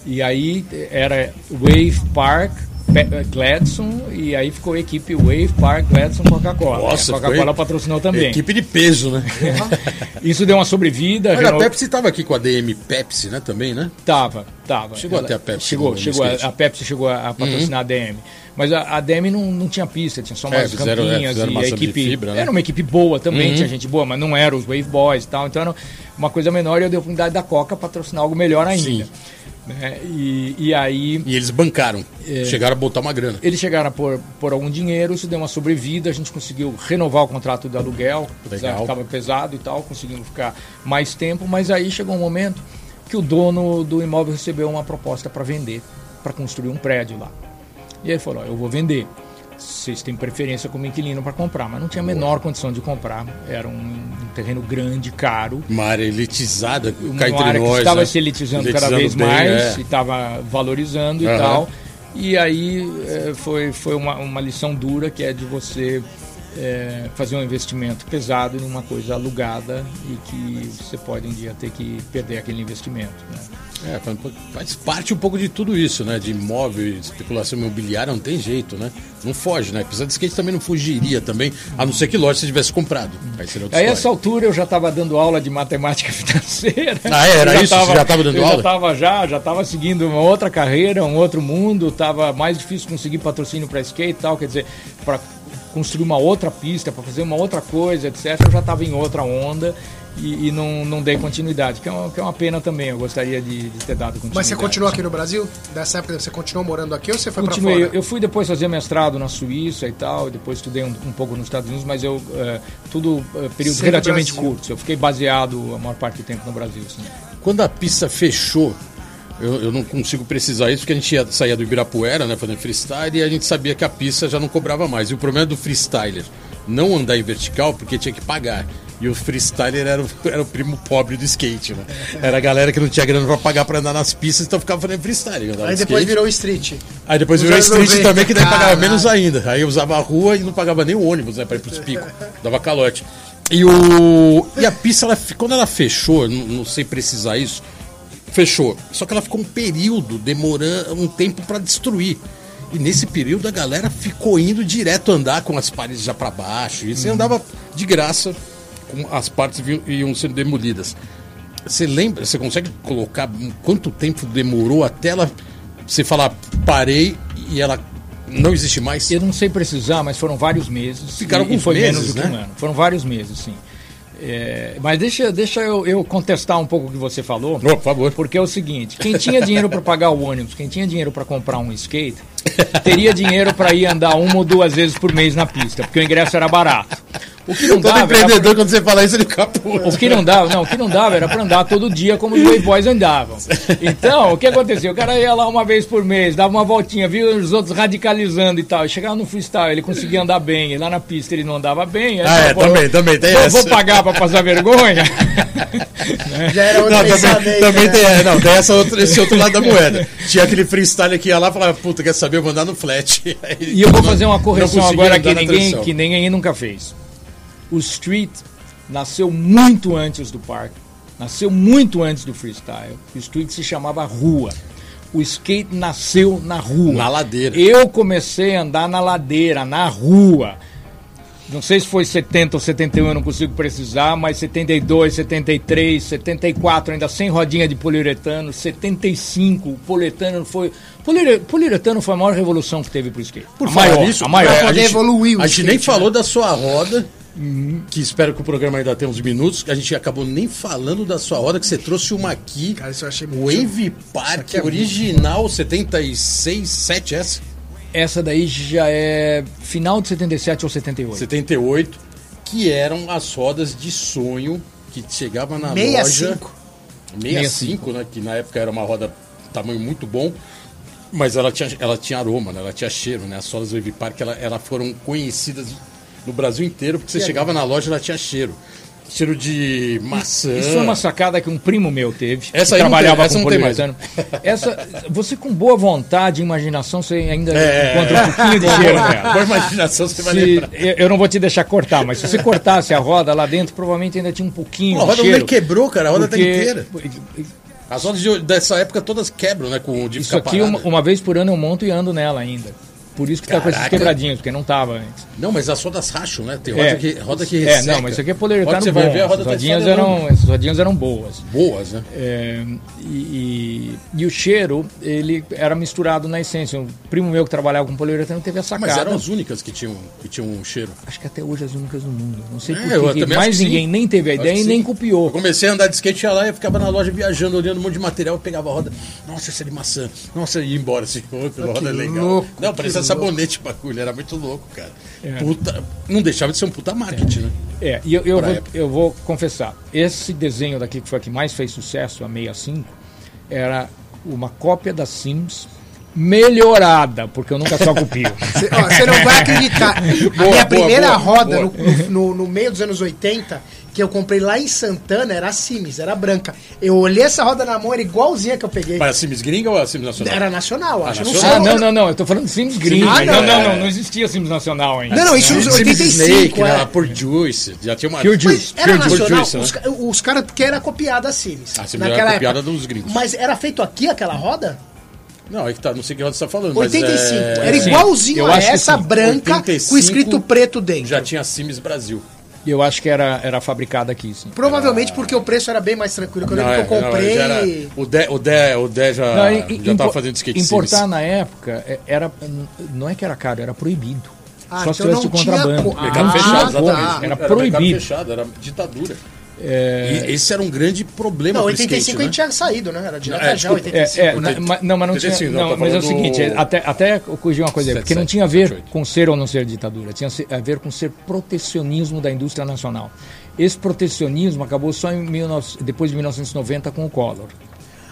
[SPEAKER 3] E aí era Wave Park Gladson e aí ficou a equipe Wave Park Gladson Coca-Cola.
[SPEAKER 1] Nossa,
[SPEAKER 3] a Coca-Cola patrocinou também.
[SPEAKER 1] Equipe de peso, né?
[SPEAKER 3] Isso deu uma sobrevida.
[SPEAKER 1] Mas a Pepsi estava aqui com a DM Pepsi, né? Também, né?
[SPEAKER 3] Tava, tava.
[SPEAKER 1] Chegou Ela, até a Pepsi.
[SPEAKER 3] Chegou, chegou. A, a, Pepsi chegou a, a patrocinar uhum. a DM. Mas a, a DM não, não tinha pista, tinha só umas é, fizeram, campinhas é, e a equipe. Fibra, né? Era uma equipe boa também, uhum. tinha gente boa, mas não eram os Wave Boys e tal. Então era uma coisa menor e eu dei a oportunidade da Coca patrocinar algo melhor ainda. Sim. Né? E, e aí.
[SPEAKER 1] E eles bancaram. É, chegaram a botar uma grana.
[SPEAKER 3] Eles chegaram a pôr, pôr algum dinheiro, isso deu uma sobrevida, a gente conseguiu renovar o contrato de aluguel, estava pesado e tal, conseguimos ficar mais tempo, mas aí chegou um momento que o dono do imóvel recebeu uma proposta para vender, para construir um prédio lá. E ele falou: Eu vou vender vocês têm preferência como inquilino para comprar, mas não tinha a menor condição de comprar. Era um, um terreno grande, caro.
[SPEAKER 1] Uma área elitizada,
[SPEAKER 3] uma entre área nós, que estava né? se elitizando, elitizando, cada vez bem, mais, é. e estava valorizando uhum. e tal. E aí é, foi, foi uma, uma lição dura que é de você é, fazer um investimento pesado em uma coisa alugada e que você pode um dia ter que perder aquele investimento. Né?
[SPEAKER 1] É, faz parte um pouco de tudo isso, né? De imóvel, especulação imobiliária, não tem jeito, né? Não foge, né? Apesar de skate também não fugiria também, a não ser que lógico você tivesse comprado.
[SPEAKER 3] Aí seria Aí, essa altura eu já estava dando aula de matemática financeira.
[SPEAKER 1] Ah, é? era isso? Tava, você já estava dando
[SPEAKER 3] eu
[SPEAKER 1] aula?
[SPEAKER 3] Já estava já, já estava seguindo uma outra carreira, um outro mundo, estava mais difícil conseguir patrocínio para skate e tal, quer dizer, para construir uma outra pista, para fazer uma outra coisa, etc. Eu já estava em outra onda e, e, não, não dei continuidade, que é, uma, que é uma pena também. Eu gostaria de, de ter dado continuidade.
[SPEAKER 2] Mas você continuou aqui no Brasil? Dessa época você continuou morando aqui ou você foi para fora?
[SPEAKER 3] Eu, eu fui depois fazer mestrado na Suíça e tal, depois estudei um, um pouco nos Estados Unidos, mas eu é, tudo é, períodos Sempre relativamente curtos. Eu fiquei baseado a maior parte do tempo no Brasil. Assim.
[SPEAKER 1] Quando a pista fechou, eu, eu, não consigo precisar isso porque a gente ia, saía do Ibirapuera, né, fazendo freestyle, e a gente sabia que a pista já não cobrava mais. E o problema do freestyler não andar em vertical porque tinha que pagar. E o freestyler era o, era o primo pobre do skate, né? Era a galera que não tinha grana pra pagar pra andar nas pistas, então ficava fazendo freestyle.
[SPEAKER 2] Aí
[SPEAKER 1] de
[SPEAKER 2] depois
[SPEAKER 1] skate.
[SPEAKER 2] virou street.
[SPEAKER 1] Aí depois
[SPEAKER 2] Nos
[SPEAKER 1] virou street
[SPEAKER 2] 90.
[SPEAKER 1] também, que daí pagava menos ainda. Aí usava a rua e não pagava nem o ônibus, né? Pra ir pros picos. Dava calote. E, o... e a pista, ela, quando ela fechou, não, não sei precisar isso, fechou. Só que ela ficou um período demorando um tempo pra destruir. E nesse período a galera ficou indo direto andar com as paredes já pra baixo. E você andava de graça, com as partes iam sendo demolidas. Você lembra, você consegue colocar quanto tempo demorou até ela você falar parei e ela não existe mais?
[SPEAKER 3] Eu não sei precisar, mas foram vários meses.
[SPEAKER 1] Ficaram
[SPEAKER 3] e,
[SPEAKER 1] alguns
[SPEAKER 3] foi
[SPEAKER 1] meses,
[SPEAKER 3] menos do que
[SPEAKER 1] né?
[SPEAKER 3] um ano. Foram vários meses, sim. É, mas deixa, deixa eu, eu contestar um pouco o que você falou.
[SPEAKER 1] por favor.
[SPEAKER 3] Porque é o seguinte: quem tinha dinheiro para pagar o ônibus, quem tinha dinheiro para comprar um skate, teria dinheiro para ir andar uma ou duas vezes por mês na pista, porque o ingresso era barato. O que não
[SPEAKER 1] Todo
[SPEAKER 3] dava era
[SPEAKER 1] empreendedor, quando você fala isso, ele capô.
[SPEAKER 3] o que não dava, não, o que não dava era pra andar todo dia como os Boys andavam. Então, o que aconteceu? O cara ia lá uma vez por mês, dava uma voltinha, via os outros radicalizando e tal. Chegava no freestyle, ele conseguia andar bem. E lá na pista ele não andava bem.
[SPEAKER 1] Ah, é,
[SPEAKER 3] falou,
[SPEAKER 1] também, também tem
[SPEAKER 3] "Vou-
[SPEAKER 1] essa."
[SPEAKER 3] Vou pagar pra passar vergonha.
[SPEAKER 2] Já era outro
[SPEAKER 1] Não, também,
[SPEAKER 2] né?
[SPEAKER 1] tem, é, não, tem essa outra, esse outro lado da moeda. Tinha aquele freestyle que ia lá e falava, puta, quer saber, eu vou andar no flat. Aí
[SPEAKER 3] E eu vou fazer uma correção agora que ninguém, que ninguém nunca fez. O street nasceu muito antes do parque, nasceu muito antes do freestyle. O street se chamava rua. O skate nasceu na rua.
[SPEAKER 1] Na ladeira.
[SPEAKER 3] Eu comecei a andar na ladeira, na rua. Não sei se foi 70 ou 71, eu não consigo precisar, mas 72, 73, 74, ainda sem rodinha de poliuretano, 75, o poliuretano foi. Poliure- Poliuretano foi a maior revolução que teve pro skate.
[SPEAKER 1] Por
[SPEAKER 3] a maior,
[SPEAKER 1] nisso,
[SPEAKER 3] a maior.
[SPEAKER 1] é,
[SPEAKER 2] poder
[SPEAKER 1] gente-
[SPEAKER 2] evoluir o
[SPEAKER 1] A gente nem
[SPEAKER 2] né?
[SPEAKER 1] falou da sua roda, que espero que o programa ainda tenha uns minutos. A gente acabou nem falando da sua roda, que você trouxe uma aqui.
[SPEAKER 2] Cara, isso eu achei muito-
[SPEAKER 1] Wave Park
[SPEAKER 2] é muito
[SPEAKER 1] original 76, 7 S,
[SPEAKER 3] Essa daí já é final de 77 ou 78.
[SPEAKER 1] 78, que eram as rodas de sonho que chegava na
[SPEAKER 2] 65.
[SPEAKER 1] loja 65, né, que na época era uma roda tamanho muito bom. Mas ela tinha, ela tinha aroma, né? ela tinha cheiro, né? As sodas Wave Park ela, ela foram conhecidas no Brasil inteiro, porque você chegava na loja ela tinha cheiro. Cheiro de maçã.
[SPEAKER 3] Isso foi uma sacada que um primo meu teve.
[SPEAKER 1] Essa
[SPEAKER 3] que
[SPEAKER 1] aí não
[SPEAKER 3] trabalhava
[SPEAKER 1] tem, essa
[SPEAKER 3] com
[SPEAKER 1] não
[SPEAKER 3] poliuretano. Essa, você com boa vontade e imaginação, você ainda
[SPEAKER 1] É,
[SPEAKER 3] encontra um pouquinho de cheiro nela.
[SPEAKER 1] Com a imaginação você vai
[SPEAKER 3] Se-
[SPEAKER 1] lembrar.
[SPEAKER 3] eu não vou te deixar cortar, mas se você cortasse a roda lá dentro, provavelmente ainda tinha um pouquinho
[SPEAKER 1] Pô, a
[SPEAKER 3] de
[SPEAKER 1] roda
[SPEAKER 3] cheiro.
[SPEAKER 1] nem quebrou, cara, a roda tá
[SPEAKER 3] porque
[SPEAKER 1] inteira. As rodas de- dessa época todas quebram, né? Com de
[SPEAKER 3] Isso aqui, uma, uma vez por ano eu monto e ando nela ainda. Por isso que tá com esses quebradinhos, porque não tava antes.
[SPEAKER 1] Não, mas as rodas racham, né? Tem roda,
[SPEAKER 3] É.
[SPEAKER 1] que, roda que
[SPEAKER 3] É,
[SPEAKER 1] resseca.
[SPEAKER 3] não, mas isso aqui é poliuretano
[SPEAKER 1] você
[SPEAKER 3] bom.
[SPEAKER 1] vai ver, a roda
[SPEAKER 3] essas,
[SPEAKER 1] tá
[SPEAKER 3] rodinhas eram, essas rodinhas eram boas.
[SPEAKER 1] Boas, né?
[SPEAKER 3] É, e, e- o cheiro, ele era misturado na essência. Um primo meu que trabalhava com poliuretano teve a sacada.
[SPEAKER 1] Mas eram as únicas que tinham, que tinham um cheiro.
[SPEAKER 3] Acho que até hoje as únicas do mundo. Não sei
[SPEAKER 1] É,
[SPEAKER 3] por que mais
[SPEAKER 1] que sim.
[SPEAKER 3] ninguém nem teve a ideia e nem copiou.
[SPEAKER 1] Eu comecei a andar de skate, ia lá e ficava na loja viajando, olhando um monte de material, pegava a roda. Nossa, essa é de maçã. Nossa, ia embora assim. Pô, roda é legal.
[SPEAKER 2] louco,
[SPEAKER 1] não, parecia. Sabonete o bagulho, era muito louco, cara. Puta, não deixava de ser um puta marketing, né?
[SPEAKER 3] É, e eu, eu, vou, eu vou confessar, esse desenho daqui que foi a que mais fez sucesso, a 65, era uma cópia da Sims melhorada, porque eu nunca só copio.
[SPEAKER 2] Você não vai acreditar. a minha
[SPEAKER 1] boa,
[SPEAKER 2] primeira
[SPEAKER 1] boa,
[SPEAKER 2] roda
[SPEAKER 1] boa.
[SPEAKER 2] No, no- no meio dos anos 80, que eu comprei lá em Santana, era a Sims, era branca. Eu olhei essa roda na mão, era igualzinha que eu peguei.
[SPEAKER 1] Mas a Sims gringa ou a Sims nacional?
[SPEAKER 2] Era nacional, acho.
[SPEAKER 1] nacional?
[SPEAKER 3] ah,
[SPEAKER 2] não sei.
[SPEAKER 3] não, não, não, eu tô falando de Sims gringo.
[SPEAKER 2] Ah,
[SPEAKER 3] não,
[SPEAKER 2] não,
[SPEAKER 3] não,
[SPEAKER 1] é.
[SPEAKER 3] não, não existia Sims nacional ainda.
[SPEAKER 2] Não, não, isso nos
[SPEAKER 1] Sims
[SPEAKER 2] 85,
[SPEAKER 1] Snake,
[SPEAKER 2] é.
[SPEAKER 1] né? Por Juice. Já tinha uma.
[SPEAKER 3] Pure
[SPEAKER 2] Mas
[SPEAKER 3] Juice.
[SPEAKER 2] era
[SPEAKER 1] Pure
[SPEAKER 2] nacional,
[SPEAKER 1] Juice, né?
[SPEAKER 2] os, ca- os caras porque era copiada a Sims.
[SPEAKER 1] A Sims era copiada dos gringos.
[SPEAKER 2] Mas era feito aqui aquela roda?
[SPEAKER 1] Não, aí que tá, não sei que roda você tá falando. mas
[SPEAKER 2] 85.
[SPEAKER 1] é-
[SPEAKER 2] Era igualzinho
[SPEAKER 3] eu
[SPEAKER 2] a essa branca com
[SPEAKER 1] 85
[SPEAKER 2] escrito preto dentro.
[SPEAKER 1] Já tinha Sims Brasil.
[SPEAKER 3] Eu acho que era, era fabricada aqui, sim.
[SPEAKER 2] Provavelmente porque o preço era bem mais tranquilo. Quando
[SPEAKER 1] Não,
[SPEAKER 2] eu
[SPEAKER 1] é, não,
[SPEAKER 2] comprei.
[SPEAKER 1] já era- o Dé o Dé- o Dé já,
[SPEAKER 3] Não, e-
[SPEAKER 1] já
[SPEAKER 3] impo-
[SPEAKER 1] tava fazendo skate
[SPEAKER 3] Importar
[SPEAKER 1] Sims.
[SPEAKER 3] na época é, era não é que era caro, era proibido.
[SPEAKER 2] Ah,
[SPEAKER 3] Só se
[SPEAKER 2] então
[SPEAKER 3] tivesse
[SPEAKER 2] não tinha
[SPEAKER 3] contrabando.
[SPEAKER 2] co-
[SPEAKER 1] Mercado
[SPEAKER 2] Ah,
[SPEAKER 1] fechado,
[SPEAKER 2] tá.
[SPEAKER 1] exatamente.
[SPEAKER 3] Era
[SPEAKER 1] mercado
[SPEAKER 3] proibido.
[SPEAKER 1] fechado, era ditadura.
[SPEAKER 3] É,
[SPEAKER 1] E esse era um grande problema
[SPEAKER 2] Não,
[SPEAKER 1] pro
[SPEAKER 2] 85
[SPEAKER 1] skate,
[SPEAKER 2] a
[SPEAKER 1] né?
[SPEAKER 2] gente tinha saído, né? Era direto
[SPEAKER 1] É,
[SPEAKER 2] já,
[SPEAKER 1] desculpa.
[SPEAKER 2] 85.
[SPEAKER 3] É, é, na- ma- não, mas não tinha.
[SPEAKER 1] 85, não,
[SPEAKER 3] Não,
[SPEAKER 1] tá
[SPEAKER 3] mas é o seguinte,
[SPEAKER 1] do-
[SPEAKER 3] é, até, até eu corrigir uma coisa aí, porque não tinha a ver
[SPEAKER 1] 77,
[SPEAKER 3] com ser ou não ser ditadura, tinha a ver com ser protecionismo da indústria nacional. Esse protecionismo acabou só em 19, depois de 1990 com o Collor.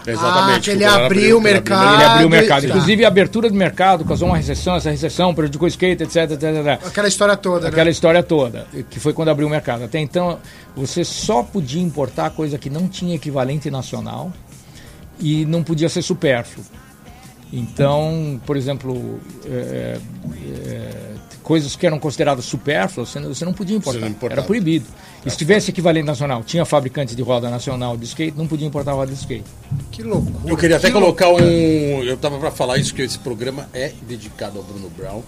[SPEAKER 1] Exatamente.
[SPEAKER 2] Ah, ele abriu o mercado.
[SPEAKER 3] Ele abriu o mercado. Inclusive, a abertura do mercado causou uma recessão. Essa recessão prejudicou o skate, etc, etc, etc.
[SPEAKER 2] Aquela história toda,
[SPEAKER 3] Aquela
[SPEAKER 2] né?
[SPEAKER 3] história toda, que foi quando abriu o mercado. Até então, você só podia importar coisa que não tinha equivalente nacional e não podia ser supérfluo. Então, por exemplo, é, é, coisas que eram consideradas supérfluas, você não, podia importar. Era proibido. E se tivesse equivalente nacional, tinha fabricante de roda nacional de skate, não podia importar roda de skate.
[SPEAKER 2] Que loucura.
[SPEAKER 1] Eu queria até
[SPEAKER 2] que
[SPEAKER 1] colocar
[SPEAKER 2] loucura.
[SPEAKER 1] um. Eu tava pra falar isso, que esse programa é dedicado ao Bruno Brown,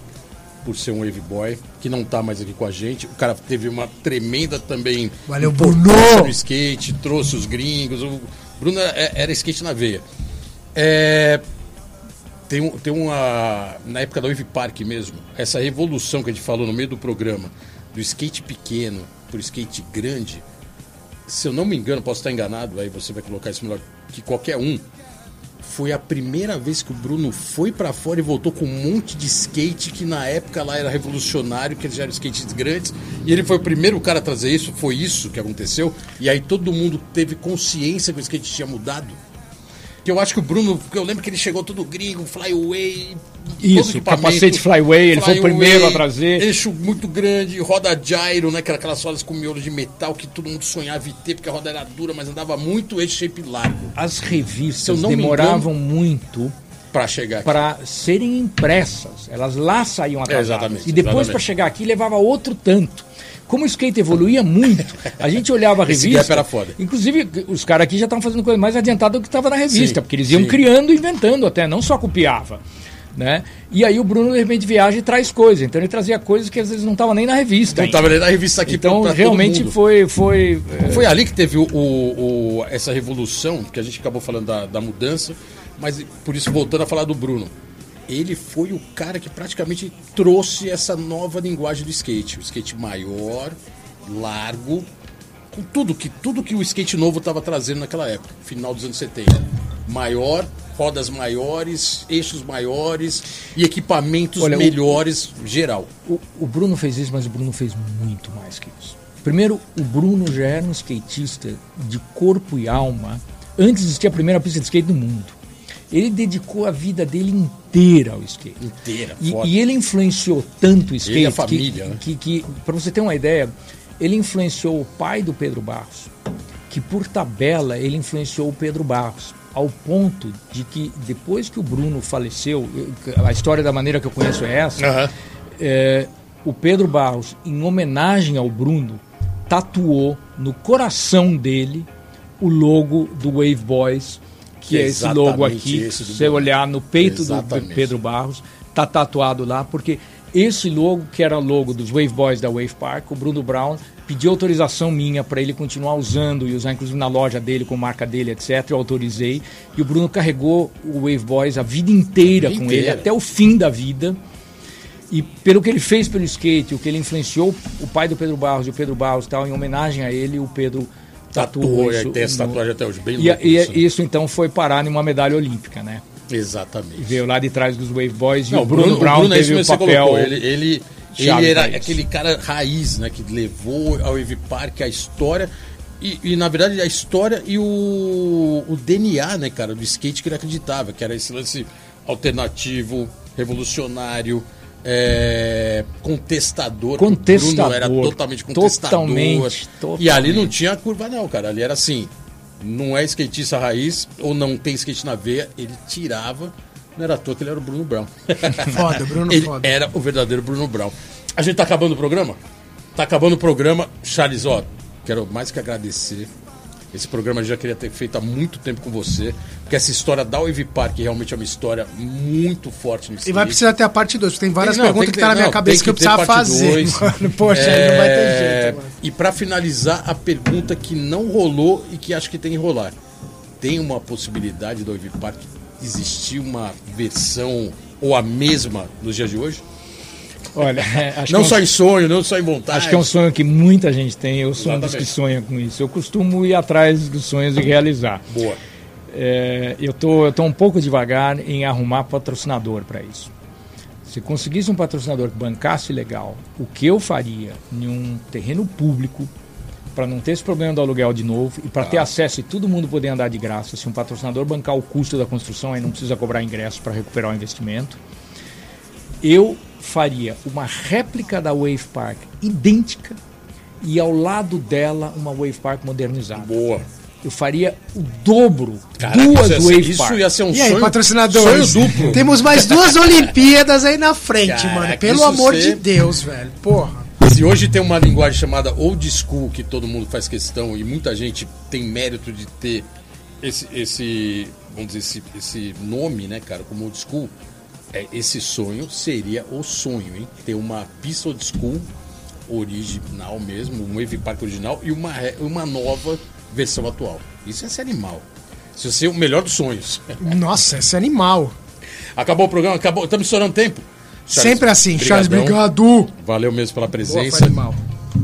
[SPEAKER 1] por ser um wave boy, que não tá mais aqui com a gente. O cara teve uma tremenda também.
[SPEAKER 2] Valeu, Bruno!
[SPEAKER 1] No skate, trouxe os gringos. O Bruno é- era skate na veia. É, tem, tem uma. Na época da Wave Park mesmo, essa revolução que a gente falou no meio do programa, do skate pequeno pro skate grande, se eu não me engano, posso estar enganado, aí você vai colocar isso melhor que qualquer um. Foi a primeira vez que o Bruno foi pra fora e voltou com um monte de skate que na época lá era revolucionário, que eles eram skates grandes. E ele foi o primeiro cara a trazer isso, foi isso que aconteceu. E aí todo mundo teve consciência que o skate tinha mudado. Que eu acho que o Bruno, eu lembro que ele chegou todo gringo, flyway.
[SPEAKER 3] Isso, capacete flyway, ele foi o primeiro a trazer.
[SPEAKER 1] Eixo muito grande, roda gyro, né? Que era aquelas rodas com miolo de metal que todo mundo sonhava em ter, porque a roda era dura, mas andava muito eixo shape largo
[SPEAKER 3] As revistas demoravam muito
[SPEAKER 1] pra chegar aqui.
[SPEAKER 3] para serem impressas. Elas lá saíam atrasadas.
[SPEAKER 1] exatamente,
[SPEAKER 3] e depois para chegar aqui levava outro tanto. Como o skate evoluía muito, a gente olhava a
[SPEAKER 1] Esse
[SPEAKER 3] revista.
[SPEAKER 1] gap era foda.
[SPEAKER 3] Inclusive, os caras aqui já estavam fazendo coisa mais adiantada do que estava na revista,
[SPEAKER 1] Sim,
[SPEAKER 3] porque eles iam
[SPEAKER 1] sim.
[SPEAKER 3] criando e inventando até, não só copiava. Né? E aí o Bruno, de repente, viaja e traz coisas. Então ele trazia coisas que às vezes não estavam nem na revista.
[SPEAKER 1] Não
[SPEAKER 3] ainda.
[SPEAKER 1] tava nem na revista aqui
[SPEAKER 3] então,
[SPEAKER 1] pra- pra
[SPEAKER 3] realmente foi. foi é,
[SPEAKER 1] Foi ali que teve o- o- essa revolução, que a gente acabou falando da, da mudança, mas por isso voltando a falar do Bruno. Ele foi o cara que praticamente trouxe essa nova linguagem do skate. O skate maior, largo, com tudo que, tudo que o skate novo estava trazendo naquela época, final dos anos 70. Maior, rodas maiores, eixos maiores e equipamentos
[SPEAKER 3] Olha, o-
[SPEAKER 1] melhores, geral.
[SPEAKER 3] O, o Bruno fez isso, mas o Bruno fez muito mais que isso. Primeiro, o Bruno já era um skatista de corpo e alma antes de existir a primeira pista de skate do mundo. Ele dedicou a vida dele inteira ao skate.
[SPEAKER 1] Inteira,
[SPEAKER 3] E, e ele influenciou tanto o skate
[SPEAKER 1] Ele a família,
[SPEAKER 3] que,
[SPEAKER 1] né?
[SPEAKER 3] que, que para você ter uma ideia, ele influenciou o pai do Pedro Barros, que por tabela ele influenciou o Pedro Barros, ao ponto de que depois que o Bruno faleceu, eu- a história da maneira que eu conheço é essa,
[SPEAKER 1] Aham.
[SPEAKER 3] é, o Pedro Barros, em homenagem ao Bruno, tatuou no coração dele o logo do Wave Boys, que é esse
[SPEAKER 1] Exatamente
[SPEAKER 3] logo aqui.
[SPEAKER 1] esse
[SPEAKER 3] Se você olhar no peito
[SPEAKER 1] Exatamente.
[SPEAKER 3] do Pedro Barros, tá tatuado lá, porque esse logo, que era logo dos Wave Boys da Wave Park, o Bruno Brown pediu autorização minha para ele continuar usando e usar inclusive na loja dele, com marca dele, etc. Eu autorizei. E o Bruno carregou o Wave Boys a vida inteira
[SPEAKER 1] A vida
[SPEAKER 3] com ele,
[SPEAKER 1] inteira.
[SPEAKER 3] até o fim da vida. E pelo que ele fez pelo skate, o que ele influenciou o pai do Pedro Barros e o Pedro Barros tal, em homenagem a ele, o Pedro tatuou
[SPEAKER 1] e aí tem essa tatuagem até hoje, bem
[SPEAKER 3] E,
[SPEAKER 1] louco
[SPEAKER 3] e
[SPEAKER 1] isso, né?
[SPEAKER 3] isso então foi parar numa medalha olímpica, né?
[SPEAKER 1] Exatamente.
[SPEAKER 3] Veio lá de trás dos Wave Boys
[SPEAKER 1] Não,
[SPEAKER 3] e o Bruno, Brown
[SPEAKER 1] Bruno é isso
[SPEAKER 3] teve o
[SPEAKER 1] mesmo que você
[SPEAKER 3] papel.
[SPEAKER 1] colocou. Ele, ele, ele era aquele cara raiz, né? Que levou ao Wave Park a história. E, e, na verdade, a história e o, o DNA, né, cara, do skate que ele acreditava, que era esse lance alternativo, revolucionário, é, contestador.
[SPEAKER 3] Contestador.
[SPEAKER 1] Bruno era totalmente contestador.
[SPEAKER 3] Totalmente,
[SPEAKER 1] E ali não
[SPEAKER 3] totalmente.
[SPEAKER 1] tinha curva, não, cara. Ali era assim: não é skatista raiz, ou não tem skate na veia, ele tirava. Não era à toa que ele era o Bruno Brown.
[SPEAKER 2] Foda, Bruno
[SPEAKER 1] Ele
[SPEAKER 2] foda.
[SPEAKER 1] era o verdadeiro Bruno Brown. A gente tá acabando o programa? Tá acabando o programa. Charles, ó, quero mais que agradecer. Esse programa eu já queria ter feito há muito tempo com você. Porque essa história da Wave Park realmente é uma história muito forte no
[SPEAKER 2] E vai precisar ter a parte 2, tem várias
[SPEAKER 1] Não,
[SPEAKER 2] perguntas
[SPEAKER 1] tem
[SPEAKER 2] que tá na
[SPEAKER 1] ter-
[SPEAKER 2] minha
[SPEAKER 1] não,
[SPEAKER 2] cabeça
[SPEAKER 1] tem
[SPEAKER 2] que eu precisava fazer.
[SPEAKER 1] dois.
[SPEAKER 2] Mano, poxa, aí não vai ter jeito, mano.
[SPEAKER 1] E pra finalizar, a pergunta que não rolou e que acho que tem que rolar. Tem uma possibilidade do Wave Park existir uma versão ou a mesma nos dias de hoje?
[SPEAKER 3] Olha, acho
[SPEAKER 1] não
[SPEAKER 3] é um-
[SPEAKER 1] só em sonho, não só em vontade.
[SPEAKER 3] Acho que é um sonho que muita gente tem. Eu sou um dos que sonha com isso. Eu costumo ir atrás dos sonhos e realizar.
[SPEAKER 1] Boa.
[SPEAKER 3] É, eu tô, tô um pouco devagar em arrumar patrocinador para isso. Se conseguisse um patrocinador que bancasse legal, o que eu faria em um terreno público, para não ter esse problema do aluguel de novo e para ter acesso e todo mundo poder andar de graça. Se um patrocinador bancar o custo da construção, aí não precisa cobrar ingresso para recuperar o investimento. Eu faria uma réplica da Wave Park idêntica e ao lado dela uma Wave Park modernizada.
[SPEAKER 1] Boa.
[SPEAKER 3] Eu faria o dobro,
[SPEAKER 1] Caraca,
[SPEAKER 3] duas
[SPEAKER 1] isso
[SPEAKER 3] Wave
[SPEAKER 1] isso
[SPEAKER 3] Park.
[SPEAKER 1] ia ser um
[SPEAKER 2] E aí,
[SPEAKER 1] sonho,
[SPEAKER 2] patrocinadores?
[SPEAKER 1] sonho duplo.
[SPEAKER 2] Temos mais duas Olimpíadas aí na frente,
[SPEAKER 1] Caraca,
[SPEAKER 2] mano. Pelo amor
[SPEAKER 1] ser-
[SPEAKER 2] de Deus, velho. Porra.
[SPEAKER 1] Se hoje tem uma linguagem chamada old school, que todo mundo faz questão, e muita gente tem mérito de ter esse, esse vamos dizer, esse, esse nome, né, cara, como old school, é, esse sonho seria o sonho, hein? Ter uma pista old school original mesmo, um Wave Park original e uma, uma nova versão atual. Isso é ser animal. Isso ia ser o melhor dos sonhos.
[SPEAKER 2] Nossa, esse animal.
[SPEAKER 1] Acabou o programa, acabou. Estamos estourando tempo. Charles,
[SPEAKER 2] Sempre assim, Charles,
[SPEAKER 1] brigadão.
[SPEAKER 2] obrigado.
[SPEAKER 1] Valeu mesmo pela
[SPEAKER 2] Boa,
[SPEAKER 1] presença.
[SPEAKER 2] animal.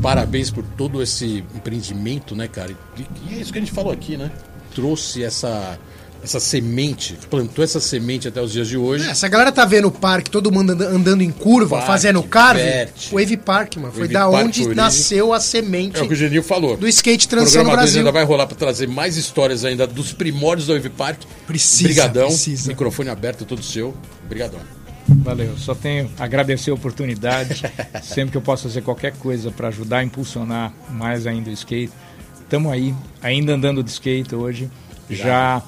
[SPEAKER 1] Parabéns por todo esse empreendimento, né, cara? E, e é isso que a gente falou aqui, né? Trouxe essa, essa semente, plantou essa semente até os dias de hoje.
[SPEAKER 2] É, se a galera tá vendo o parque, todo mundo anda- andando em curva,
[SPEAKER 1] Parque,
[SPEAKER 2] fazendo carve,
[SPEAKER 1] verte.
[SPEAKER 2] Wave Park, mano. Foi
[SPEAKER 1] Wave
[SPEAKER 2] da
[SPEAKER 1] Park
[SPEAKER 2] onde nasceu a semente
[SPEAKER 1] É o que o Genil falou.
[SPEAKER 2] do skate
[SPEAKER 1] O
[SPEAKER 2] transição no Brasil.
[SPEAKER 1] ainda vai rolar para trazer mais histórias ainda dos primórdios da Wave Park.
[SPEAKER 2] Precisa,
[SPEAKER 1] Brigadão.
[SPEAKER 2] precisa.
[SPEAKER 1] Microfone aberto, todo seu. Brigadão.
[SPEAKER 3] Valeu, só tenho a agradecer a oportunidade. Sempre que eu posso fazer qualquer coisa para ajudar a impulsionar mais ainda o skate, estamos aí, ainda andando de skate hoje. Já,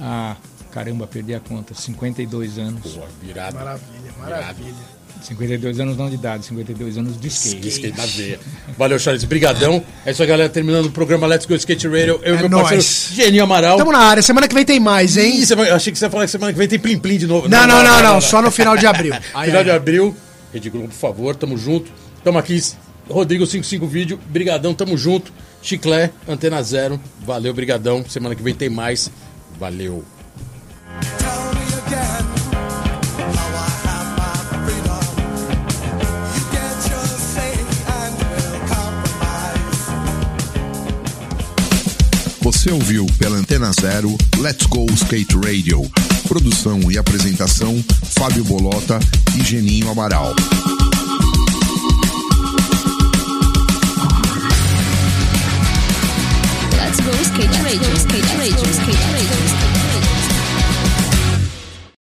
[SPEAKER 3] ah, caramba, perdi a conta, 52 anos.
[SPEAKER 1] Pô, virado.
[SPEAKER 2] Maravilha, maravilha.
[SPEAKER 3] 52 anos não de idade, 52 anos de skate.
[SPEAKER 1] Skate na veia. Valeu, Charles. Brigadão. É isso aí, galera. Terminando o programa Let's Go Skate Radio. Eu
[SPEAKER 2] É
[SPEAKER 1] e meu
[SPEAKER 2] nóis.
[SPEAKER 1] parceiro Genil Amaral.
[SPEAKER 2] Tamo na área. Semana que vem tem mais, hein?
[SPEAKER 1] Ih, semana- achei que você ia falar que semana que vem tem Plim Plim de novo.
[SPEAKER 2] Não, não, não, não. Só no final de abril. Ai,
[SPEAKER 1] Final
[SPEAKER 2] ai,
[SPEAKER 1] de abril. Rede Globo, por favor. Tamo junto. Tamo aqui. Rodrigo 55 Vídeo. Brigadão. Tamo junto. Chiclé, Antena Zero. Valeu, brigadão. Semana que vem tem mais. Valeu.
[SPEAKER 9] Você ouviu pela Antena Zero Let's Go Skate Radio. Produção e apresentação: Fábio Bolota e Geninho Amaral. Skate Radio, Skate Radio, Skate Radio, Skate Radio.